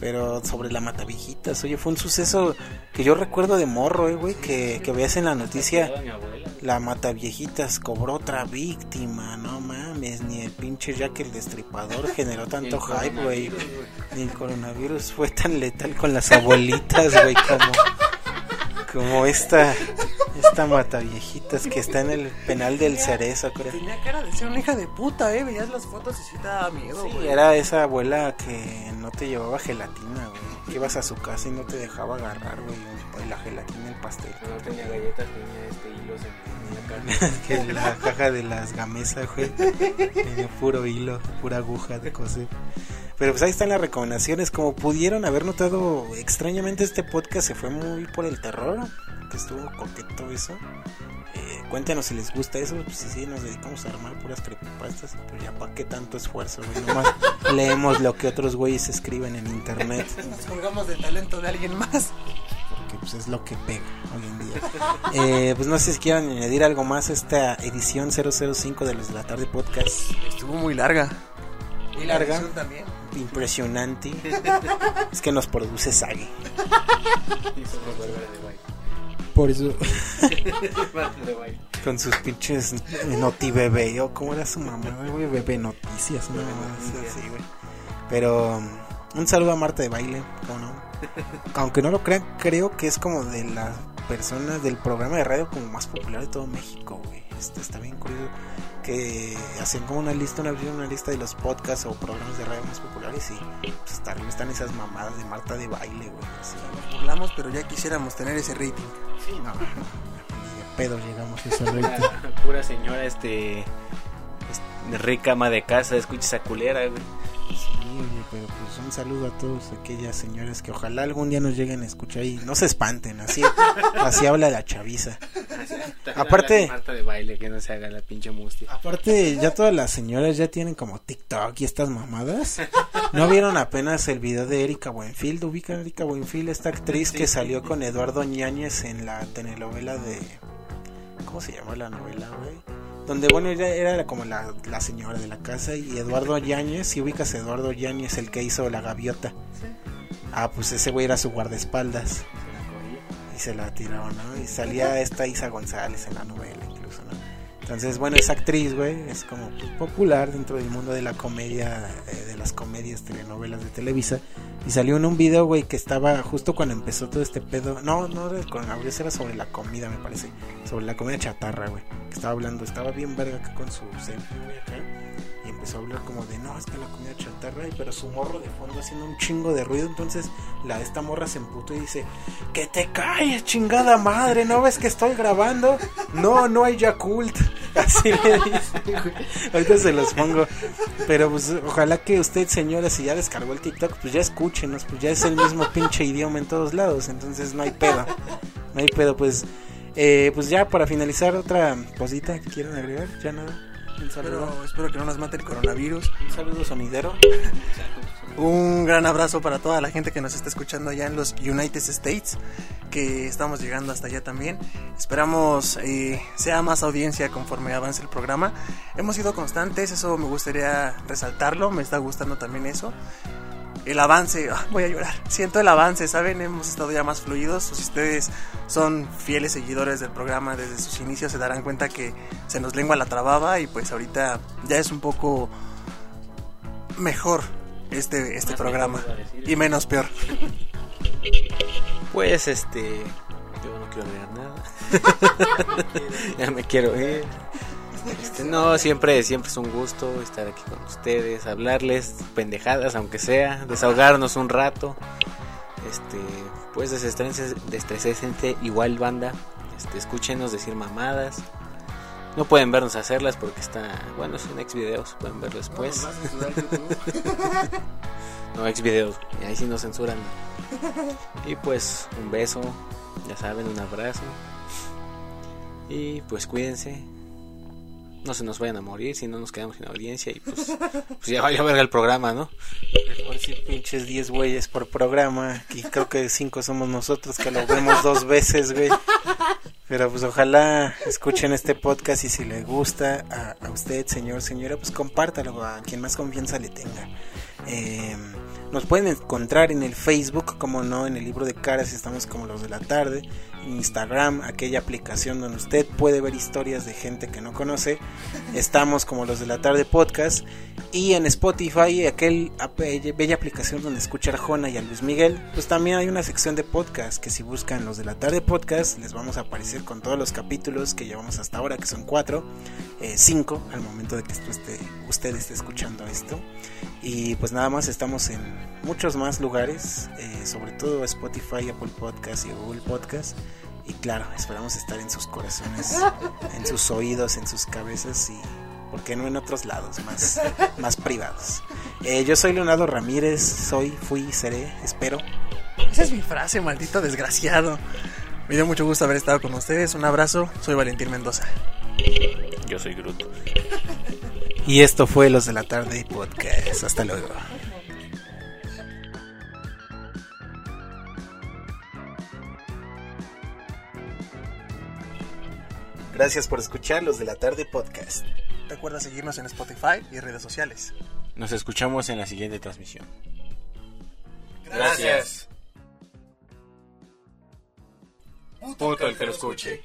Speaker 1: Pero sobre la Mataviejitas, oye, fue un suceso que yo recuerdo de morro, eh, güey, que, que veías en la noticia. La mata viejitas cobró otra víctima, no mames, ni el pinche Jack el destripador generó tanto hype, güey. Ni el coronavirus fue tan letal con las abuelitas, güey, como como esta esta mata viejitas que está en el penal del Cerezo, creo.
Speaker 2: Tenía cara de ser una hija de puta, eh. Veías las fotos y sí te daba miedo,
Speaker 1: Sí,
Speaker 2: güey.
Speaker 1: era esa abuela que no te llevaba gelatina, güey. Ibas a su casa y no te dejaba agarrar, güey, la gelatina, el pastel.
Speaker 3: No tenía galletas, tenía este hilos en, en la
Speaker 1: que la caja de las gamesas, güey. Tenía puro hilo, pura aguja de coser. Pero pues ahí están las recomendaciones. Como pudieron haber notado, extrañamente este podcast se fue muy por el terror. Que estuvo coqueto eso. Eh, cuéntenos si les gusta eso. Pues sí, sí, nos dedicamos a armar puras creepypastas. Pues ya para qué tanto esfuerzo, güey. Nomás leemos lo que otros güeyes escriben en internet.
Speaker 2: Nos colgamos del talento de alguien más.
Speaker 1: porque pues es lo que pega hoy en día. Eh, pues no sé si quieran añadir algo más a esta edición 005 de los de la tarde podcast.
Speaker 2: Estuvo muy larga.
Speaker 1: Muy larga.
Speaker 2: la edición también.
Speaker 1: Impresionante. es que nos produce Sagi. Por eso. Con sus pinches Noti Bebé o cómo era su mamá, güey, Bebé Noticias, una mamá así, güey. Pero um, un saludo a Marta de baile, ¿cómo no? Aunque no lo crean, creo que es como de las personas del programa de radio como más popular de todo México, güey. Este, está bien curioso que hacen como una lista, una, una lista de los podcasts o programas de radio más populares y pues hasta arriba están esas mamadas de Marta de baile, güey. así.
Speaker 2: Nos burlamos, pero ya quisiéramos tener ese rating.
Speaker 1: Sí, no, ni de pedo llegamos a ese rating.
Speaker 3: Pura señora, este, este, rica ama de casa, escucha esa culera, güey.
Speaker 1: Sí, oye, pero pues un saludo a todas aquellas señoras que ojalá algún día nos lleguen a escuchar y no se espanten, así, así habla la chaviza. Aparte-
Speaker 3: Marta de baile, que no se haga la pinche mustia.
Speaker 1: Aparte, ya todas las señoras ya tienen como TikTok y estas mamadas. ¿No vieron apenas el video de Erika Buenfield? ¿Ubican a Erika Buenfield? Esta actriz que salió con Eduardo Ñañez en la telenovela de... ¿Cómo se llama la novela, güey? Donde, bueno, ella era como la, la señora de la casa y Eduardo Yáñez, si ubicas a Eduardo Yáñez, el que hizo La Gaviota. Ah, pues ese güey era su guardaespaldas. Y se la tiraron, ¿no? Y salía esta Isa González en la novela incluso, ¿no? Entonces, bueno, esa actriz, güey, es como popular dentro del mundo de la comedia, eh, de las comedias, telenovelas de Televisa. Y salió en un video, güey, que estaba justo cuando empezó todo este pedo. No, no era el coronavirus, era sobre la comida, me parece. Sobre la comida chatarra, güey. Que estaba hablando, estaba bien verga acá con su selfie, güey, acá. Y empezó a hablar como de, no, es que la comida chatarra, pero su morro de fondo haciendo un chingo de ruido. Entonces, la esta morra se emputó y dice, que te calles, chingada madre, ¿no ves que estoy grabando? No, no hay Yakult. Así le dice. Ahorita se los pongo. Pero pues ojalá que usted, señora, si ya descargó el TikTok, pues ya escúchenos, pues ya es el mismo pinche idioma en todos lados, entonces no hay pedo. No hay pedo, pues eh, pues ya para finalizar otra cosita que quieran agregar, ya nada. Un saludo.
Speaker 2: Espero, espero que no nos mate el coronavirus.
Speaker 1: Un saludo sonidero.
Speaker 2: Un gran abrazo para toda la gente que nos está escuchando allá en los United States, que estamos llegando hasta allá también. Esperamos eh, sea más audiencia conforme avance el programa. Hemos sido constantes, eso me gustaría resaltarlo, me está gustando también eso. El avance, ah, voy a llorar, siento el avance, ¿saben? Hemos estado ya más fluidos. Si ustedes son fieles seguidores del programa desde sus inicios, se darán cuenta que se nos lengua la trababa y pues ahorita ya es un poco mejor este, este programa y menos peor.
Speaker 3: Pues este. Yo no quiero agregar nada. ya me quiero ir. Este, no, siempre, siempre es un gusto estar aquí con ustedes, hablarles pendejadas, aunque sea, desahogarnos un rato. Este, pues desestrense, destresésense igual banda. Este, escúchenos decir mamadas. No pueden vernos hacerlas porque está, bueno, son ex videos, pueden verlo después. No, ex videos, y ahí sí nos censuran. Y pues un beso, ya saben, un abrazo. Y pues cuídense. No se nos vayan a morir, si no nos quedamos sin audiencia y pues, pues ya vaya a ver el programa, ¿no?
Speaker 1: Por decir pinches 10 güeyes por programa. Y creo que 5 somos nosotros que lo vemos dos veces, güey. Pero pues ojalá escuchen este podcast y si le gusta a, usted, señor, señora, pues compártalo a quien más confianza le tenga. Eh, nos pueden encontrar en el Facebook, como no, en el libro de caras, estamos como los de la tarde. Instagram, aquella aplicación donde usted puede ver historias de gente que no conoce. Estamos como los de la tarde podcast. Y en Spotify, aquel bella aplicación donde escucha a Arjona y a Luis Miguel, pues también hay una sección de podcast que si buscan los de la tarde podcast, les vamos a aparecer con todos los capítulos que llevamos hasta ahora, que son cuatro, eh, cinco al momento de que esté, usted esté escuchando esto. Y pues nada más estamos en muchos más lugares, eh, sobre todo Spotify, Apple Podcast y Google Podcast. Y claro, esperamos estar en sus corazones, en sus oídos, en sus cabezas y porque no en otros lados más, más privados. Eh, yo soy Leonardo Ramírez, soy, fui, seré, espero.
Speaker 2: Esa es mi frase, maldito desgraciado. Me dio mucho gusto haber estado con ustedes. Un abrazo, soy Valentín Mendoza.
Speaker 3: Yo soy Groot.
Speaker 1: Y esto fue Los de la Tarde Podcast. Hasta luego. Gracias por escuchar Los de la Tarde Podcast.
Speaker 2: Recuerda seguirnos en Spotify y redes sociales.
Speaker 3: Nos escuchamos en la siguiente transmisión.
Speaker 4: Gracias.
Speaker 3: Puto el que lo escuche.